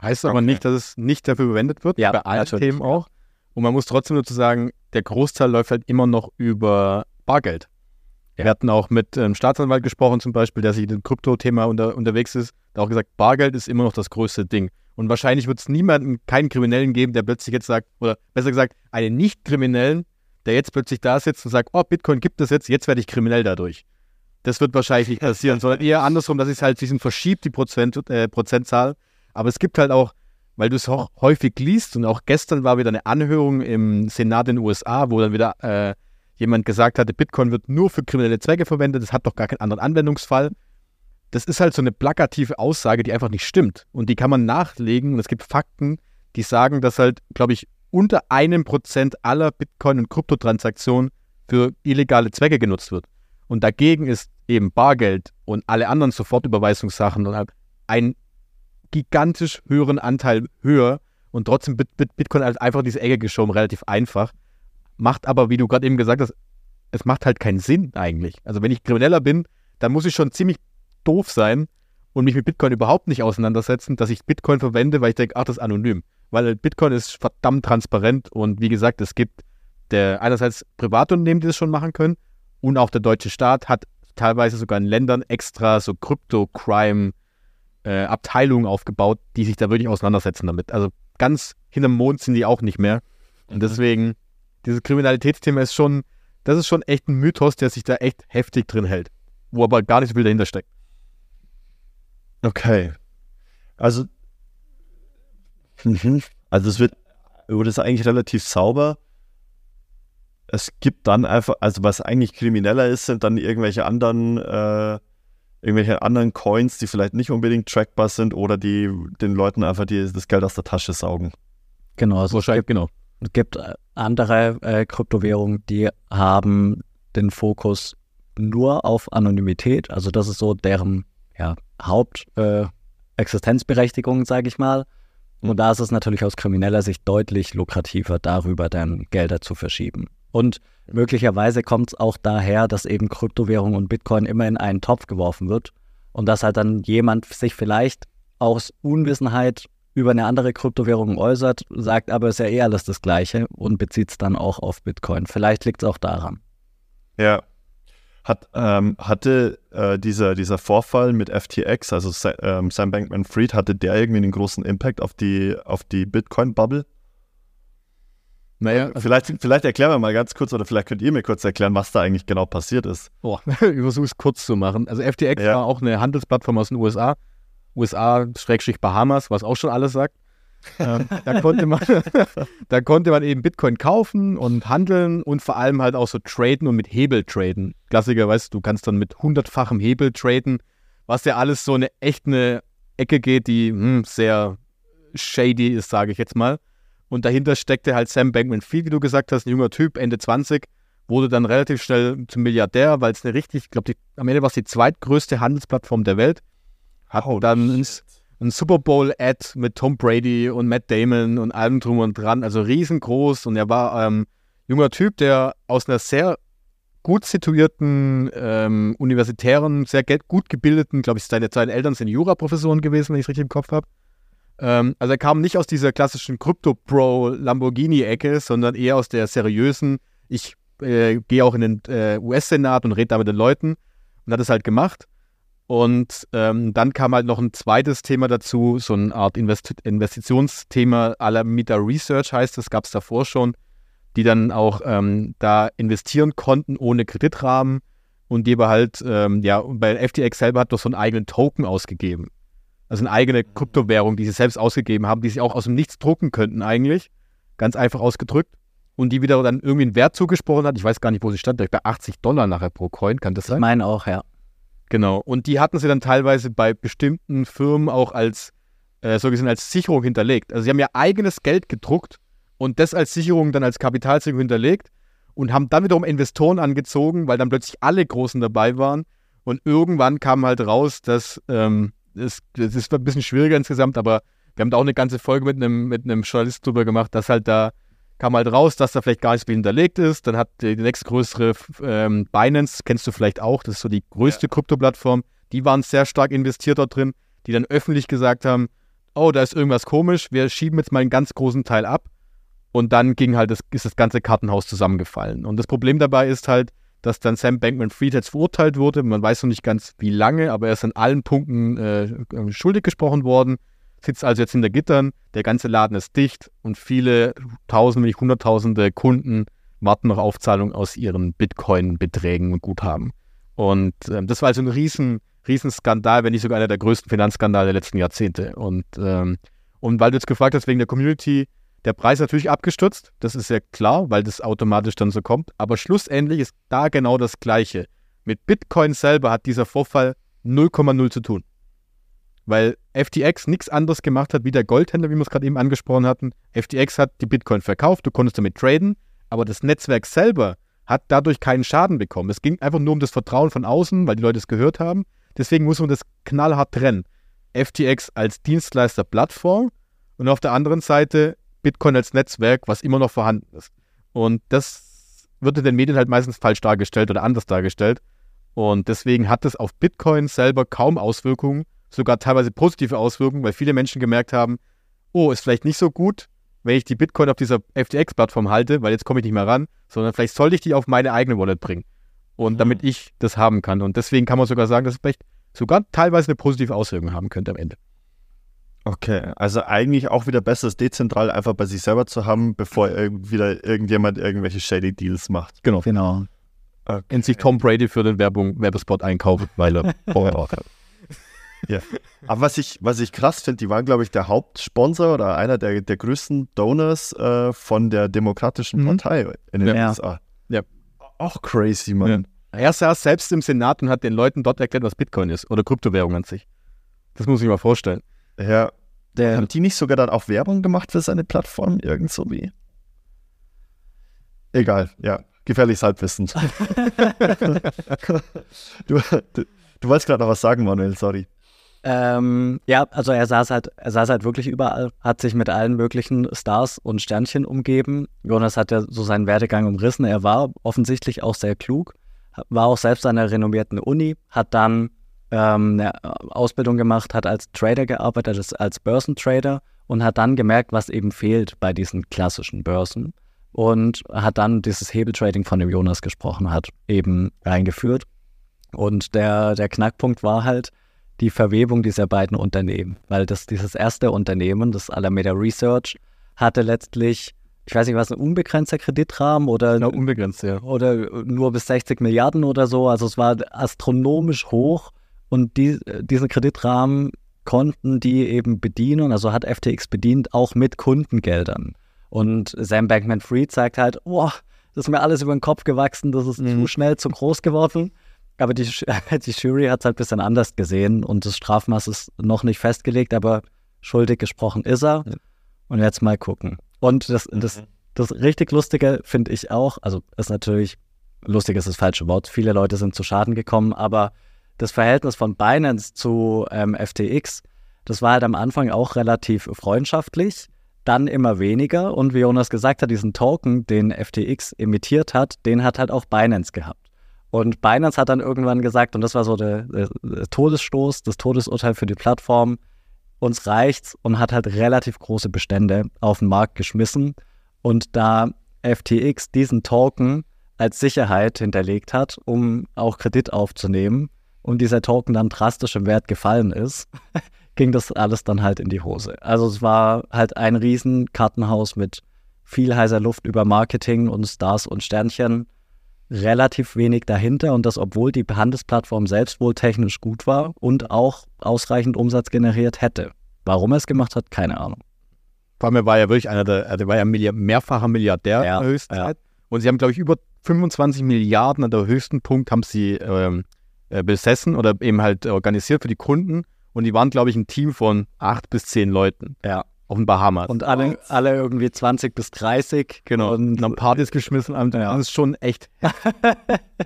Heißt aber
Okay.
nicht, dass es nicht dafür verwendet wird,
Ja,
bei allen Themen auch. Und man muss trotzdem dazu sagen, der Großteil läuft halt immer noch über Bargeld.
Ja.
Wir hatten auch mit einem Staatsanwalt gesprochen zum Beispiel, der sich in dem Krypto-Thema unter, unterwegs ist, der auch gesagt, Bargeld ist immer noch das größte Ding. Und wahrscheinlich wird es niemanden, keinen Kriminellen geben, der plötzlich jetzt sagt, oder besser gesagt, einen Nicht-Kriminellen, der jetzt plötzlich da sitzt und sagt, oh, Bitcoin gibt es jetzt, jetzt werde ich kriminell dadurch. Das wird wahrscheinlich nicht passieren, sondern eher andersrum, dass es halt diesen verschiebt, die Prozent, äh, Prozentzahl. Aber es gibt halt auch, weil du es auch häufig liest und auch gestern war wieder eine Anhörung im Senat in den USA, wo dann wieder äh, jemand gesagt hatte, Bitcoin wird nur für kriminelle Zwecke verwendet, es hat doch gar keinen anderen Anwendungsfall. Das ist halt so eine plakative Aussage, die einfach nicht stimmt. Und die kann man nachlegen und es gibt Fakten, die sagen, dass halt, glaube ich, unter einem Prozent aller Bitcoin- und Kryptotransaktionen für illegale Zwecke genutzt wird. Und dagegen ist eben Bargeld und alle anderen Sofortüberweisungssachen halt ein gigantisch höheren Anteil höher und trotzdem Bit Bit Bitcoin halt einfach in diese Ecke geschoben, relativ einfach. Macht aber, wie du gerade eben gesagt hast, es macht halt keinen Sinn eigentlich. Also wenn ich Krimineller bin, dann muss ich schon ziemlich doof sein und mich mit Bitcoin überhaupt nicht auseinandersetzen, dass ich Bitcoin verwende, weil ich denke, ach, das ist anonym. Weil Bitcoin ist verdammt transparent und wie gesagt, es gibt der, einerseits Privatunternehmen, die das schon machen können und auch der deutsche Staat hat teilweise sogar in Ländern extra so Crypto-Crime äh, Abteilungen aufgebaut, die sich da wirklich auseinandersetzen damit. Also ganz hinterm Mond sind die auch nicht mehr. Und deswegen, dieses Kriminalitätsthema ist schon, das ist schon echt ein Mythos, der sich da echt heftig drin hält. Wo aber gar nicht so viel dahinter steckt.
Okay. Also, mhm. also es wird, wird es eigentlich relativ sauber. Es gibt dann einfach, also was eigentlich krimineller ist, sind dann irgendwelche anderen, äh, irgendwelche anderen Coins, die vielleicht nicht unbedingt trackbar sind oder die den Leuten einfach die, das Geld aus der Tasche saugen.
Genau, also es
Wahrscheinlich, genau.
Es gibt äh, andere äh, Kryptowährungen, die haben den Fokus nur auf Anonymität. Also das ist so deren ja, Hauptexistenzberechtigung, äh, sage ich mal. Und da ist es natürlich aus krimineller Sicht deutlich lukrativer, darüber dann Gelder zu verschieben. Und möglicherweise kommt es auch daher, dass eben Kryptowährung und Bitcoin immer in einen Topf geworfen wird und dass halt dann jemand sich vielleicht aus Unwissenheit über eine andere Kryptowährung äußert, sagt aber, es ist ja eh alles das Gleiche und bezieht es dann auch auf Bitcoin. Vielleicht liegt es auch daran.
Ja. Hat, ähm, hatte äh, dieser, dieser Vorfall mit FTX, also ähm, Sam Bankman-Fried, hatte der irgendwie einen großen Impact auf die, auf die Bitcoin-Bubble?
Naja, also,
Vielleicht, vielleicht erklären wir mal ganz kurz oder vielleicht könnt ihr mir kurz erklären, was da eigentlich genau passiert ist.
oh, ich versuche es kurz zu machen. Also FTX
Ja.
war auch eine Handelsplattform aus den USA. USA-Bahamas, was auch schon alles sagt. ähm, da, konnte man, da konnte man eben Bitcoin kaufen und handeln und vor allem halt auch so traden und mit Hebel traden. Klassiker, weißt du, du kannst dann mit hundertfachem Hebel traden, was ja alles so eine echt eine Ecke geht, die hm, sehr shady ist, sage ich jetzt mal. Und dahinter steckte halt Sam Bankman-Fried, wie du gesagt hast, ein junger Typ, Ende 20, wurde dann relativ schnell zum Milliardär, weil es eine richtig, ich glaube, am Ende war es die zweitgrößte Handelsplattform der Welt. Hat
Holy
dann ein, ein Super Bowl-Ad mit Tom Brady und Matt Damon und allem drum und dran, also riesengroß. Und er war ähm, junger Typ, der aus einer sehr gut situierten, ähm, universitären, sehr gut gebildeten, glaube ich, seine, seine Eltern sind Juraprofessoren gewesen, wenn ich es richtig im Kopf habe. Ähm, also er kam nicht aus dieser klassischen Crypto-Pro-Lamborghini-Ecke, sondern eher aus der seriösen, ich äh, gehe auch in den äh, US-Senat und rede da mit den Leuten und hat es halt gemacht. Und ähm, dann kam halt noch ein zweites Thema dazu, so eine Art Invest Investitionsthema à la Meta Research heißt das, gab es davor schon, die dann auch ähm, da investieren konnten ohne Kreditrahmen und die aber halt, ähm, ja, bei FTX selber hat doch so einen eigenen Token ausgegeben. Also eine eigene Kryptowährung, die sie selbst ausgegeben haben, die sie auch aus dem Nichts drucken könnten eigentlich. Ganz einfach ausgedrückt. Und die wieder dann irgendwie einen Wert zugesprochen hat. Ich weiß gar nicht, wo sie stand. Bei 80 Dollar nachher pro Coin, kann das
Ich
sein?
meine auch, ja.
Genau. Und die hatten sie dann teilweise bei bestimmten Firmen auch als, äh, so gesehen, als Sicherung hinterlegt. Also sie haben ja eigenes Geld gedruckt und das als Sicherung dann als Kapitalsicherung hinterlegt und haben dann wiederum Investoren angezogen, weil dann plötzlich alle Großen dabei waren. Und irgendwann kam halt raus, dass, ähm, das, das ist ein bisschen schwieriger insgesamt, aber wir haben da auch eine ganze Folge mit einem, mit einem Journalist drüber gemacht, dass halt da kam halt raus, dass da vielleicht gar nicht so viel hinterlegt ist. Dann hat die, nächstgrößere ähm, Binance, kennst du vielleicht auch, das ist so die größte Krypto-Plattform, die waren sehr stark investiert dort drin, die dann öffentlich gesagt haben, oh, da ist irgendwas komisch, wir schieben jetzt mal einen ganz großen Teil ab. Und dann ging halt das, ist das ganze Kartenhaus zusammengefallen. Und das Problem dabei ist halt, dass dann Sam Bankman-Fried jetzt verurteilt wurde. Man weiß noch nicht ganz, wie lange, aber er ist an allen Punkten äh, schuldig gesprochen worden. Sitzt also jetzt hinter Gittern. Der ganze Laden ist dicht und viele Tausende, wenn nicht Hunderttausende Kunden warten noch Aufzahlung aus ihren Bitcoin-Beträgen und Guthaben. Und ähm, das war also ein riesen, riesen Skandal, wenn nicht sogar einer der größten Finanzskandale der letzten Jahrzehnte. Und, ähm, und weil du jetzt gefragt hast, wegen der Community, der Preis natürlich abgestürzt, das ist ja klar, weil das automatisch dann so kommt. Aber schlussendlich ist da genau das Gleiche. Mit Bitcoin selber hat dieser Vorfall 0,0 zu tun. Weil FTX nichts anderes gemacht hat wie der Goldhändler, wie wir es gerade eben angesprochen hatten. FTX hat die Bitcoin verkauft, du konntest damit traden, aber das Netzwerk selber hat dadurch keinen Schaden bekommen. Es ging einfach nur um das Vertrauen von außen, weil die Leute es gehört haben. Deswegen muss man das knallhart trennen. FTX als Dienstleister Plattform und auf der anderen Seite Bitcoin als Netzwerk, was immer noch vorhanden ist. Und das wird in den Medien halt meistens falsch dargestellt oder anders dargestellt. Und deswegen hat es auf Bitcoin selber kaum Auswirkungen, sogar teilweise positive Auswirkungen, weil viele Menschen gemerkt haben, oh, ist vielleicht nicht so gut, wenn ich die Bitcoin auf dieser FTX-Plattform halte, weil jetzt komme ich nicht mehr ran, sondern vielleicht sollte ich die auf meine eigene Wallet bringen. Und mhm. damit ich das haben kann. Und deswegen kann man sogar sagen, dass es vielleicht sogar teilweise eine positive Auswirkung haben könnte am Ende.
Okay, also eigentlich auch wieder besser, es dezentral einfach bei sich selber zu haben, bevor wieder irgendjemand irgendwelche shady Deals macht.
Genau. Genau. Okay. Und sich Tom Brady für den Werbung, Werbespot einkauft, weil er Power hat.
Ja. Aber was ich, was ich krass finde, die waren, glaube ich, der Hauptsponsor oder einer der, der größten Donors äh, von der Demokratischen mhm. Partei in den ja. USA.
Ja.
Auch crazy, Mann.
Ja. Er saß selbst im Senat und hat den Leuten dort erklärt, was Bitcoin ist oder Kryptowährung an sich. Das muss ich mal vorstellen.
Ja. Der, Haben die nicht sogar dann auch Werbung gemacht für seine Plattform? Irgend so wie? Egal, ja. Gefährliches Halbwissen. du, du, du wolltest gerade noch was sagen, Manuel, sorry.
Ähm, ja, also er saß halt, er saß halt wirklich überall, hat sich mit allen möglichen Stars und Sternchen umgeben. Jonas hat ja so seinen Werdegang umrissen. Er war offensichtlich auch sehr klug, war auch selbst an einer renommierten Uni, hat dann ähm, eine Ausbildung gemacht, hat als Trader gearbeitet, als, als Börsentrader und hat dann gemerkt, was eben fehlt bei diesen klassischen Börsen und hat dann dieses Hebeltrading, von dem Jonas gesprochen hat, eben eingeführt. Und der, der Knackpunkt war halt die Verwebung dieser beiden Unternehmen, weil das dieses erste Unternehmen, das Alameda Research, hatte letztlich ich weiß nicht, was ein unbegrenzter Kreditrahmen oder
genau, unbegrenzt, ja.
oder nur bis 60 Milliarden oder so. Also es war astronomisch hoch und die, diesen Kreditrahmen konnten die eben bedienen, also hat FTX bedient, auch mit Kundengeldern. Und Sam Bankman-Fried sagt halt, boah, das ist mir alles über den Kopf gewachsen, das ist mhm. zu schnell, zu groß geworden. Aber die, die Jury hat es halt ein bisschen anders gesehen und das Strafmaß ist noch nicht festgelegt, aber schuldig gesprochen ist er. Und jetzt mal gucken. Und das, das, mhm. das richtig Lustige finde ich auch, also ist natürlich, lustig ist das falsche Wort, viele Leute sind zu Schaden gekommen, aber das Verhältnis von Binance zu ähm, FTX, das war halt am Anfang auch relativ freundschaftlich, dann immer weniger. Und wie Jonas gesagt hat, diesen Token, den FTX emittiert hat, den hat halt auch Binance gehabt. Und Binance hat dann irgendwann gesagt, und das war so der, der, Todesstoß, das Todesurteil für die Plattform, uns reicht's und hat halt relativ große Bestände auf den Markt geschmissen. Und da FTX diesen Token als Sicherheit hinterlegt hat, um auch Kredit aufzunehmen, und dieser Token dann drastisch im Wert gefallen ist, ging das alles dann halt in die Hose. Also es war halt ein riesen Kartenhaus mit viel heißer Luft über Marketing und Stars und Sternchen, relativ wenig dahinter und das, obwohl die Handelsplattform selbst wohl technisch gut war und auch ausreichend Umsatz generiert hätte. Warum er es gemacht hat, keine Ahnung.
Vor allem, er war ja wirklich einer der, er war ja Milliard, mehrfacher Milliardär ja, in der höchsten ja. Zeit. Und sie haben, glaube ich, über 25 Milliarden an der höchsten Punkt haben sie ähm, äh, besessen oder eben halt organisiert für die Kunden. Und die waren, glaube ich, ein Team von acht bis zehn Leuten.
Ja.
Auf den Bahamas.
Und alle, alle irgendwie 20 bis 30.
Genau.
Und
dann Partys geschmissen. Und ja. Das ist schon echt.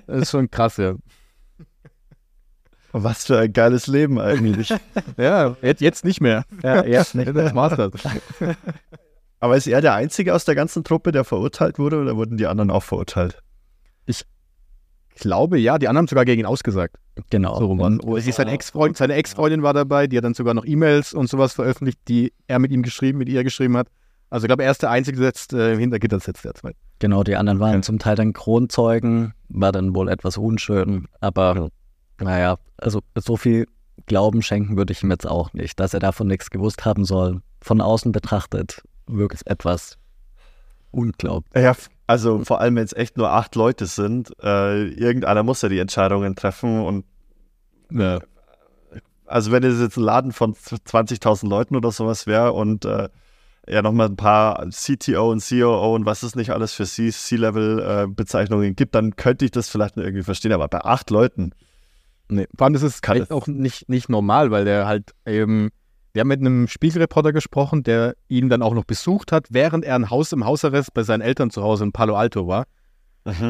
das ist schon krass, ja.
Was für ein geiles Leben eigentlich.
ja, jetzt, jetzt nicht mehr.
Ja, jetzt nicht
mehr. Das war's das.
Aber ist er der Einzige aus der ganzen Truppe, der verurteilt wurde, oder wurden die anderen auch verurteilt?
Ich glaube ja, die anderen haben sogar gegen ihn ausgesagt.
Genau.
So rum
Und-.
Sie ist sein Ex-Freund, seine Ex-Freundin war dabei, die hat dann sogar noch E-Mails und sowas veröffentlicht, die er mit ihm geschrieben, mit ihr geschrieben hat. Also ich glaube, er ist der Einzige, der jetzt äh, im Hintergitter sitzt derzeit.
Genau, die anderen waren
Okay.
zum Teil dann Kronzeugen, war dann wohl etwas unschön, aber naja, also so viel Glauben schenken würde ich ihm jetzt auch nicht, dass er davon nichts gewusst haben soll. Von außen betrachtet wirkt es etwas unglaublich.
Ja, also vor allem, wenn es echt nur acht Leute sind, äh, irgendeiner muss ja die Entscheidungen treffen und
Ja.
also wenn es jetzt ein Laden von 20.000 Leuten oder sowas wäre und äh, ja nochmal ein paar CTO und COO und was es nicht alles für C-Level-Bezeichnungen gibt, dann könnte ich das vielleicht irgendwie verstehen, aber bei acht Leuten,
Nee, vor allem das ist echt auch nicht, nicht normal, weil der halt eben, wir haben mit einem Spiegelreporter gesprochen, der ihn dann auch noch besucht hat, während er ein Haus im Hausarrest bei seinen Eltern zu Hause in Palo Alto war.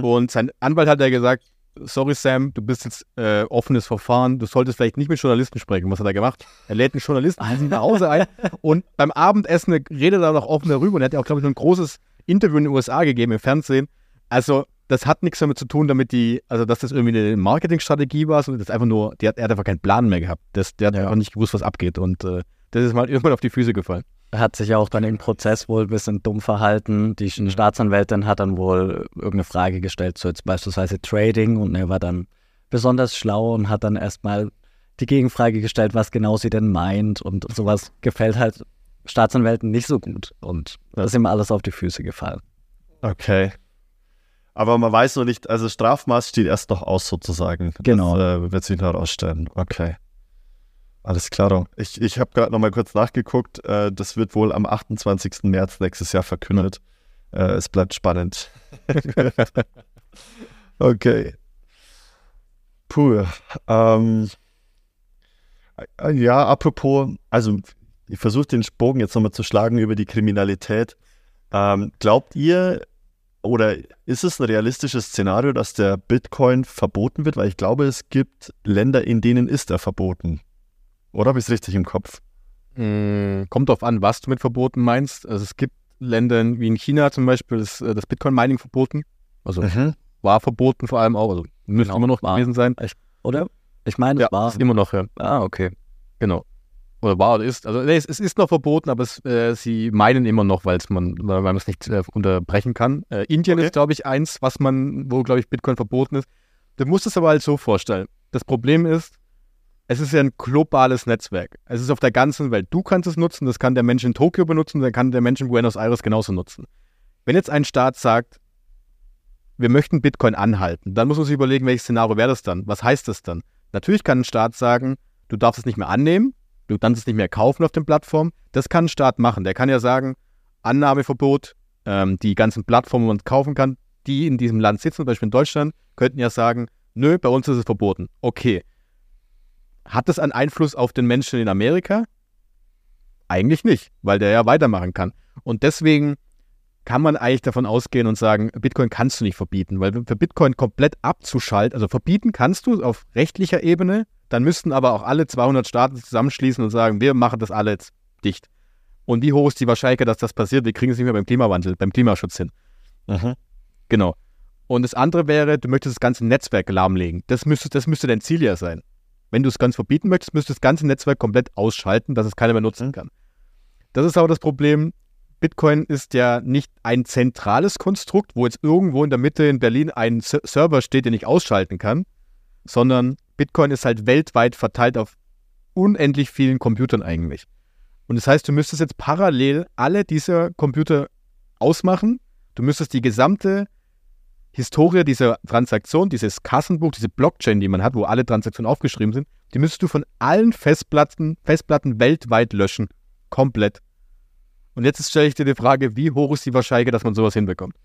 Und sein Anwalt hat ja gesagt, sorry Sam, du bist jetzt äh, offenes Verfahren, du solltest vielleicht nicht mit Journalisten sprechen. Was hat er gemacht? Er lädt einen Journalisten nach Hause ein und beim Abendessen redet er noch offen darüber und er hat ja auch, glaube ich, ein großes Interview in den USA gegeben im Fernsehen. Also das hat nichts damit zu tun, damit die, also dass das irgendwie eine Marketingstrategie war, sondern das ist einfach nur, hat, er hat einfach keinen Plan mehr gehabt. Das, der hat einfach nicht gewusst, was abgeht und äh, das ist mal irgendwann auf die Füße gefallen.
Er hat sich auch dann im Prozess wohl ein bisschen dumm verhalten. Die Staatsanwältin hat dann wohl irgendeine Frage gestellt zu jetzt beispielsweise Trading und er war dann besonders schlau und hat dann erstmal die Gegenfrage gestellt, was genau sie denn meint und sowas gefällt halt Staatsanwälten nicht so gut und da ist ihm alles auf die Füße gefallen.
okay. Aber man weiß noch nicht, also Strafmaß steht erst noch aus sozusagen.
Genau.
Das äh, wird sich noch herausstellen. Okay. Alles klar. Ich, ich habe gerade noch mal kurz nachgeguckt. Äh, das wird wohl am 28. März nächstes Jahr verkündet. Äh, es bleibt spannend. okay. Puh. Ähm, äh, ja, apropos, also ich versuche den Bogen jetzt nochmal zu schlagen über die Kriminalität. Ähm, glaubt ihr oder ist es ein realistisches Szenario, dass der Bitcoin verboten wird? Weil ich glaube, es gibt Länder, in denen ist er verboten. Oder habe ich es richtig im Kopf?
Mm, Kommt drauf an, was du mit verboten meinst. Also es gibt Länder wie in China zum Beispiel, ist äh, das Bitcoin-Mining verboten. Also war verboten vor allem auch. Also müsste
Genau,
immer noch
war.
gewesen sein.
Oder? Ich meine,
Ja,
es war.
ist immer noch, ja.
Ah, okay.
Genau. Oder war oder ist. Also nee, es, es ist noch verboten, aber es, äh, sie meinen immer noch, weil's man, weil man es nicht äh, unterbrechen kann. Äh, Indien
Okay.
ist, glaube ich, eins, was man, wo, glaube ich, Bitcoin verboten ist. Du musst es aber halt so vorstellen. Das Problem ist, es ist ja ein globales Netzwerk. Es ist auf der ganzen Welt. Du kannst es nutzen, das kann der Mensch in Tokio benutzen, dann kann der Mensch in Buenos Aires genauso nutzen. Wenn jetzt ein Staat sagt, wir möchten Bitcoin anhalten, dann muss man sich überlegen, welches Szenario wäre das dann? Was heißt das dann? Natürlich kann ein Staat sagen, du darfst es nicht mehr annehmen, du kannst es nicht mehr kaufen auf den Plattformen. Das kann ein Staat machen. Der kann ja sagen, Annahmeverbot, ähm, die ganzen Plattformen, wo man kaufen kann, die in diesem Land sitzen, zum Beispiel in Deutschland, könnten ja sagen, nö, bei uns ist es verboten. Okay. Hat das einen Einfluss auf den Menschen in Amerika? Eigentlich nicht, weil der ja weitermachen kann. Und deswegen kann man eigentlich davon ausgehen und sagen, Bitcoin kannst du nicht verbieten, weil für Bitcoin komplett abzuschalten, also verbieten kannst du auf rechtlicher Ebene, dann müssten aber auch alle 200 Staaten zusammenschließen und sagen, wir machen das alle jetzt dicht. Und wie hoch ist die Wahrscheinlichkeit, dass das passiert? Wir kriegen es nicht mehr beim Klimawandel, beim Klimaschutz hin. Genau. Und das andere wäre, du möchtest das ganze Netzwerk lahmlegen. Das müsste, das müsste dein Ziel ja sein. Wenn du es ganz verbieten möchtest, müsstest du das ganze Netzwerk komplett ausschalten, dass es keiner mehr nutzen kann. Das ist aber das Problem. Bitcoin ist ja nicht ein zentrales Konstrukt, wo jetzt irgendwo in der Mitte in Berlin ein Ser- Server steht, den ich ausschalten kann, sondern Bitcoin ist halt weltweit verteilt auf unendlich vielen Computern eigentlich. Und das heißt, du müsstest jetzt parallel alle diese Computer ausmachen. Du müsstest die gesamte Historie dieser Transaktion, dieses Kassenbuch, diese Blockchain, die man hat, wo alle Transaktionen aufgeschrieben sind, die müsstest du von allen Festplatten, Festplatten weltweit löschen. Komplett. Und jetzt stelle ich dir die Frage, wie hoch ist die Wahrscheinlichkeit, dass man sowas hinbekommt?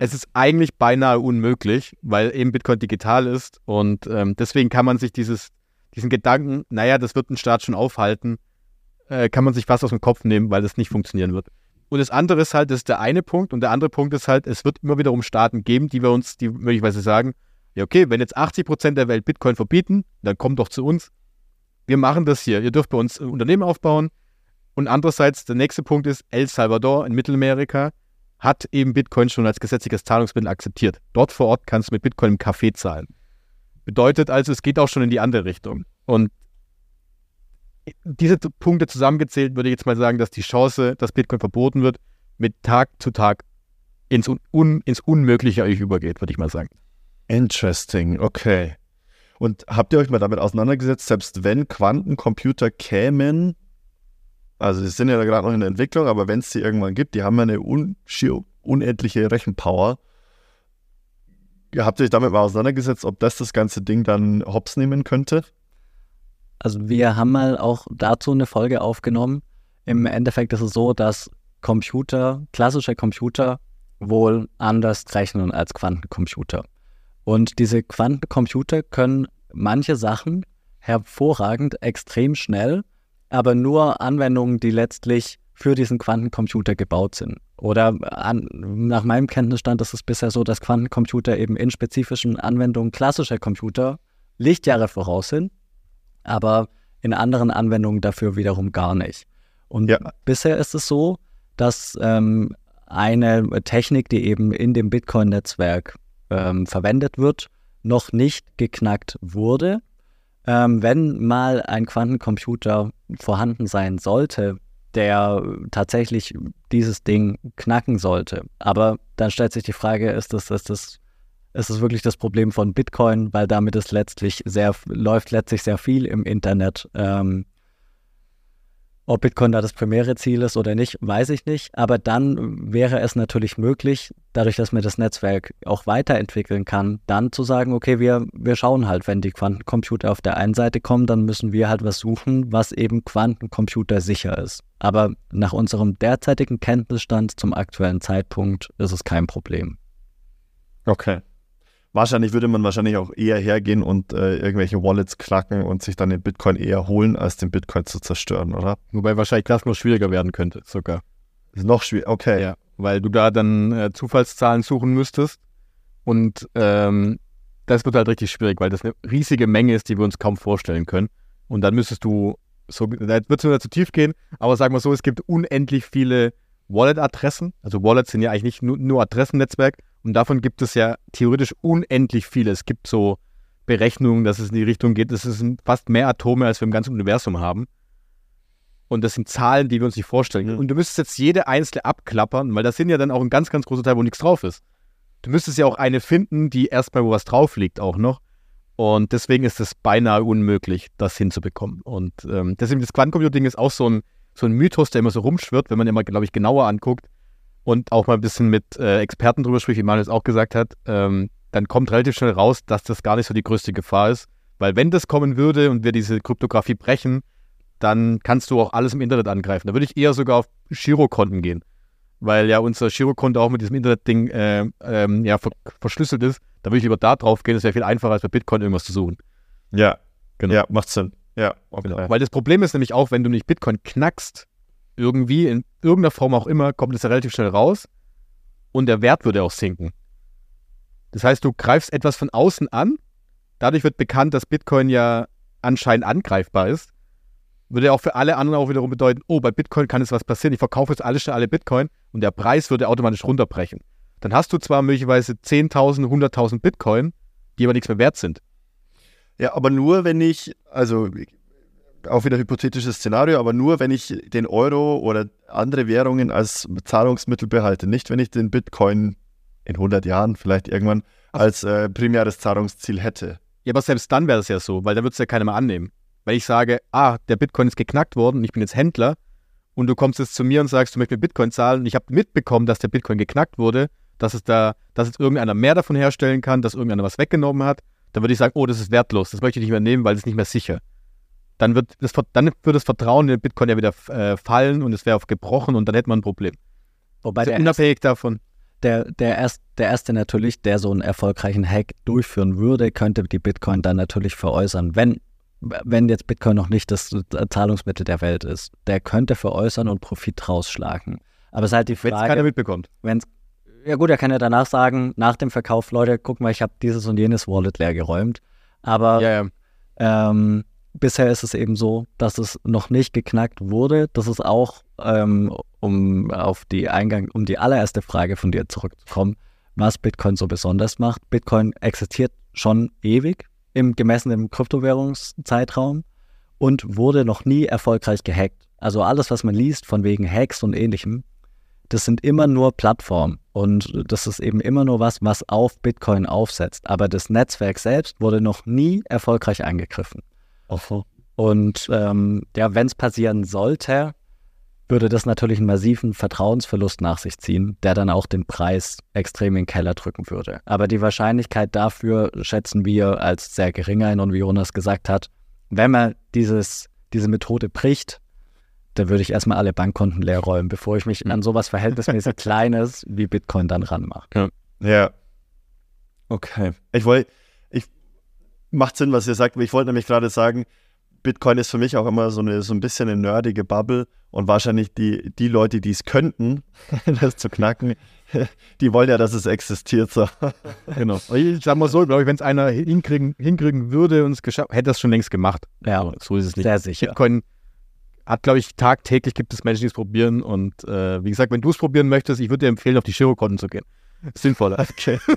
Es ist eigentlich beinahe unmöglich, weil eben Bitcoin digital ist und ähm, deswegen kann man sich dieses, diesen Gedanken, naja, das wird ein Staat schon aufhalten, äh, kann man sich fast aus dem Kopf nehmen, weil das nicht funktionieren wird. Und das andere ist halt, das ist der eine Punkt und der andere Punkt ist halt, es wird immer wiederum Staaten geben, die wir uns, die möglicherweise sagen, ja okay, wenn jetzt 80% der Welt Bitcoin verbieten, dann kommt doch zu uns. Wir machen das hier. Ihr dürft bei uns ein Unternehmen aufbauen. Und andererseits, der nächste Punkt ist, El Salvador in Mittelamerika hat eben Bitcoin schon als gesetzliches Zahlungsmittel akzeptiert. Dort vor Ort kannst du mit Bitcoin im Café zahlen. Bedeutet also, es geht auch schon in die andere Richtung. Und diese Punkte zusammengezählt würde ich jetzt mal sagen, dass die Chance, dass Bitcoin verboten wird, mit Tag zu Tag ins, Un ins Unmögliche eigentlich übergeht, würde ich mal sagen.
Interesting, okay. Und habt ihr euch mal damit auseinandergesetzt, selbst wenn Quantencomputer kämen, also die sind ja gerade noch in der Entwicklung, aber wenn es sie irgendwann gibt, die haben ja eine un unendliche Rechenpower. Habt ihr euch damit mal auseinandergesetzt, ob das das ganze Ding dann hops nehmen könnte?
Also wir haben mal auch dazu eine Folge aufgenommen. Im Endeffekt ist es so, dass Computer, klassische Computer, wohl anders rechnen als Quantencomputer. Und diese Quantencomputer können manche Sachen hervorragend, extrem schnell, aber nur Anwendungen, die letztlich für diesen Quantencomputer gebaut sind. Oder an, nach meinem Kenntnisstand ist es bisher so, dass Quantencomputer eben in spezifischen Anwendungen klassischer Computer Lichtjahre voraus sind, aber in anderen Anwendungen dafür wiederum gar nicht. Und ja. bisher ist es so, dass ähm, eine Technik, die eben in dem Bitcoin-Netzwerk ähm, verwendet wird, noch nicht geknackt wurde. Ähm, wenn mal ein Quantencomputer vorhanden sein sollte, der tatsächlich dieses Ding knacken sollte. Aber dann stellt sich die Frage, ist das, ist das, ist das wirklich das Problem von Bitcoin, weil damit ist letztlich sehr, läuft letztlich sehr viel im Internet. Ähm, ob Bitcoin da das primäre Ziel ist oder nicht, weiß ich nicht. Aber dann wäre es natürlich möglich, dadurch, dass man das Netzwerk auch weiterentwickeln kann, dann zu sagen, okay, wir, wir schauen halt, wenn die Quantencomputer auf der einen Seite kommen, dann müssen wir halt was suchen, was eben Quantencomputer sicher ist. Aber nach unserem derzeitigen Kenntnisstand zum aktuellen Zeitpunkt ist es kein Problem.
Okay. Wahrscheinlich würde man wahrscheinlich auch eher hergehen und äh, irgendwelche Wallets knacken und sich dann den Bitcoin eher holen, als den Bitcoin zu zerstören, oder?
Wobei wahrscheinlich das noch schwieriger werden könnte, sogar.
Ist noch schwieriger, okay.
Ja, weil du da dann äh, Zufallszahlen suchen müsstest und ähm, das wird halt richtig schwierig, weil das eine riesige Menge ist, die wir uns kaum vorstellen können. Und dann müsstest du, so, da wird es nur zu tief gehen, aber sagen wir so, es gibt unendlich viele Wallet-Adressen. Also Wallets sind ja eigentlich nicht nur, nur Adressennetzwerk, und davon gibt es ja theoretisch unendlich viele. Es gibt so Berechnungen, dass es in die Richtung geht. Es sind fast mehr Atome, als wir im ganzen Universum haben. Und das sind Zahlen, die wir uns nicht vorstellen können. Mhm. Und du müsstest jetzt jede einzelne abklappern, weil das sind ja dann auch ein ganz, ganz großer Teil, wo nichts drauf ist. Du müsstest ja auch eine finden, die erstmal wo was drauf liegt, auch noch. Und deswegen ist es beinahe unmöglich, das hinzubekommen. Und ähm, deswegen das Quantencomputing ist auch so ein, so ein Mythos, der immer so rumschwirrt, wenn man immer, glaube ich, genauer anguckt und auch mal ein bisschen mit äh, Experten drüber spricht, wie Manuel auch gesagt hat, ähm, dann kommt relativ schnell raus, dass das gar nicht so die größte Gefahr ist. Weil wenn das kommen würde und wir diese Kryptographie brechen, dann kannst du auch alles im Internet angreifen. Da würde ich eher sogar auf Girokonten gehen. Weil ja unser Girokonto auch mit diesem Internetding äh, ähm, ja, ver verschlüsselt ist. Da würde ich lieber da drauf gehen. Das wäre viel einfacher, als bei Bitcoin irgendwas zu suchen.
Ja, genau. Ja, macht Sinn. Ja,
okay. genau. Weil das Problem ist nämlich auch, wenn du nicht Bitcoin knackst, irgendwie, in irgendeiner Form auch immer, kommt es ja relativ schnell raus und der Wert würde auch sinken. Das heißt, du greifst etwas von außen an, dadurch wird bekannt, dass Bitcoin ja anscheinend angreifbar ist. Würde auch für alle anderen auch wiederum bedeuten, oh, bei Bitcoin kann es was passieren, ich verkaufe jetzt alles schnell alle Bitcoin und der Preis würde automatisch runterbrechen. Dann hast du zwar möglicherweise 10.000, 100.000 Bitcoin, die aber nichts mehr wert sind.
Ja, aber nur wenn ich, also auch wieder hypothetisches Szenario, aber nur, wenn ich den Euro oder andere Währungen als Zahlungsmittel behalte. Nicht, wenn ich den Bitcoin in 100 Jahren vielleicht irgendwann als äh, primäres Zahlungsziel hätte.
Ja, aber selbst dann wäre es ja so, weil dann würde es ja keiner mehr annehmen. Weil ich sage, ah, der Bitcoin ist geknackt worden und ich bin jetzt Händler und du kommst jetzt zu mir und sagst, du möchtest mir Bitcoin zahlen und ich habe mitbekommen, dass der Bitcoin geknackt wurde, dass es da, dass jetzt irgendeiner mehr davon herstellen kann, dass irgendeiner was weggenommen hat, dann würde ich sagen, oh, das ist wertlos, das möchte ich nicht mehr nehmen, weil es nicht mehr sicher dann wird das, dann wird das Vertrauen in Bitcoin ja wieder äh, fallen und es wäre gebrochen und dann hätte man ein Problem.
Wobei also unabhängig erste, davon. Der, der, erst, der erste natürlich, der so einen erfolgreichen Hack durchführen würde, könnte die Bitcoin dann natürlich veräußern, wenn, wenn jetzt Bitcoin noch nicht das Zahlungsmittel der Welt ist. Der könnte veräußern und Profit rausschlagen. Aber es ist halt die Frage. Wenn es
keiner mitbekommt.
Wenn's, ja gut, er kann ja danach sagen, nach dem Verkauf, Leute, guck mal, ich habe dieses und jenes Wallet leer geräumt. Aber ja, ja. Ähm, bisher ist es eben so, dass es noch nicht geknackt wurde. Das ist auch, ähm, um auf die Eingang, um die allererste Frage von dir zurückzukommen, was Bitcoin so besonders macht. Bitcoin existiert schon ewig. im gemessenen Kryptowährungszeitraum und wurde noch nie erfolgreich gehackt. Also alles, was man liest von wegen Hacks und ähnlichem, das sind immer nur Plattformen und das ist eben immer nur was, was auf Bitcoin aufsetzt. Aber das Netzwerk selbst wurde noch nie erfolgreich angegriffen.
Oho.
Und ähm, ja, wenn es passieren sollte, würde das natürlich einen massiven Vertrauensverlust nach sich ziehen, der dann auch den Preis extrem in den Keller drücken würde. Aber die Wahrscheinlichkeit dafür schätzen wir als sehr gering ein und wie Jonas gesagt hat, wenn man dieses, diese Methode bricht, dann würde ich erstmal alle Bankkonten leer räumen, bevor ich mich an sowas verhältnismäßig Kleines wie Bitcoin dann ranmache.
Ja. Okay. Ich wollte, macht Sinn, was ihr sagt, aber ich wollte nämlich gerade sagen, Bitcoin ist für mich auch immer so, eine, so ein bisschen eine nerdige Bubble und wahrscheinlich die, die Leute, die es könnten, das zu knacken, die wollen ja, dass es existiert. So.
Genau. Ich sag mal so, glaube ich, wenn es einer hinkriegen, hinkriegen würde und es geschafft, hätte das schon längst gemacht.
Ja,
Aber so ist es nicht.
sehr sicher.
Bitcoin hat, glaube ich, tagtäglich gibt es Menschen, die es probieren. Und äh, wie gesagt, wenn du es probieren möchtest, ich würde dir empfehlen, auf die Girokonten zu gehen. Sinnvoller.
Okay.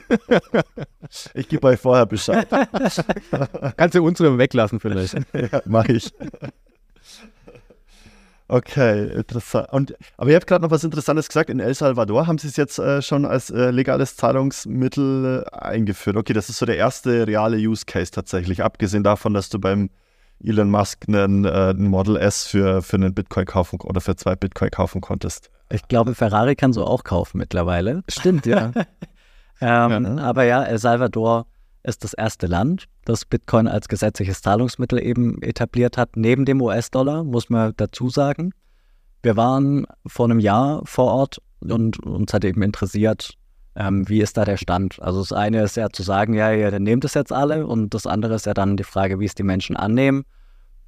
Ich gebe euch vorher Bescheid.
Kannst du unsere weglassen vielleicht.
ja, mach ich. Okay, interessant. Und, aber ihr habt gerade noch was Interessantes gesagt. In El Salvador haben sie es jetzt äh, schon als äh, legales Zahlungsmittel äh, eingeführt. Okay, das ist so der erste reale Use Case tatsächlich. Abgesehen davon, dass du beim Elon Musk einen, äh, einen Model S für, für einen Bitcoin kaufen oder für zwei Bitcoin kaufen konntest.
Ich glaube, Ferrari kann so auch kaufen mittlerweile. Stimmt, ja. ähm, Aber ja, El Salvador ist das erste Land, das Bitcoin als gesetzliches Zahlungsmittel eben etabliert hat, neben dem US-Dollar, muss man dazu sagen. Wir waren vor einem Jahr vor Ort und uns hat eben interessiert, ähm, wie ist da der Stand. Also das eine ist ja zu sagen, ja, ja, dann nehmt es jetzt alle und das andere ist ja dann die Frage, wie es die Menschen annehmen.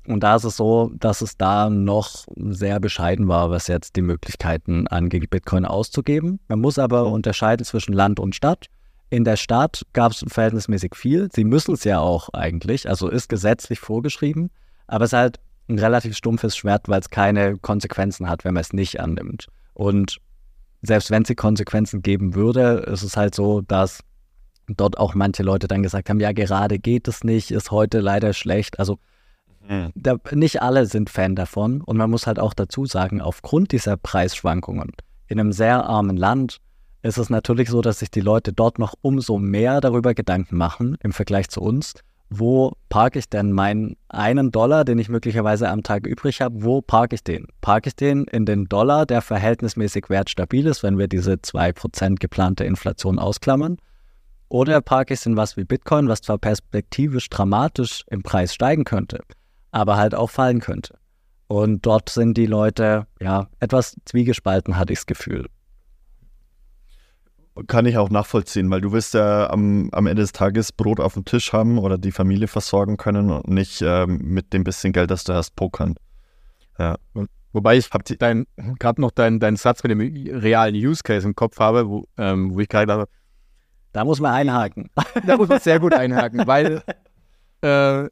Und da ist es so, dass es da noch sehr bescheiden war, was jetzt die Möglichkeiten angeht, Bitcoin auszugeben. Man muss aber unterscheiden zwischen Land und Stadt. In der Stadt gab es verhältnismäßig viel. Sie müssen es ja auch eigentlich, also ist gesetzlich vorgeschrieben, aber es ist halt ein relativ stumpfes Schwert, weil es keine Konsequenzen hat, wenn man es nicht annimmt. Und selbst wenn es die Konsequenzen geben würde, ist es halt so, dass dort auch manche Leute dann gesagt haben, ja, gerade geht es nicht, ist heute leider schlecht. Also da, nicht alle sind Fan davon. Und man muss halt auch dazu sagen, aufgrund dieser Preisschwankungen in einem sehr armen Land ist es natürlich so, dass sich die Leute dort noch umso mehr darüber Gedanken machen im Vergleich zu uns. Wo parke ich denn meinen einen Dollar, den ich möglicherweise am Tag übrig habe? Wo parke ich den? Parke ich den in den Dollar, der verhältnismäßig wertstabil ist, wenn wir diese 2% geplante Inflation ausklammern? Oder parke ich es in was wie Bitcoin, was zwar perspektivisch dramatisch im Preis steigen könnte, aber halt auch fallen könnte. Und dort sind die Leute, ja, etwas zwiegespalten, hatte ich das Gefühl.
Kann ich auch nachvollziehen, weil du willst ja am, am Ende des Tages Brot auf dem Tisch haben oder die Familie versorgen können und nicht ähm, mit dem bisschen Geld, das du hast, pokern. Ja.
Wobei ich dein, gerade noch deinen dein Satz mit dem realen Use Case im Kopf habe, wo, ähm, wo ich gerade dachte,
Da muss man einhaken.
da muss man sehr gut einhaken, weil äh,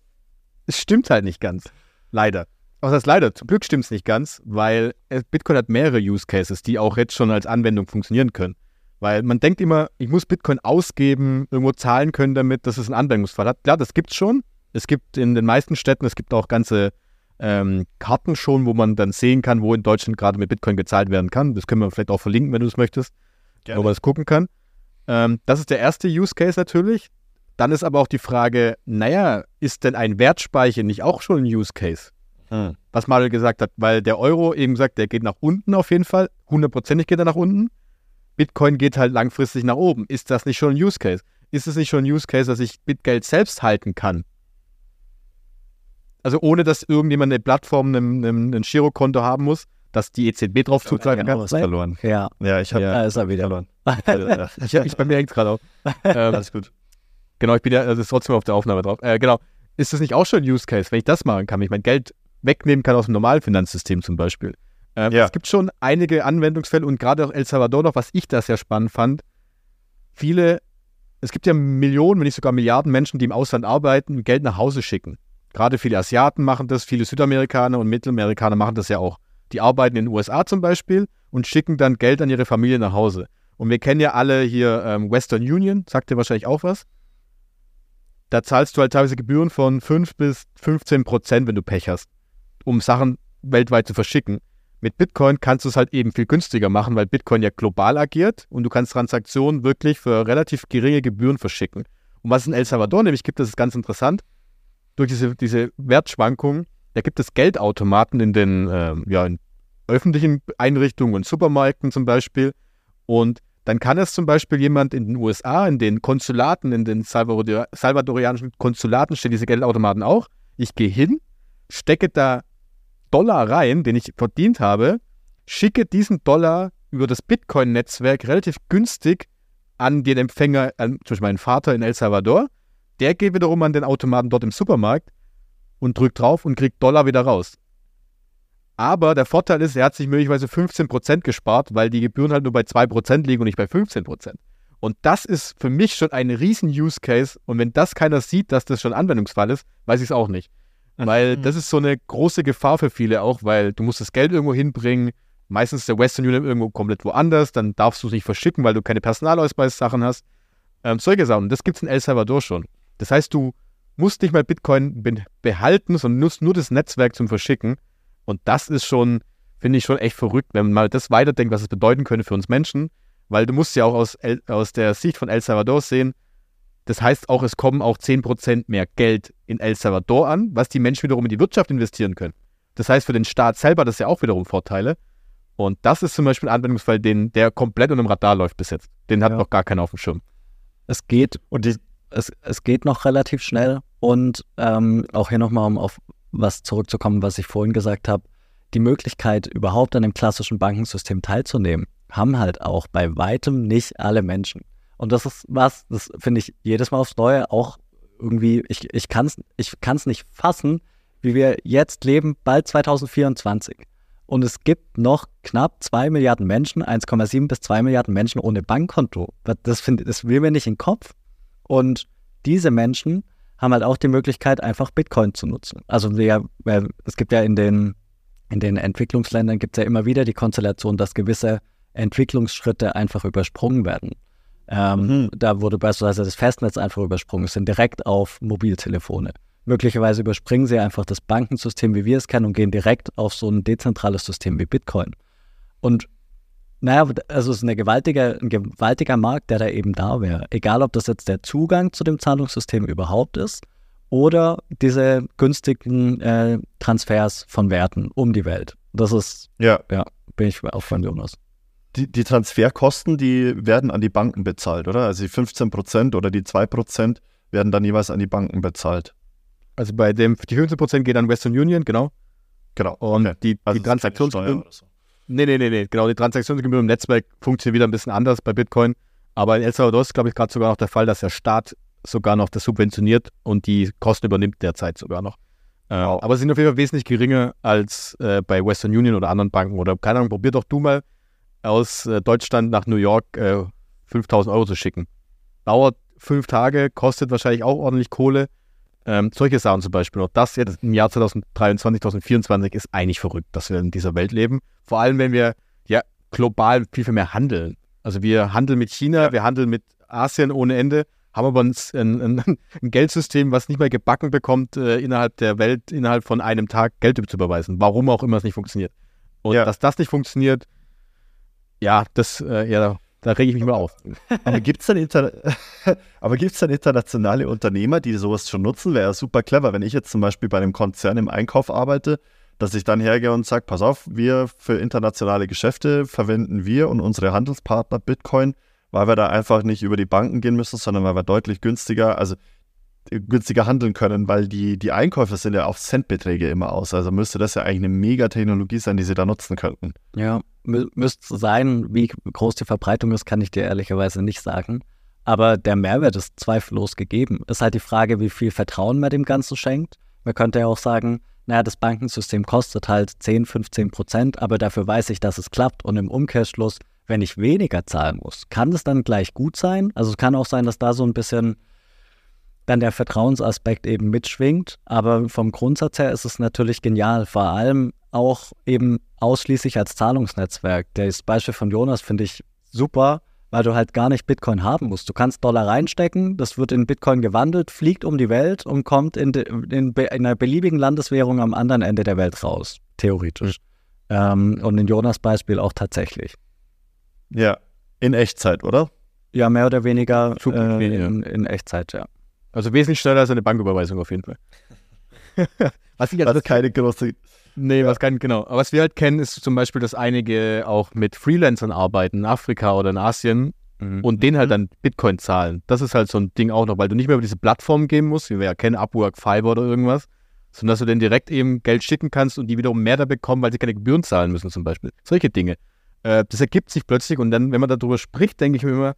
es stimmt halt nicht ganz. Leider. Was heißt leider? Zum Glück stimmt es nicht ganz, weil es, Bitcoin hat mehrere Use Cases, die auch jetzt schon als Anwendung funktionieren können. Weil man denkt immer, ich muss Bitcoin ausgeben, irgendwo zahlen können damit, dass es einen Anwendungsfall hat. Klar, das gibt es schon. Es gibt in den meisten Städten, es gibt auch ganze ähm, Karten schon, wo man dann sehen kann, wo in Deutschland gerade mit Bitcoin gezahlt werden kann. Das können wir vielleicht auch verlinken, wenn du es möchtest,
Gerne.
wo man das gucken kann. Ähm, das ist der erste Use Case natürlich. Dann ist aber auch die Frage, naja, ist denn ein Wertspeicher nicht auch schon ein Use Case?
Hm.
Was Manuel gesagt hat, weil der Euro eben sagt, der geht nach unten auf jeden Fall. Hundertprozentig geht er nach unten. Bitcoin geht halt langfristig nach oben. Ist das nicht schon ein Use Case? Ist es nicht schon ein Use Case, dass ich Bitgeld selbst halten kann? Also ohne, dass irgendjemand eine Plattform, ein, ein, ein Girokonto haben muss, dass die EZB drauf zugreifen kann.
was verloren.
Ja,
Ja, ich habe
Ja.
ist er wieder.
verloren.
Ich, ich bei mir hängt gerade auf. Ähm,
alles gut.
Genau, ich bin ja, also ist trotzdem auf der Aufnahme drauf. Äh, genau. Ist das nicht auch schon ein Use Case, wenn ich das machen kann, wenn ich mein Geld wegnehmen kann aus dem normalen Finanzsystem zum Beispiel? Ähm,
Ja.
Es gibt schon einige Anwendungsfälle und gerade auch El Salvador noch, was ich da sehr spannend fand. Viele, es gibt ja Millionen, wenn nicht sogar Milliarden Menschen, die im Ausland arbeiten, Geld nach Hause schicken. Gerade viele Asiaten machen das, viele Südamerikaner und Mittelamerikaner machen das ja auch. Die arbeiten in den USA zum Beispiel und schicken dann Geld an ihre Familie nach Hause. Und wir kennen ja alle hier ähm, Western Union, sagt dir wahrscheinlich auch was. Da zahlst du halt teilweise Gebühren von 5 bis 15 Prozent, wenn du Pech hast, um Sachen weltweit zu verschicken. Mit Bitcoin kannst du es halt eben viel günstiger machen, weil Bitcoin ja global agiert und du kannst Transaktionen wirklich für relativ geringe Gebühren verschicken. Und was es in El Salvador nämlich gibt, das ist ganz interessant, durch diese, diese Wertschwankungen, da gibt es Geldautomaten in den äh, ja, in öffentlichen Einrichtungen und Supermärkten zum Beispiel. Und dann kann es zum Beispiel jemand in den USA, in den Konsulaten, in den Salvador salvadorianischen Konsulaten stehen diese Geldautomaten auch. Ich gehe hin, stecke da Dollar rein, den ich verdient habe, schicke diesen Dollar über das Bitcoin-Netzwerk relativ günstig an den Empfänger, an, zum Beispiel meinen Vater in El Salvador. Der geht wiederum an den Automaten dort im Supermarkt und drückt drauf und kriegt Dollar wieder raus. Aber der Vorteil ist, er hat sich möglicherweise 15% gespart, weil die Gebühren halt nur bei 2% liegen und nicht bei 15%. Und das ist für mich schon ein riesen Use Case. Und wenn das keiner sieht, dass das schon Anwendungsfall ist, weiß ich es auch nicht. Weil das ist so eine große Gefahr für viele auch, weil du musst das Geld irgendwo hinbringen. Meistens ist der Western Union irgendwo komplett woanders. Dann darfst du es nicht verschicken, weil du keine Personalausweissachen hast. Ähm, solche Sachen. Das gibt es in El Salvador schon. Das heißt, du musst nicht mal Bitcoin behalten, sondern nutzt nur das Netzwerk zum Verschicken. Und das ist schon, finde ich schon echt verrückt, wenn man mal das weiterdenkt, was es bedeuten könnte für uns Menschen. Weil du musst ja auch aus, El, aus der Sicht von El Salvador sehen, das heißt auch, es kommen auch 10% mehr Geld in El Salvador an, was die Menschen wiederum in die Wirtschaft investieren können. Das heißt, für den Staat selber das ja auch wiederum Vorteile. Und das ist zum Beispiel ein Anwendungsfall, den, der komplett unter dem Radar läuft bis jetzt. Den hat ja. noch gar keiner auf dem Schirm.
Es geht und die, es, es geht noch relativ schnell. Und ähm, auch hier nochmal, um auf was zurückzukommen, was ich vorhin gesagt habe, die Möglichkeit, überhaupt an dem klassischen Bankensystem teilzunehmen, haben halt auch bei weitem nicht alle Menschen. Und das ist was, das finde ich jedes Mal aufs Neue auch irgendwie, ich, ich kann es ich kann's nicht fassen, wie wir jetzt leben, bald 2024. Und es gibt noch knapp 2 Milliarden Menschen, 1,7 bis 2 Milliarden Menschen ohne Bankkonto. Das, find, das will mir nicht in den Kopf. Und diese Menschen haben halt auch die Möglichkeit, einfach Bitcoin zu nutzen. Also wir, es gibt ja in den, in den Entwicklungsländern gibt es ja immer wieder die Konstellation, dass gewisse Entwicklungsschritte einfach übersprungen werden. Ähm, mhm. Da wurde beispielsweise das Festnetz einfach übersprungen. Es sind direkt auf Mobiltelefone. Möglicherweise überspringen sie einfach das Bankensystem, wie wir es kennen, und gehen direkt auf so ein dezentrales System wie Bitcoin. Und naja, also es ist eine gewaltige, ein gewaltiger Markt, der da eben da wäre. Egal, ob das jetzt der Zugang zu dem Zahlungssystem überhaupt ist oder diese günstigen äh, Transfers von Werten um die Welt. Das ist, ja, ja bin ich auch von Jonas
die, die Transferkosten, die werden an die Banken bezahlt, oder? Also die 15 Prozent oder die 2 Prozent werden dann jeweils an die Banken bezahlt.
Also bei dem, die 15 Prozent geht an Western Union, genau.
Genau.
Und okay. die, also die Transaktionsgebühren. So. Nee, nee, nee, nee. Genau, die Transaktionsgebühren im Netzwerk funktionieren wieder ein bisschen anders bei Bitcoin. Aber in El Salvador ist, glaube ich, gerade sogar noch der Fall, dass der Staat sogar noch das subventioniert und die Kosten übernimmt derzeit sogar noch. Äh, wow. Aber sie sind auf jeden Fall wesentlich geringer als äh, bei Western Union oder anderen Banken. Oder keine Ahnung, probier doch du mal aus äh, Deutschland nach New York äh, 5000 Euro zu schicken. Dauert fünf Tage, kostet wahrscheinlich auch ordentlich Kohle. Ähm, solche Sachen zum Beispiel. Und das jetzt im Jahr 2023, 2024 ist eigentlich verrückt, dass wir in dieser Welt leben. Vor allem, wenn wir ja global viel, viel mehr handeln. Also wir handeln mit China, wir handeln mit Asien ohne Ende, haben aber ein, ein, ein Geldsystem, was nicht mehr gebacken bekommt, äh, innerhalb der Welt, innerhalb von einem Tag Geld zu überweisen. Warum auch immer es nicht funktioniert. Und ja. dass das nicht funktioniert, ja, das, äh, ja, da rege ich mich mal auf.
Aber gibt es dann, Inter dann internationale Unternehmer, die sowas schon nutzen? Wäre ja super clever, wenn ich jetzt zum Beispiel bei einem Konzern im Einkauf arbeite, dass ich dann hergehe und sage, pass auf, wir für internationale Geschäfte verwenden wir und unsere Handelspartner Bitcoin, weil wir da einfach nicht über die Banken gehen müssen, sondern weil wir deutlich günstiger, also günstiger handeln können, weil die, die Einkäufe sind ja auf Centbeträge immer aus. Also müsste das ja eigentlich eine Mega-Technologie sein, die sie da nutzen könnten.
Ja, mü müsste sein. Wie groß die Verbreitung ist, kann ich dir ehrlicherweise nicht sagen. Aber der Mehrwert ist zweifellos gegeben. Ist halt die Frage, wie viel Vertrauen man dem Ganzen schenkt. Man könnte ja auch sagen, naja, das Bankensystem kostet halt 10, 15 Prozent, aber dafür weiß ich, dass es klappt. Und im Umkehrschluss, wenn ich weniger zahlen muss, kann es dann gleich gut sein? Also es kann auch sein, dass da so ein bisschen dann der Vertrauensaspekt eben mitschwingt. Aber vom Grundsatz her ist es natürlich genial, vor allem auch eben ausschließlich als Zahlungsnetzwerk. Das Beispiel von Jonas finde ich super, weil du halt gar nicht Bitcoin haben musst. Du kannst Dollar reinstecken, das wird in Bitcoin gewandelt, fliegt um die Welt und kommt in, de, in, in einer beliebigen Landeswährung am anderen Ende der Welt raus, theoretisch. Ähm, und in Jonas Beispiel auch tatsächlich.
Ja, in Echtzeit, oder?
Ja, mehr oder weniger äh, in, in, Echtzeit, ja.
Also wesentlich schneller als eine Banküberweisung auf jeden Fall.
was ich halt das keine große.
Nee, ja. was kein, genau. Aber was wir halt kennen, ist zum Beispiel, dass einige auch mit Freelancern arbeiten in Afrika oder in Asien mhm. und denen halt mhm. dann Bitcoin zahlen. Das ist halt so ein Ding auch noch, weil du nicht mehr über diese Plattform gehen musst, wie wir ja kennen, Upwork, Fiverr oder irgendwas, sondern dass du denen direkt eben Geld schicken kannst und die wiederum mehr da bekommen, weil sie keine Gebühren zahlen müssen zum Beispiel. Solche Dinge. Äh, das ergibt sich plötzlich und dann, wenn man darüber spricht, denke ich mir immer,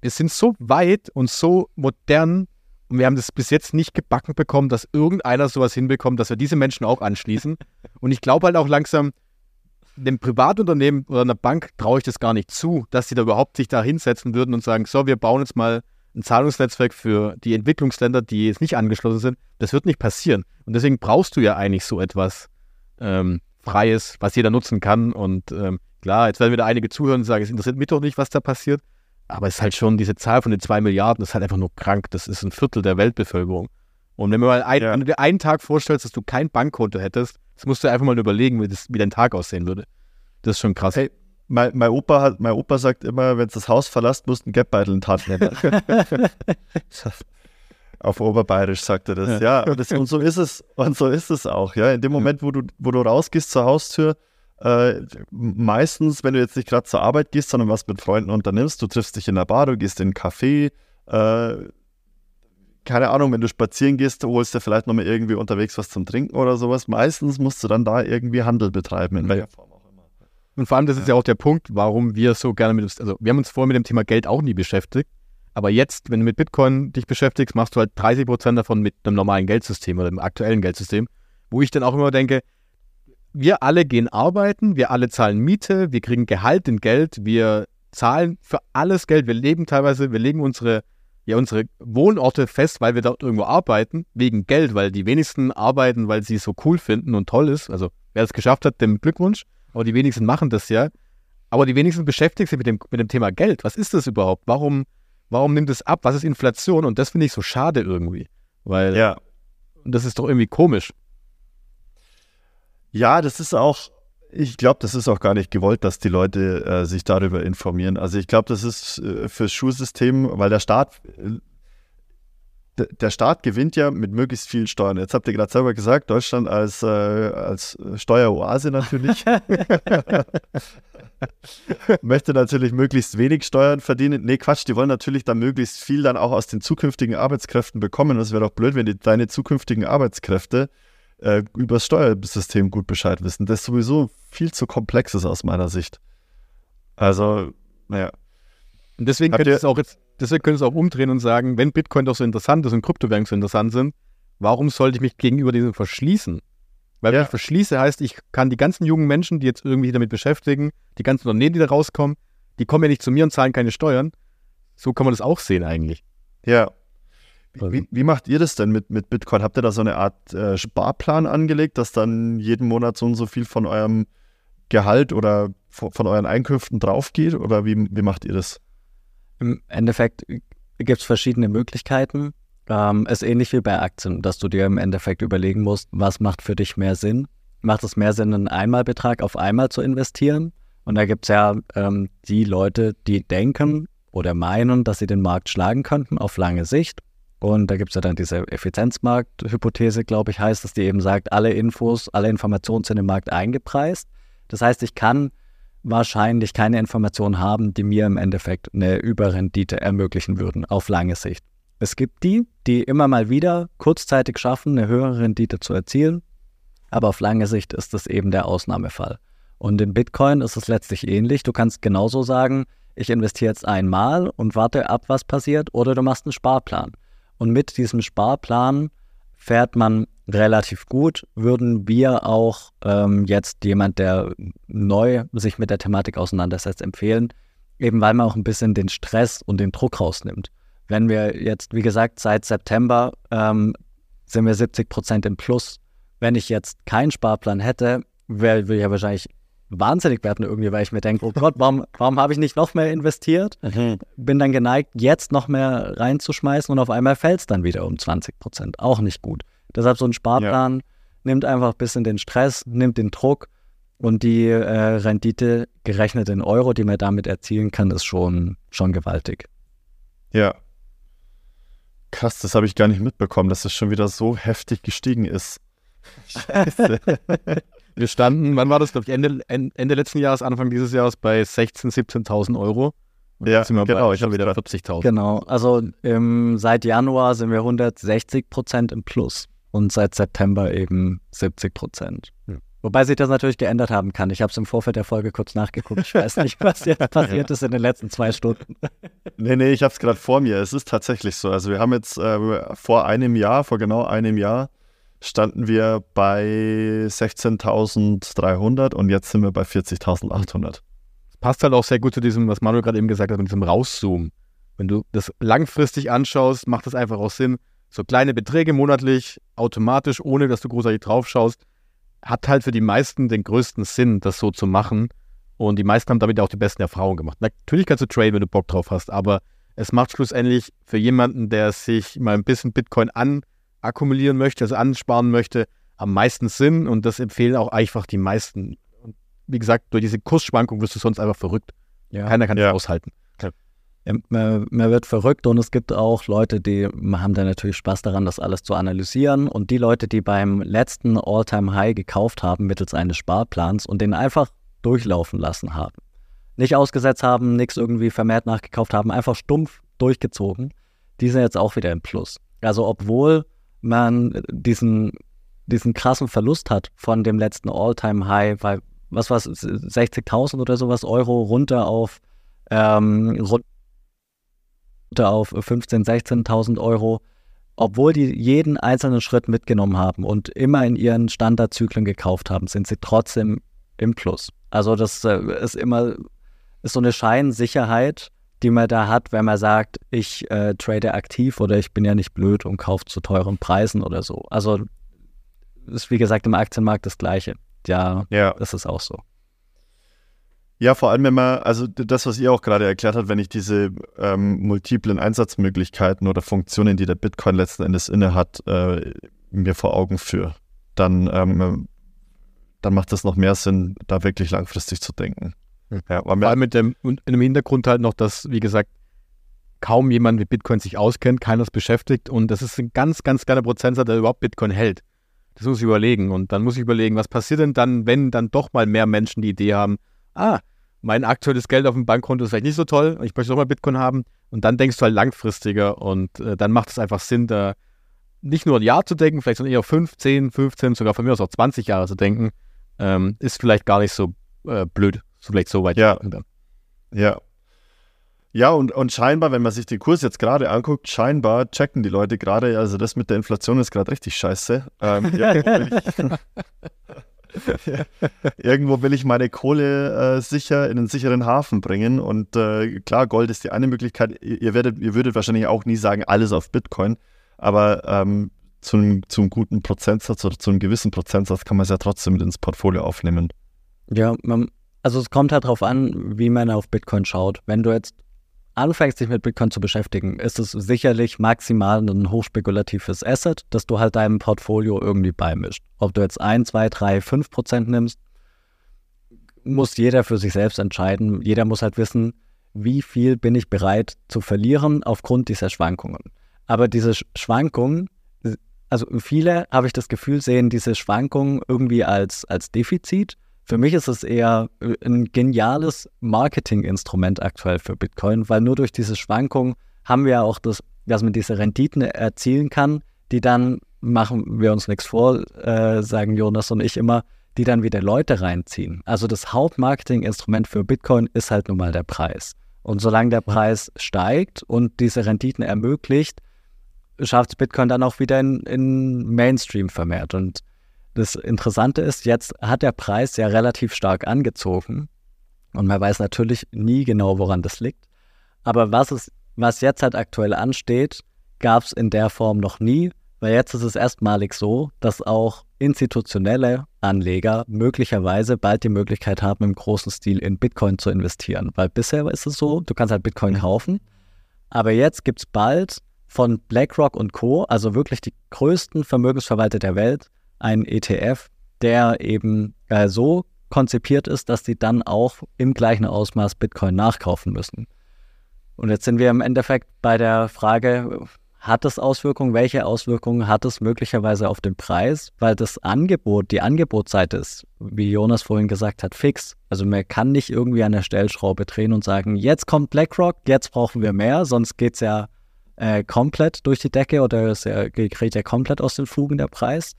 wir sind so weit und so modern und wir haben das bis jetzt nicht gebacken bekommen, dass irgendeiner sowas hinbekommt, dass wir diese Menschen auch anschließen. Und ich glaube halt auch langsam, dem Privatunternehmen oder einer Bank traue ich das gar nicht zu, dass sie da überhaupt sich da hinsetzen würden und sagen, so, wir bauen jetzt mal ein Zahlungsnetzwerk für die Entwicklungsländer, die jetzt nicht angeschlossen sind. Das wird nicht passieren. Und deswegen brauchst du ja eigentlich so etwas ähm, Freies, was jeder nutzen kann. Und ähm, klar, jetzt werden wieder einige zuhören und sagen, es interessiert mich doch nicht, was da passiert. Aber es ist halt schon diese Zahl von den zwei Milliarden, das ist halt einfach nur krank. Das ist ein Viertel der Weltbevölkerung. Und wenn, mal ein, ja. du dir einen Tag vorstellst, dass du kein Bankkonto hättest, das musst du einfach mal überlegen, wie, das, wie dein Tag aussehen würde. Das ist schon krass.
Hey, mein, mein, Opa, hat, mein Opa sagt immer, wenn du das Haus verlässt, musst du einen Geldbeutel in die Hand nehmen. Auf Oberbayerisch sagt er das. Ja, ja und, das, und, so ist es. Und so ist es auch. Ja, in dem Moment, wo du, wo du rausgehst zur Haustür, äh, meistens, wenn du jetzt nicht gerade zur Arbeit gehst, sondern was mit Freunden unternimmst, du triffst dich in der Bar, du gehst in einen Café, äh, keine Ahnung, wenn du spazieren gehst, holst du vielleicht nochmal irgendwie unterwegs was zum Trinken oder sowas. Meistens musst du dann da irgendwie Handel betreiben, in welcher Form auch immer.
Und vor allem, das ist ja auch der Punkt, warum wir so gerne mit, also wir haben uns vorher mit dem Thema Geld auch nie beschäftigt. Aber jetzt, wenn du mit Bitcoin dich beschäftigst, machst du halt 30 Prozent davon mit einem normalen Geldsystem oder dem aktuellen Geldsystem, wo ich dann auch immer denke, wir alle gehen arbeiten, wir alle zahlen Miete, wir kriegen Gehalt in Geld, wir zahlen für alles Geld, wir leben teilweise, wir legen unsere, ja, unsere Wohnorte fest, weil wir dort irgendwo arbeiten, wegen Geld, weil die wenigsten arbeiten, weil sie es so cool finden und toll ist. Also wer es geschafft hat, dem Glückwunsch, aber die wenigsten machen das ja. Aber die wenigsten beschäftigen sich mit dem, mit dem Thema Geld. Was ist das überhaupt? Warum, warum nimmt es ab? Was ist Inflation? Und das finde ich so schade irgendwie. Weil ja. das ist doch irgendwie komisch.
Ja, das ist auch, ich glaube, das ist auch gar nicht gewollt, dass die Leute äh, sich darüber informieren. Also ich glaube, das ist äh, fürs Schulsystem, weil der Staat, äh, der Staat gewinnt ja mit möglichst vielen Steuern. Jetzt habt ihr gerade selber gesagt, Deutschland als, äh, als Steueroase natürlich. Möchte natürlich möglichst wenig Steuern verdienen. Nee, Quatsch, die wollen natürlich dann möglichst viel dann auch aus den zukünftigen Arbeitskräften bekommen. Das wäre doch blöd, wenn die, deine zukünftigen Arbeitskräfte äh, über das Steuersystem gut Bescheid wissen, das sowieso viel zu komplex ist aus meiner Sicht. Also, naja.
Und deswegen könnte es auch jetzt, deswegen könnte es auch umdrehen und sagen, wenn Bitcoin doch so interessant ist und Kryptowährungen so interessant sind, warum sollte ich mich gegenüber diesem verschließen? Weil ja. wenn ich verschließe, heißt, ich kann die ganzen jungen Menschen, die jetzt irgendwie damit beschäftigen, die ganzen Unternehmen, die da rauskommen, die kommen ja nicht zu mir und zahlen keine Steuern. So kann man das auch sehen eigentlich.
Ja, wie, wie, macht ihr das denn mit, mit Bitcoin? Habt ihr da so eine Art äh, Sparplan angelegt, dass dann jeden Monat so und so viel von eurem Gehalt oder von, von euren Einkünften draufgeht? Oder wie, wie macht ihr das?
Im Endeffekt gibt es verschiedene Möglichkeiten. Ähm, ist ähnlich wie bei Aktien, dass du dir im Endeffekt überlegen musst, was macht für dich mehr Sinn? Macht es mehr Sinn, einen Einmalbetrag auf einmal zu investieren? Und da gibt es ja ähm, die Leute, die denken oder meinen, dass sie den Markt schlagen könnten auf lange Sicht und da gibt es ja dann diese Effizienzmarkthypothese, glaube ich, heißt, dass die eben sagt, alle Infos, alle Informationen sind im Markt eingepreist. Das heißt, ich kann wahrscheinlich keine Informationen haben, die mir im Endeffekt eine Überrendite ermöglichen würden auf lange Sicht. Es gibt die, die immer mal wieder kurzzeitig schaffen, eine höhere Rendite zu erzielen, aber auf lange Sicht ist das eben der Ausnahmefall. Und in Bitcoin ist es letztlich ähnlich. Du kannst genauso sagen, ich investiere jetzt einmal und warte ab, was passiert, oder du machst einen Sparplan. Und mit diesem Sparplan fährt man relativ gut. Würden wir auch ähm, jetzt jemand, der neu sich mit der Thematik auseinandersetzt, empfehlen, eben weil man auch ein bisschen den Stress und den Druck rausnimmt. Wenn wir jetzt, wie gesagt, seit September ähm, sind wir 70 Prozent im Plus. Wenn ich jetzt keinen Sparplan hätte, wäre ich ja wahrscheinlich wahnsinnig werden irgendwie, weil ich mir denke, oh Gott, warum, warum habe ich nicht noch mehr investiert?
Mhm.
Bin dann geneigt, jetzt noch mehr reinzuschmeißen und auf einmal fällt es dann wieder um 20 Prozent. Auch nicht gut. Deshalb so ein Sparplan nimmt einfach ein bisschen den Stress, nimmt den Druck und die äh, Rendite gerechnet in Euro, die man damit erzielen kann, ist schon, schon gewaltig.
Ja. Krass, das habe ich gar nicht mitbekommen, dass es schon wieder so heftig gestiegen ist. Scheiße.
Wir standen, wann war das, glaube ich, Ende, Ende letzten Jahres, Anfang dieses Jahres bei 16.000, 17.000 Euro. Und
Ja, genau, ich hab's
wieder
grad-
40.000.
Genau, also ähm, seit Januar sind wir 160 Prozent im Plus und seit September eben 70 Prozent.
Hm.
Wobei sich das natürlich geändert haben kann. Ich habe es im Vorfeld der Folge kurz nachgeguckt. Ich weiß nicht, was jetzt passiert ist in den letzten zwei Stunden.
Nee, nee, ich habe es gerade vor mir. Es ist tatsächlich so. Also wir haben jetzt äh, vor einem Jahr, vor genau einem Jahr, standen wir bei 16.300 und jetzt sind wir bei 40.800.
passt halt auch sehr gut zu diesem, was Manuel gerade eben gesagt hat, mit diesem Rauszoomen. Wenn du das langfristig anschaust, macht das einfach auch Sinn. So kleine Beträge monatlich, automatisch, ohne dass du großartig drauf schaust, hat halt für die meisten den größten Sinn, das so zu machen. Und die meisten haben damit auch die besten Erfahrungen gemacht. Natürlich kannst du traden, wenn du Bock drauf hast, aber es macht schlussendlich für jemanden, der sich mal ein bisschen Bitcoin anakkumulieren möchte, also ansparen möchte, am meisten Sinn. Und das empfehlen auch einfach die meisten. Und wie gesagt, durch diese Kursschwankung wirst du sonst einfach verrückt.
Ja.
Keiner kann
Ja.
das aushalten.
Ja, man, man wird verrückt und es gibt auch Leute, die haben da natürlich Spaß daran, das alles zu analysieren. Und die Leute, die beim letzten All-Time-High gekauft haben mittels eines Sparplans und den einfach durchlaufen lassen haben, nicht ausgesetzt haben, nichts irgendwie vermehrt nachgekauft haben, einfach stumpf durchgezogen, die sind jetzt auch wieder im Plus. Also obwohl man diesen, diesen krassen Verlust hat von dem letzten All-Time-High, weil was war 60.000 oder sowas Euro runter auf ähm, runter auf 15.000, 16.000 Euro, obwohl die jeden einzelnen Schritt mitgenommen haben und immer in ihren Standardzyklen gekauft haben, sind sie trotzdem im Plus. Also das äh, ist immer ist so eine Scheinsicherheit, die man da hat, wenn man sagt, ich äh, trade aktiv oder ich bin ja nicht blöd und kaufe zu teuren Preisen oder so. Also ist wie gesagt im Aktienmarkt das Gleiche. Ja,
Ja.
das ist auch so.
Ja, vor allem, wenn man, also das, was ihr auch gerade erklärt habt, wenn ich diese ähm, multiplen Einsatzmöglichkeiten oder Funktionen, die der Bitcoin letzten Endes inne hat, äh, mir vor Augen führe, dann, ähm, dann macht es noch mehr Sinn, da wirklich langfristig zu denken.
Hm.
Ja, aber
Vor allem mit dem, dem Hintergrund halt noch, dass, wie gesagt, kaum jemand mit Bitcoin sich auskennt, keiner ist beschäftigt und das ist ein ganz, ganz kleiner Prozentsatz, der überhaupt Bitcoin hält. Das muss ich überlegen. Und dann muss ich überlegen, was passiert denn dann, wenn dann doch mal mehr Menschen die Idee haben, ah, mein aktuelles Geld auf dem Bankkonto ist vielleicht nicht so toll und ich möchte doch mal Bitcoin haben. Und dann denkst du halt langfristiger und äh, dann macht es einfach Sinn, da nicht nur ein Jahr zu denken, vielleicht sondern eher 5, 10, 15, sogar von mir aus auch 20 Jahre zu denken, ähm, ist vielleicht gar nicht so äh, blöd, vielleicht so weit
Ja.
dann.
ja. Ja, und, und scheinbar, wenn man sich den Kurs jetzt gerade anguckt, scheinbar checken die Leute gerade, also das mit der Inflation ist gerade richtig scheiße. Ähm, irgendwo, will ich, irgendwo will ich meine Kohle äh, sicher in einen sicheren Hafen bringen. Und äh, klar, Gold ist die eine Möglichkeit. Ihr, werdet, ihr würdet wahrscheinlich auch nie sagen, alles auf Bitcoin, aber ähm, zu einem, zu einem guten Prozentsatz oder zu einem gewissen Prozentsatz kann man es ja trotzdem mit ins Portfolio aufnehmen.
Ja, man, also es kommt halt drauf an, wie man auf Bitcoin schaut. Wenn du jetzt anfängst, dich mit Bitcoin zu beschäftigen, ist es sicherlich maximal ein hochspekulatives Asset, das du halt deinem Portfolio irgendwie beimischt. Ob du jetzt 1, 2, 3, 5 Prozent nimmst, muss jeder für sich selbst entscheiden. Jeder muss halt wissen, wie viel bin ich bereit zu verlieren aufgrund dieser Schwankungen. Aber diese Sch- Schwankungen, also viele, habe ich das Gefühl, sehen diese Schwankungen irgendwie als, als Defizit. Für mich ist es eher äh, ein geniales Marketinginstrument aktuell für Bitcoin, weil nur durch diese Schwankungen haben wir auch das, dass man diese Renditen erzielen kann, die dann, machen wir uns nichts vor, äh, sagen Jonas und ich immer, die dann wieder Leute reinziehen. Also das Hauptmarketinginstrument für Bitcoin ist halt nun mal der Preis. Und solange der Preis steigt und diese Renditen ermöglicht, schafft es Bitcoin dann auch wieder in, in Mainstream vermehrt. Und das Interessante ist, jetzt hat der Preis ja relativ stark angezogen. Und man weiß natürlich nie genau, woran das liegt. Aber was, es, was jetzt halt aktuell ansteht, gab es in der Form noch nie, Weil jetzt ist es erstmalig so, dass auch institutionelle Anleger möglicherweise bald die Möglichkeit haben, im großen Stil in Bitcoin zu investieren. Weil bisher ist es so, du kannst halt Bitcoin kaufen, aber jetzt gibt es bald von BlackRock und Co., also wirklich die größten Vermögensverwalter der Welt, einen ETF, der eben äh, so konzipiert ist, dass die dann auch im gleichen Ausmaß Bitcoin nachkaufen müssen. Und jetzt sind wir im Endeffekt bei der Frage, hat es Auswirkungen? Welche Auswirkungen hat es möglicherweise auf den Preis? Weil das Angebot, die Angebotsseite ist, wie Jonas vorhin gesagt hat, fix. Also man kann nicht irgendwie an der Stellschraube drehen und sagen, jetzt kommt BlackRock, jetzt brauchen wir mehr, sonst geht es ja äh, komplett durch die Decke oder es ja, gerät ja komplett aus den Fugen der Preis.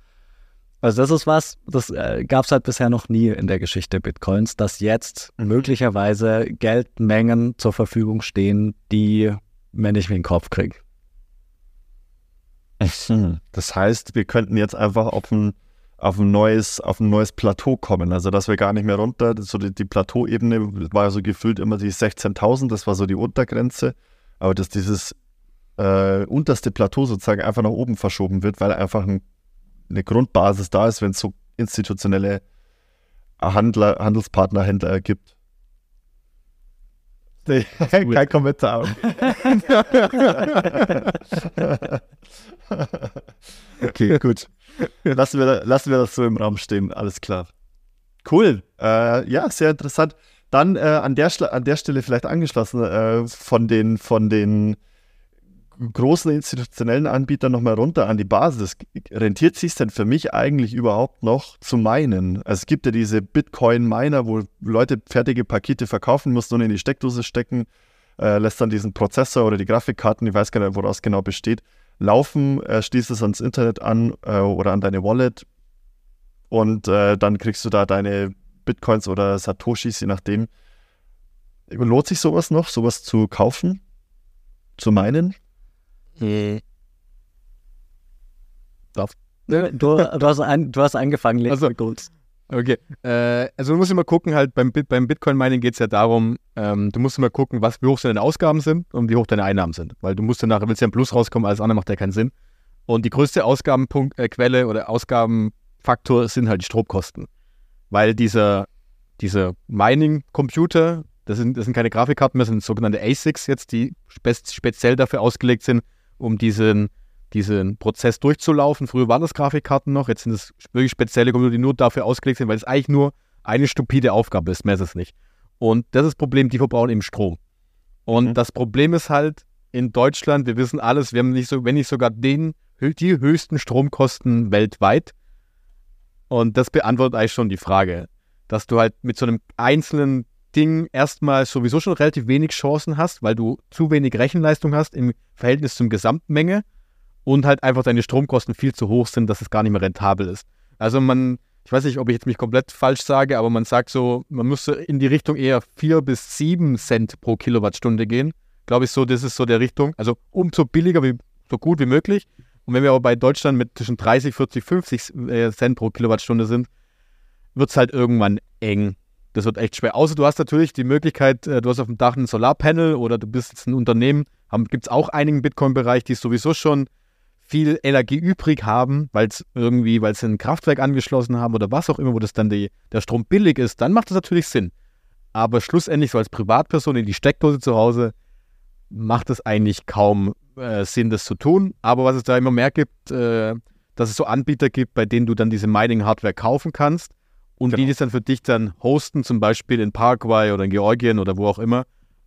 Also das ist was, das äh, gab es halt bisher noch nie in der Geschichte Bitcoins, dass jetzt möglicherweise Geldmengen zur Verfügung stehen, die man nicht wie den Kopf kriegt.
Das heißt, wir könnten jetzt einfach auf ein, auf ein, neues, auf ein neues Plateau kommen. Also, dass wir gar nicht mehr runter, so die, die Plateauebene war so gefühlt immer die 16.000, das war so die Untergrenze. Aber dass dieses äh, unterste Plateau sozusagen einfach nach oben verschoben wird, weil einfach ein, eine Grundbasis da ist, wenn es so institutionelle Handler, Handelspartner, Händler gibt. Kein Kommentar. okay, gut. Lassen wir, lassen wir das so im Raum stehen. Alles klar. Cool. Äh, ja, sehr interessant. Dann äh, an, der, an der Stelle vielleicht angeschlossen äh, von den, von den großen institutionellen Anbietern nochmal runter an die Basis. Rentiert sich denn für mich eigentlich überhaupt noch zu meinen? Also es gibt ja diese Bitcoin-Miner, wo Leute fertige Pakete verkaufen, musst nur in die Steckdose stecken, äh, lässt dann diesen Prozessor oder die Grafikkarten, ich weiß gar nicht, woraus genau besteht, laufen, äh, schließt es ans Internet an äh, oder an deine Wallet und äh, dann kriegst du da deine Bitcoins oder Satoshis, je nachdem. Lohnt sich sowas noch, sowas zu kaufen, zu meinen? Hm.
Darf. Du, du, hast ein, du hast angefangen, Leo.
Also, okay. Äh, also du musst immer gucken, halt beim, beim Bitcoin-Mining geht es ja darum, ähm, du musst immer gucken, was, wie hoch deine Ausgaben sind und wie hoch deine Einnahmen sind. Weil du musst danach, willst ja ein Plus rauskommen, alles andere macht ja keinen Sinn. Und die größte Ausgabenquelle äh, oder Ausgabenfaktor sind halt die Stromkosten. Weil dieser, dieser Mining-Computer, das sind, das sind keine Grafikkarten mehr, das sind sogenannte ASICs jetzt, die spe speziell dafür ausgelegt sind, um diesen, diesen Prozess durchzulaufen. Früher waren das Grafikkarten noch, jetzt sind es wirklich spezielle Computer, die nur dafür ausgelegt sind, weil es eigentlich nur eine stupide Aufgabe ist, mehr ist es nicht. Und das ist das Problem, die verbrauchen eben Strom. Und mhm. das Problem ist halt in Deutschland, wir wissen alles, wir haben nicht so, wenn nicht sogar den, die höchsten Stromkosten weltweit. Und das beantwortet eigentlich schon die Frage, dass du halt mit so einem einzelnen Ding erstmal sowieso schon relativ wenig Chancen hast, weil du zu wenig Rechenleistung hast im Verhältnis zum Gesamtmenge und halt einfach deine Stromkosten viel zu hoch sind, dass es gar nicht mehr rentabel ist. Also man, ich weiß nicht, ob ich jetzt mich komplett falsch sage, aber man sagt so, man müsste in die Richtung eher 4 bis 7 Cent pro Kilowattstunde gehen. Glaube ich so, das ist so der Richtung. Also umso billiger, wie, so gut wie möglich. Und wenn wir aber bei Deutschland mit zwischen 30, 40, 50 Cent pro Kilowattstunde sind, wird es halt irgendwann eng. Das wird echt schwer. Außer du hast natürlich die Möglichkeit, äh, du hast auf dem Dach ein Solarpanel oder du bist jetzt ein Unternehmen, gibt es auch einigen Bitcoin-Bereich, die sowieso schon viel Energie übrig haben, weil es irgendwie, weil sie ein Kraftwerk angeschlossen haben oder was auch immer, wo das dann die, der Strom billig ist, dann macht das natürlich Sinn. Aber schlussendlich so als Privatperson in die Steckdose zu Hause macht es eigentlich kaum äh, Sinn, das zu tun. Aber was es da immer mehr gibt, äh, dass es so Anbieter gibt, bei denen du dann diese Mining-Hardware kaufen kannst und genau. die das dann für dich dann hosten, zum Beispiel in Paraguay oder in Georgien oder wo auch immer.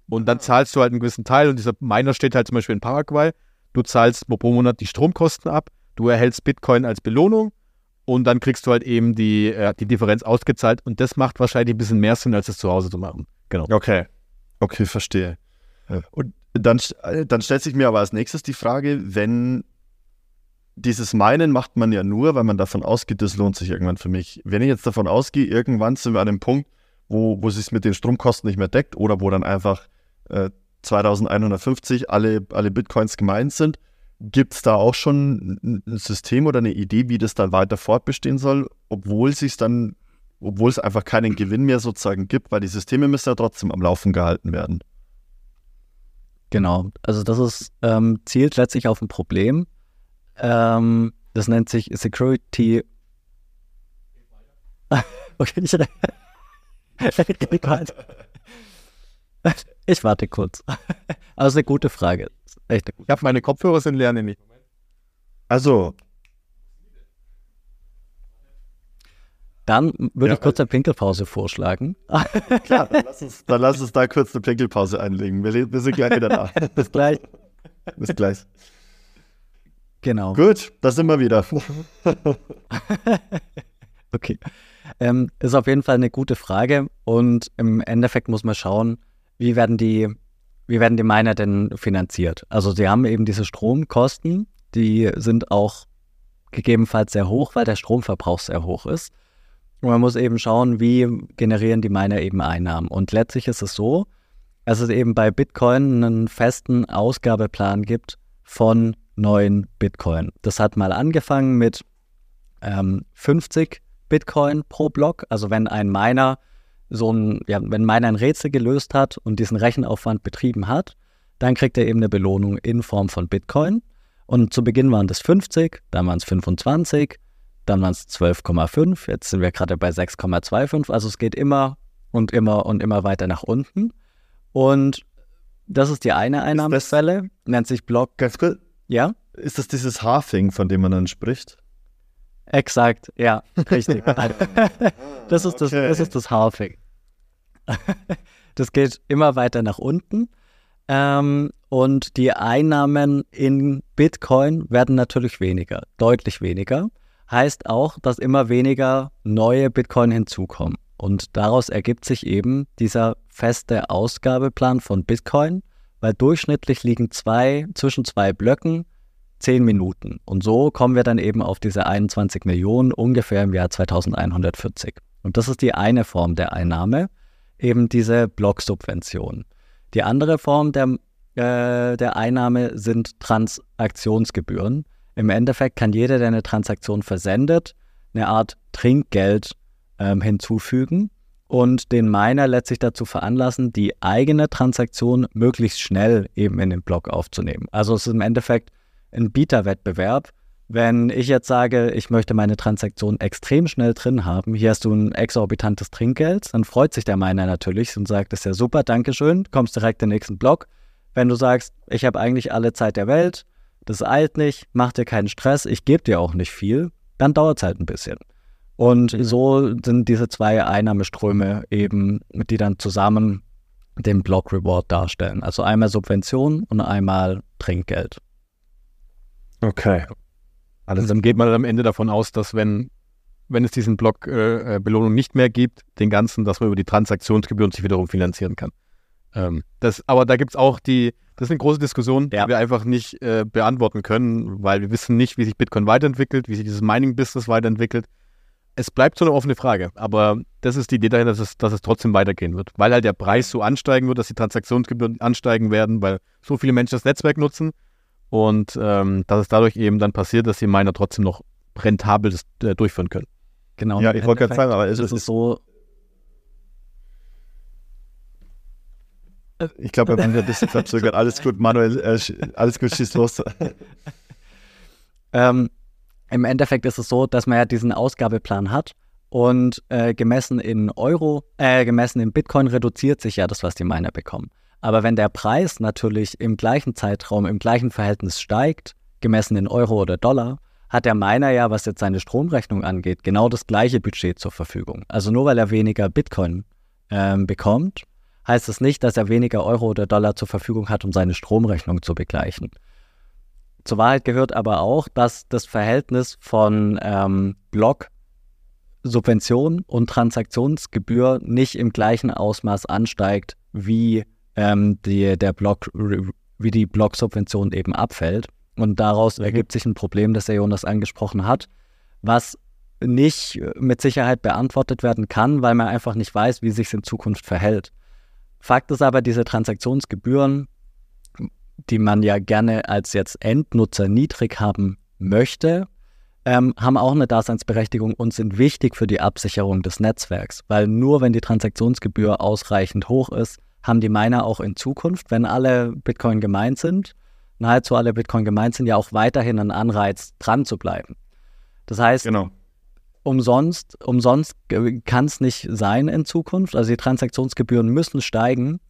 Und dann zahlst du halt einen gewissen Teil und dieser Miner steht halt zum Beispiel in Paraguay. Du zahlst pro Monat die Stromkosten ab, du erhältst Bitcoin als Belohnung und dann kriegst du halt eben die, äh, die Differenz ausgezahlt und das macht wahrscheinlich ein bisschen mehr Sinn, als es zu Hause zu machen.
Genau. Okay. Okay, verstehe. Und dann, äh, dann stellt sich mir aber als nächstes die Frage, wenn dieses Meinen macht man ja nur, weil man davon ausgeht, das lohnt sich irgendwann für mich. Wenn ich jetzt davon ausgehe, irgendwann sind wir an einem Punkt, wo, wo es sich mit den Stromkosten nicht mehr deckt oder wo dann einfach äh, 2150 alle, alle Bitcoins gemeint sind, gibt es da auch schon ein System oder eine Idee, wie das dann weiter fortbestehen soll, obwohl sich dann, obwohl es einfach keinen Gewinn mehr sozusagen gibt, weil die Systeme müssen ja trotzdem am Laufen gehalten werden.
Genau, also das ist, ähm, zielt letztlich auf ein Problem, Ähm, das nennt sich Security. okay, ich, ich, warte. ich warte kurz. Aber es ist eine gute Frage.
Echt eine gute. Ich habe meine Kopfhörer sind leer, nämlich.
Also.
Dann würde ja, ich kurz eine Pinkelpause vorschlagen.
Klar, dann lass, uns, dann lass uns da kurz eine Pinkelpause einlegen. Wir, wir sind gleich wieder da.
Bis gleich.
Bis gleich.
Genau.
Gut, da sind wir wieder.
okay. Ähm, ist auf jeden Fall eine gute Frage und im Endeffekt muss man schauen, wie werden die, wie werden die Miner denn finanziert? Also sie haben eben diese Stromkosten, die sind auch gegebenenfalls sehr hoch, weil der Stromverbrauch sehr hoch ist. Und man muss eben schauen, wie generieren die Miner eben Einnahmen. Und letztlich ist es so, dass es eben bei Bitcoin einen festen Ausgabeplan gibt von neuen Bitcoin. Das hat mal angefangen mit ähm, 50 Bitcoin pro Block. Also wenn ein Miner so ein, ja, wenn Miner ein Rätsel gelöst hat und diesen Rechenaufwand betrieben hat, dann kriegt er eben eine Belohnung in Form von Bitcoin. Und zu Beginn waren das 50, dann waren es 25, dann waren es 12,5, jetzt sind wir gerade bei 6,25. Also es geht immer und immer und immer weiter nach unten. Und das ist die eine Einnahmequelle, nennt sich Block.
Ganz kurz,
ja?
Ist das dieses Halving, von dem man dann spricht?
Exakt, ja, richtig. das, ist das, okay. das ist das Halving. das geht immer weiter nach unten. Ähm, und die Einnahmen in Bitcoin werden natürlich weniger, deutlich weniger. Heißt auch, dass immer weniger neue Bitcoin hinzukommen. Und daraus ergibt sich eben dieser feste Ausgabeplan von Bitcoin, weil durchschnittlich liegen zwei, zwischen zwei Blöcken zehn Minuten. Und so kommen wir dann eben auf diese 21 Millionen ungefähr im Jahr 2140. Und das ist die eine Form der Einnahme, eben diese Blocksubvention. Die andere Form der, äh, der Einnahme sind Transaktionsgebühren. Im Endeffekt kann jeder, der eine Transaktion versendet, eine Art Trinkgeld ähm, hinzufügen und den Miner letztlich dazu veranlassen, die eigene Transaktion möglichst schnell eben in den Block aufzunehmen. Also es ist im Endeffekt ein Bieterwettbewerb. Wenn ich jetzt sage, ich möchte meine Transaktion extrem schnell drin haben, hier hast du ein exorbitantes Trinkgeld, dann freut sich der Miner natürlich und sagt, das ist ja super, Dankeschön, kommst direkt in den nächsten Block. Wenn du sagst, ich habe eigentlich alle Zeit der Welt, das eilt nicht, mach dir keinen Stress, ich gebe dir auch nicht viel, dann dauert es halt ein bisschen. Und so sind diese zwei Einnahmeströme eben, die dann zusammen den Block Reward darstellen. Also einmal Subvention und einmal Trinkgeld.
Okay. Also dann geht man am Ende davon aus, dass wenn, wenn es diesen Block äh, äh, Belohnung nicht mehr gibt, den ganzen, dass man über die Transaktionsgebühren sich wiederum finanzieren kann. Ähm, das, aber da gibt es auch die, das ist eine große Diskussion, ja. die wir einfach nicht äh, beantworten können, weil wir wissen nicht, wie sich Bitcoin weiterentwickelt, wie sich dieses Mining-Business weiterentwickelt es bleibt so eine offene Frage, aber das ist die Idee dahinter, dass es, dass es trotzdem weitergehen wird, weil halt der Preis so ansteigen wird, dass die Transaktionsgebühren ansteigen werden, weil so viele Menschen das Netzwerk nutzen und ähm, dass es dadurch eben dann passiert, dass die Miner trotzdem noch rentabel das, äh, durchführen können.
Genau. Ja, ich wollte gerade sagen, aber ist es ist so. Ich glaube, wenn wir das verzögert, alles gut, Manuel, äh, alles gut, schieß los.
ähm, im Endeffekt ist es so, dass man ja diesen Ausgabeplan hat und äh, gemessen in Euro, äh, gemessen in Bitcoin reduziert sich ja das, was die Miner bekommen. Aber wenn der Preis natürlich im gleichen Zeitraum, im gleichen Verhältnis steigt, gemessen in Euro oder Dollar, hat der Miner ja, was jetzt seine Stromrechnung angeht, genau das gleiche Budget zur Verfügung. Also nur weil er weniger Bitcoin ähm, bekommt, heißt es das nicht, dass er weniger Euro oder Dollar zur Verfügung hat, um seine Stromrechnung zu begleichen. Zur Wahrheit gehört aber auch, dass das Verhältnis von ähm, Block, Subvention und Transaktionsgebühr nicht im gleichen Ausmaß ansteigt, wie ähm, die, der Block, wie die Blocksubvention eben abfällt. Und daraus mhm. ergibt sich ein Problem, das der Jonas angesprochen hat, was nicht mit Sicherheit beantwortet werden kann, weil man einfach nicht weiß, wie sich es in Zukunft verhält. Fakt ist aber, diese Transaktionsgebühren die man ja gerne als jetzt Endnutzer niedrig haben möchte, ähm, haben auch eine Daseinsberechtigung und sind wichtig für die Absicherung des Netzwerks. Weil nur wenn die Transaktionsgebühr ausreichend hoch ist, haben die Miner auch in Zukunft, wenn alle Bitcoin gemeint sind, nahezu alle Bitcoin gemeint sind, ja auch weiterhin ein Anreiz, dran zu bleiben. Das heißt,
Genau.
umsonst, umsonst kann es nicht sein in Zukunft. Also die Transaktionsgebühren müssen steigen.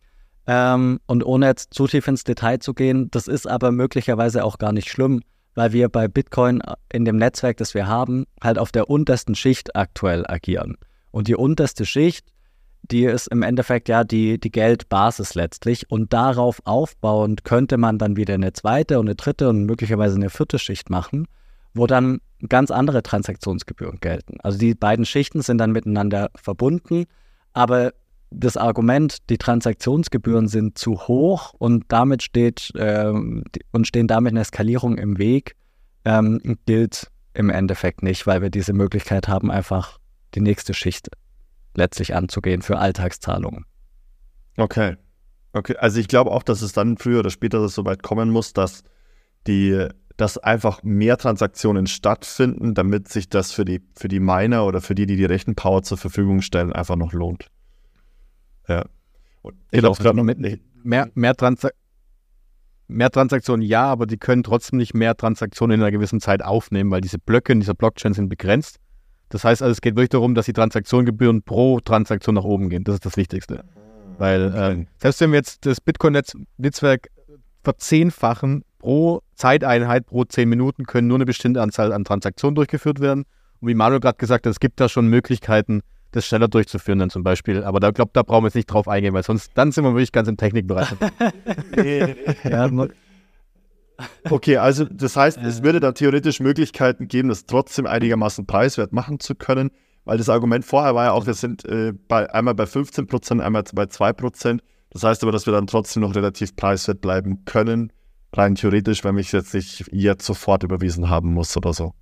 Ähm, und ohne jetzt zu tief ins Detail zu gehen, das ist aber möglicherweise auch gar nicht schlimm, weil wir bei Bitcoin in dem Netzwerk, das wir haben, halt auf der untersten Schicht aktuell agieren. Und die unterste Schicht, die ist im Endeffekt ja die, die Geldbasis letztlich. Und darauf aufbauend könnte man dann wieder eine zweite und eine dritte und möglicherweise eine vierte Schicht machen, wo dann ganz andere Transaktionsgebühren gelten. Also die beiden Schichten sind dann miteinander verbunden, aber das Argument, die Transaktionsgebühren sind zu hoch und damit steht ähm, und stehen damit eine Eskalierung im Weg, ähm, gilt im Endeffekt nicht, weil wir diese Möglichkeit haben, einfach die nächste Schicht letztlich anzugehen für Alltagszahlungen.
Okay. Okay, also ich glaube auch, dass es dann früher oder später so weit kommen muss, dass die, dass einfach mehr Transaktionen stattfinden, damit sich das für die, für die Miner oder für die, die die Rechenpower zur Verfügung stellen, einfach noch lohnt. Ja. Und ich glaube, gerade noch
mit. Mehr, mehr, Transa mehr Transaktionen ja, aber die können trotzdem nicht mehr Transaktionen in einer gewissen Zeit aufnehmen, weil diese Blöcke in dieser Blockchain sind begrenzt. Das heißt also, es geht wirklich darum, dass die Transaktionsgebühren pro Transaktion nach oben gehen. Das ist das Wichtigste. Weil
Okay.
äh, selbst wenn wir jetzt das Bitcoin-Netzwerk verzehnfachen pro Zeiteinheit, pro zehn Minuten, können nur eine bestimmte Anzahl an Transaktionen durchgeführt werden. Und wie Manuel gerade gesagt hat, es gibt da schon Möglichkeiten, das schneller durchzuführen dann zum Beispiel. Aber da glaube da brauchen wir jetzt nicht drauf eingehen, weil sonst dann sind wir wirklich ganz im Technikbereich.
Ja,
Okay, also das heißt, es würde dann theoretisch Möglichkeiten geben, das trotzdem einigermaßen preiswert machen zu können, weil das Argument vorher war ja auch, wir sind äh, bei, einmal bei 15 Prozent, einmal bei 2 Prozent. Das heißt aber, dass wir dann trotzdem noch relativ preiswert bleiben können, rein theoretisch, wenn ich jetzt nicht jetzt sofort überwiesen haben muss oder so.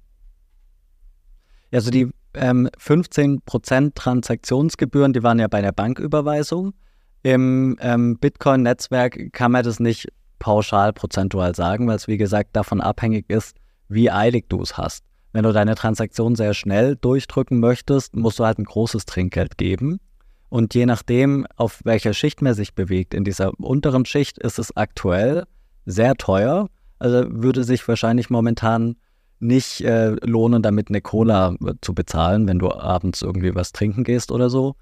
Also die ähm, 15% Transaktionsgebühren, die waren ja bei der Banküberweisung. Im ähm, Bitcoin-Netzwerk kann man das nicht pauschal prozentual sagen, weil es wie gesagt davon abhängig ist, wie eilig du es hast. Wenn du deine Transaktion sehr schnell durchdrücken möchtest, musst du halt ein großes Trinkgeld geben. Und je nachdem, auf welcher Schicht man sich bewegt, in dieser unteren Schicht ist es aktuell sehr teuer. Also würde sich wahrscheinlich momentan nicht äh, lohnen, damit eine Cola äh, zu bezahlen, wenn du abends irgendwie was trinken gehst oder so.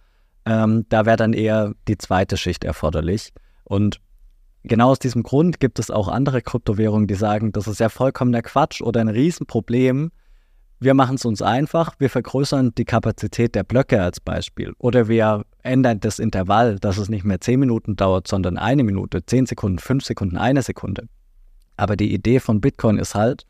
Ähm, da wäre dann eher die zweite Schicht erforderlich. Und genau aus diesem Grund gibt es auch andere Kryptowährungen, die sagen, das ist ja vollkommener Quatsch oder ein Riesenproblem. Wir machen es uns einfach, wir vergrößern die Kapazität der Blöcke als Beispiel. Oder wir ändern das Intervall, dass es nicht mehr 10 Minuten dauert, sondern eine Minute, 10 Sekunden, 5 Sekunden, eine Sekunde. Aber die Idee von Bitcoin ist halt,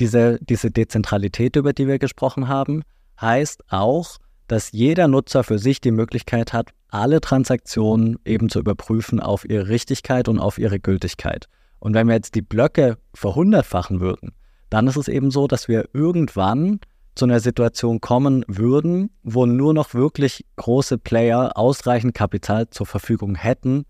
diese, diese Dezentralität, über die wir gesprochen haben, heißt auch, dass jeder Nutzer für sich die Möglichkeit hat, alle Transaktionen eben zu überprüfen auf ihre Richtigkeit und auf ihre Gültigkeit. Und wenn wir jetzt die Blöcke verhundertfachen würden, dann ist es eben so, dass wir irgendwann zu einer Situation kommen würden, wo nur noch wirklich große Player ausreichend Kapital zur Verfügung hätten,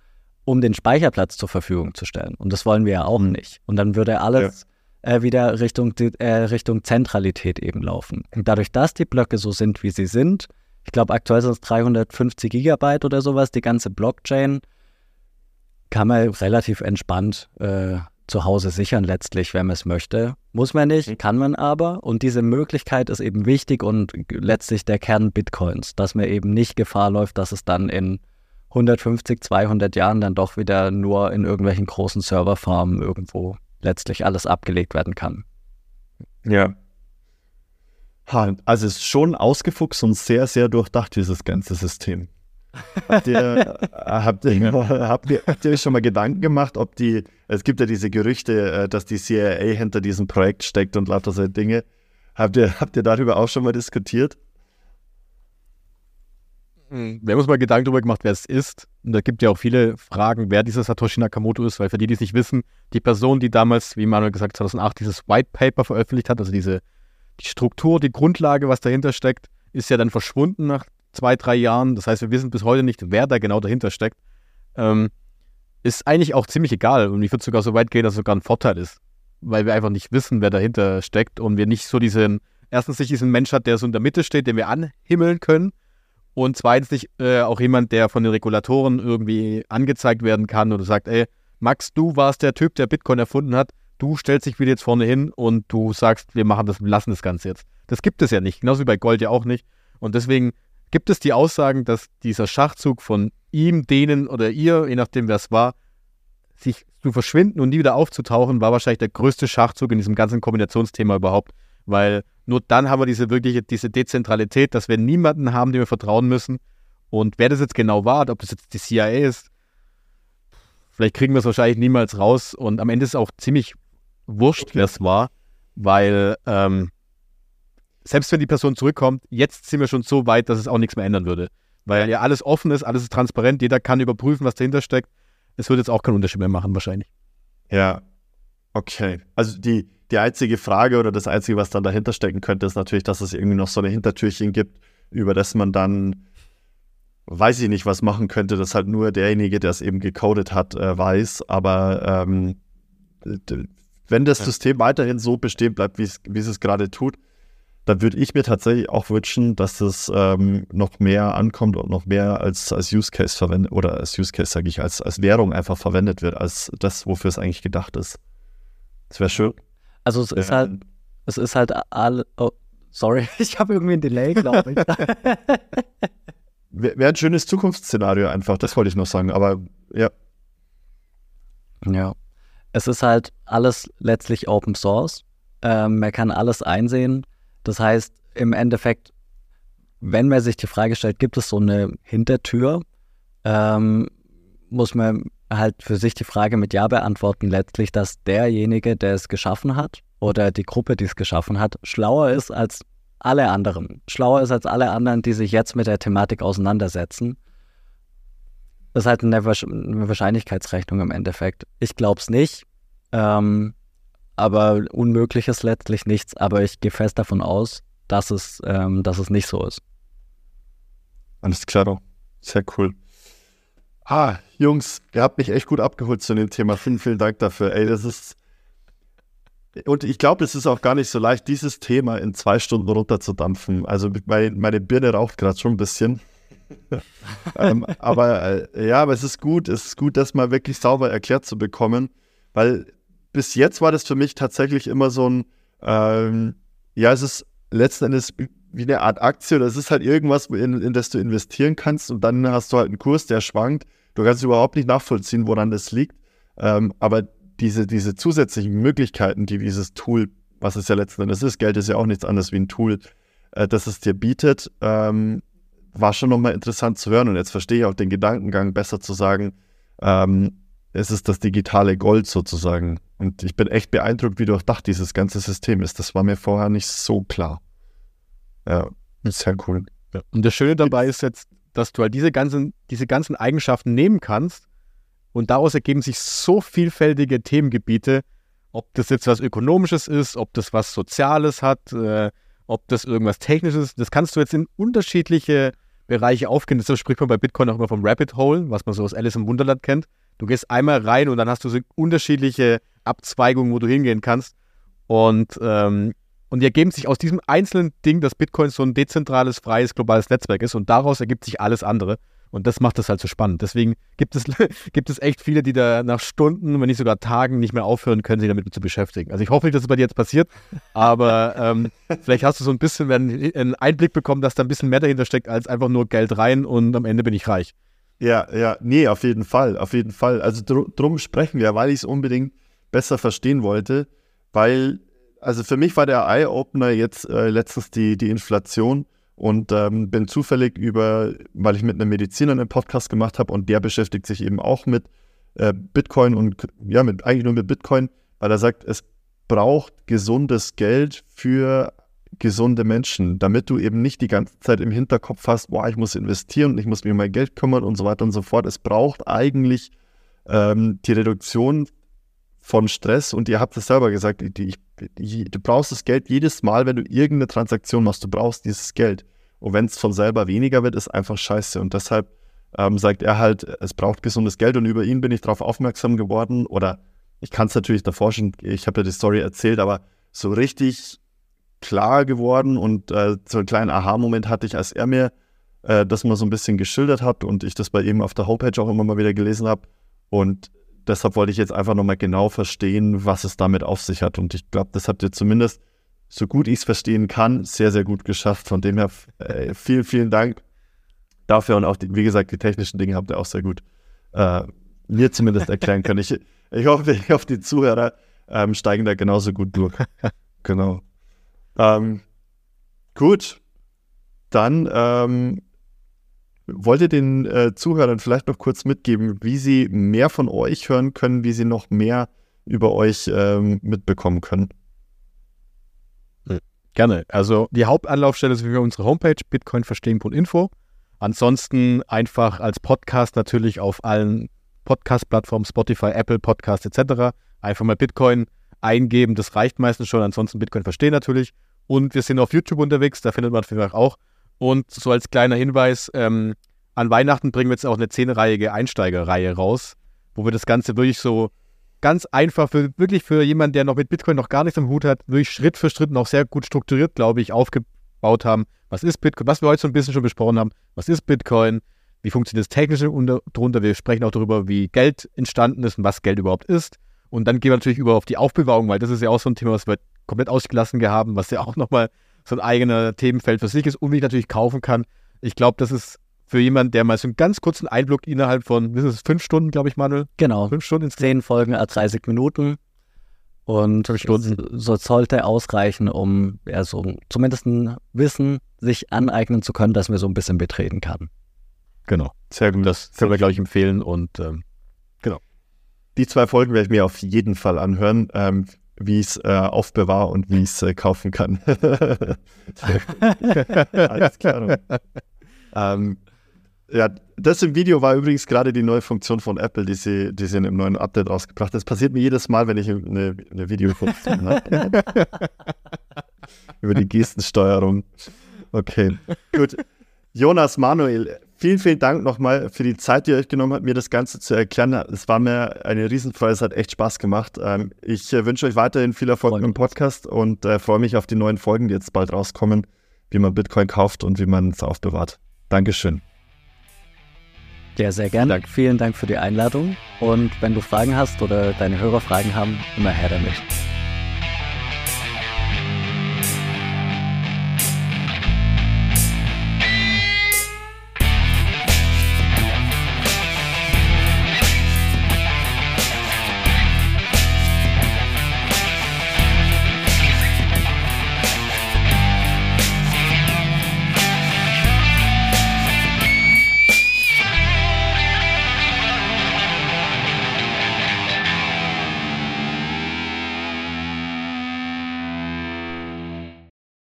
um den Speicherplatz zur Verfügung zu stellen. Und das wollen wir ja auch
Mhm.
nicht. Und dann würde alles äh, wieder Richtung, äh, Richtung Zentralität eben laufen. Und dadurch, dass die Blöcke so sind, wie sie sind, ich glaube, aktuell sind es 350 Gigabyte oder sowas, die ganze Blockchain, kann man relativ entspannt äh, zu Hause sichern letztlich, wenn man es möchte. Muss man nicht, kann man aber. Und diese Möglichkeit ist eben wichtig und letztlich der Kern Bitcoins, dass man eben nicht Gefahr läuft, dass es dann in 150, 200 Jahren dann doch wieder nur in irgendwelchen großen Serverfarmen irgendwo letztlich alles abgelegt werden kann.
Ja. Also es ist schon ausgefuchst und sehr, sehr durchdacht, dieses ganze System. Habt ihr, habt, ihr, habt, ihr, habt ihr euch schon mal Gedanken gemacht, ob die, es gibt ja diese Gerüchte, äh, dass die CIA hinter diesem Projekt steckt und lauter so Dinge. Habt ihr, habt ihr darüber auch schon mal diskutiert?
Wir haben uns mal Gedanken darüber gemacht, wer es ist. Und da gibt ja auch viele Fragen, wer dieser Satoshi Nakamoto ist, weil für die, die es nicht wissen, die Person, die damals, wie Manuel gesagt, 2008 dieses White Paper veröffentlicht hat, also diese die Struktur, die Grundlage, was dahinter steckt, ist ja dann verschwunden nach zwei, drei Jahren. Das heißt, wir wissen bis heute nicht, wer da genau dahinter steckt. Ähm, ist eigentlich auch ziemlich egal. Und ich würde sogar so weit gehen, dass es sogar ein Vorteil ist. Weil wir einfach nicht wissen, wer dahinter steckt und wir nicht so diesen, erstens nicht diesen Mensch hat, der so in der Mitte steht, den wir anhimmeln können. Und zweitens nicht äh, auch jemand, der von den Regulatoren irgendwie angezeigt werden kann oder sagt, ey, Max, du warst der Typ, der Bitcoin erfunden hat, du stellst dich wieder jetzt vorne hin und du sagst, wir machen das, wir lassen das Ganze jetzt. Das gibt es ja nicht, genauso wie bei Gold ja auch nicht. Und deswegen gibt es die Aussagen, dass dieser Schachzug von ihm, denen oder ihr, je nachdem wer es war, sich zu verschwinden und nie wieder aufzutauchen, war wahrscheinlich der größte Schachzug in diesem ganzen Kombinationsthema überhaupt. Weil nur dann haben wir diese wirkliche, diese Dezentralität, dass wir niemanden haben, dem wir vertrauen müssen. Und wer das jetzt genau war, ob das jetzt die CIA ist, vielleicht kriegen wir es wahrscheinlich niemals raus. Und am Ende ist es auch ziemlich wurscht, wer es war, weil ähm, selbst wenn die Person zurückkommt, jetzt sind wir schon so weit, dass es auch nichts mehr ändern würde. Weil ja alles offen ist, alles ist transparent, jeder kann überprüfen, was dahinter steckt. Es würde jetzt auch keinen Unterschied mehr machen, wahrscheinlich.
Ja, okay. Also die, die einzige Frage oder das Einzige, was dann dahinter stecken könnte, ist natürlich, dass es irgendwie noch so eine Hintertürchen gibt, über das man dann, weiß ich nicht, was machen könnte, das halt nur derjenige, der es eben gecodet hat, äh, weiß. Aber ähm, wenn das ja. System weiterhin so bestehen bleibt, wie es es gerade tut, dann würde ich mir tatsächlich auch wünschen, dass es ähm, noch mehr ankommt und noch mehr als, als Use Case verwendet oder als Use Case, sage ich, als, als Währung einfach verwendet wird, als das, wofür es eigentlich gedacht ist. Das wäre schön.
Also es ist halt, es ist halt all, oh, sorry, ich habe irgendwie ein Delay, glaube ich.
wäre wär ein schönes Zukunftsszenario einfach, das wollte ich noch sagen, aber ja.
Ja. Es ist halt alles letztlich Open Source. Ähm, man kann alles einsehen. Das heißt, im Endeffekt, wenn man sich die Frage stellt, gibt es so eine Hintertür, ähm, muss man halt für sich die Frage mit Ja beantworten, letztlich, dass derjenige, der es geschaffen hat oder die Gruppe, die es geschaffen hat, schlauer ist als alle anderen. Schlauer ist als alle anderen, die sich jetzt mit der Thematik auseinandersetzen. Das ist halt eine, Wahrscheinlichkeitsrechnung im Endeffekt. Ich glaube es nicht. Ähm, aber unmöglich ist letztlich nichts. Aber ich gehe fest davon aus, dass es, ähm, dass es nicht so ist.
Alles klar, sehr cool. Ah, Jungs, ihr habt mich echt gut abgeholt zu dem Thema. Vielen, vielen Dank dafür. Ey, das ist. Und ich glaube, es ist auch gar nicht so leicht, dieses Thema in zwei Stunden runterzudampfen. Also meine, meine Birne raucht gerade schon ein bisschen. ähm, aber äh, ja, aber es ist gut, es ist gut, das mal wirklich sauber erklärt zu bekommen, weil bis jetzt war das für mich tatsächlich immer so ein, ähm, ja, es ist letzten Endes wie eine Art Aktie oder es ist halt irgendwas, in, in das du investieren kannst und dann hast du halt einen Kurs, der schwankt. Du kannst überhaupt nicht nachvollziehen, woran das liegt. Ähm, aber diese, diese zusätzlichen Möglichkeiten, die dieses Tool, was es ja letzten Endes ist, Geld ist ja auch nichts anderes wie ein Tool, äh, das es dir bietet, ähm, war schon nochmal interessant zu hören. Und jetzt verstehe ich auch den Gedankengang, besser zu sagen, ähm, es ist das digitale Gold sozusagen. Und ich bin echt beeindruckt, wie durchdacht dieses ganze System ist. Das war mir vorher nicht so klar. Ja, sehr cool.
Ja. Und das Schöne dabei ist jetzt, dass du halt diese ganzen, diese ganzen Eigenschaften nehmen kannst und daraus ergeben sich so vielfältige Themengebiete, ob das jetzt was Ökonomisches ist, ob das was Soziales hat, äh, ob das irgendwas Technisches ist. Das kannst du jetzt in unterschiedliche Bereiche aufgehen. Deshalb spricht man bei Bitcoin auch immer vom Rabbit Hole, was man so aus Alice im Wunderland kennt. Du gehst einmal rein und dann hast du so unterschiedliche Abzweigungen, wo du hingehen kannst. Und, ähm, und die ergeben sich aus diesem einzelnen Ding, dass Bitcoin so ein dezentrales, freies, globales Netzwerk ist. Und daraus ergibt sich alles andere. Und das macht das halt so spannend. Deswegen gibt es, gibt es echt viele, die da nach Stunden, wenn nicht sogar Tagen, nicht mehr aufhören können, sich damit zu beschäftigen. Also ich hoffe nicht, dass es bei dir jetzt passiert, aber ähm, vielleicht hast du so ein bisschen einen Einblick bekommen, dass da ein bisschen mehr dahinter steckt, als einfach nur Geld rein und am Ende bin ich reich.
Ja, ja, nee, auf jeden Fall, auf jeden Fall. Also dr drum sprechen wir, weil ich es unbedingt besser verstehen wollte, weil, also für mich war der Eye-Opener jetzt äh, letztens die, die Inflation und ähm, bin zufällig über, weil ich mit einem Mediziner einen Podcast gemacht habe und der beschäftigt sich eben auch mit äh, Bitcoin und ja, mit, eigentlich nur mit Bitcoin, weil er sagt, es braucht gesundes Geld für gesunde Menschen, damit du eben nicht die ganze Zeit im Hinterkopf hast, boah, ich muss investieren und ich muss mir um mein Geld kümmern und so weiter und so fort. Es braucht eigentlich ähm, die Reduktion von Stress und ihr habt es selber gesagt, die, die, du brauchst das Geld jedes Mal, wenn du irgendeine Transaktion machst, du brauchst dieses Geld. Und wenn es von selber weniger wird, ist einfach scheiße. Und deshalb ähm, sagt er halt, es braucht gesundes Geld und über ihn bin ich darauf aufmerksam geworden oder ich kann es natürlich davor schon, ich habe ja die Story erzählt, aber so richtig klar geworden und äh, so einen kleinen Aha-Moment hatte ich, als er mir äh, das mal so ein bisschen geschildert hat und ich das bei ihm auf der Homepage auch immer mal wieder gelesen habe. Und deshalb wollte ich jetzt einfach nochmal genau verstehen, was es damit auf sich hat. Und ich glaube, das habt ihr zumindest, so gut ich es verstehen kann, sehr, sehr gut geschafft. Von dem her äh, vielen, vielen Dank dafür und auch, die, wie gesagt, die technischen Dinge habt ihr auch sehr gut äh, mir zumindest erklären können. Ich, ich, hoffe, ich hoffe, die Zuhörer ähm, steigen da genauso gut durch. genau. Ähm, gut, dann ähm, wollt ihr den äh, Zuhörern vielleicht noch kurz mitgeben, wie sie mehr von euch hören können, wie sie noch mehr über euch ähm, mitbekommen können?
Gerne. Also die Hauptanlaufstelle ist für unsere Homepage bitcoinverstehen.info. Ansonsten einfach als Podcast natürlich auf allen Podcast-Plattformen, Spotify, Apple Podcast etc. Einfach mal Bitcoin eingeben, das reicht meistens schon. Ansonsten Bitcoin verstehen natürlich. Und wir sind auf YouTube unterwegs, da findet man vielleicht auch. Und so als kleiner Hinweis, ähm, an Weihnachten bringen wir jetzt auch eine zehnreihige Einsteigerreihe raus, wo wir das Ganze wirklich so ganz einfach für wirklich für jemanden, der noch mit Bitcoin noch gar nichts am Hut hat, wirklich Schritt für Schritt noch sehr gut strukturiert, glaube ich, aufgebaut haben. Was ist Bitcoin? Was wir heute so ein bisschen schon besprochen haben. Was ist Bitcoin? Wie funktioniert das Technische darunter? Wir sprechen auch darüber, wie Geld entstanden ist und was Geld überhaupt ist. Und dann gehen wir natürlich über auf die Aufbewahrung, weil das ist ja auch so ein Thema, was wir komplett ausgelassen haben, was ja auch nochmal so ein eigener Themenfeld für sich ist und wie ich natürlich kaufen kann. Ich glaube, das ist für jemanden, der mal so einen ganz kurzen Einblick innerhalb von, wie ist es, fünf Stunden, glaube ich, Manuel?
Genau.
Fünf Stunden
ins Zehn Folgen, 30 Minuten. Und fünf Stunden. so sollte ausreichen, um ja, so zumindest ein Wissen sich aneignen zu können, dass man so ein bisschen betreten kann.
Genau. Sehr gut. Das können wir, glaube ich, empfehlen und ähm, genau.
Die zwei Folgen werde ich mir auf jeden Fall anhören. Ähm, wie ich es äh, aufbewahre und wie ich es äh, kaufen kann. Alles klar. ähm, ja, das im Video war übrigens gerade die neue Funktion von Apple, die sie, die sie in einem neuen Update rausgebracht haben. Das passiert mir jedes Mal, wenn ich eine, eine Videofunktion habe. Über die Gestensteuerung. Okay, gut. Jonas, Manuel, vielen, vielen Dank nochmal für die Zeit, die ihr euch genommen habt, mir das Ganze zu erklären. Es war mir eine Riesenfreude, es hat echt Spaß gemacht. Ähm, ich äh, wünsche euch weiterhin viel Erfolg mit dem Podcast und äh, freue mich auf die neuen Folgen, die jetzt bald rauskommen, wie man Bitcoin kauft und wie man es aufbewahrt. Dankeschön.
Ja, sehr gerne. Dank. Vielen Dank für die Einladung. Und wenn du Fragen hast oder deine Hörer Fragen haben, immer her damit.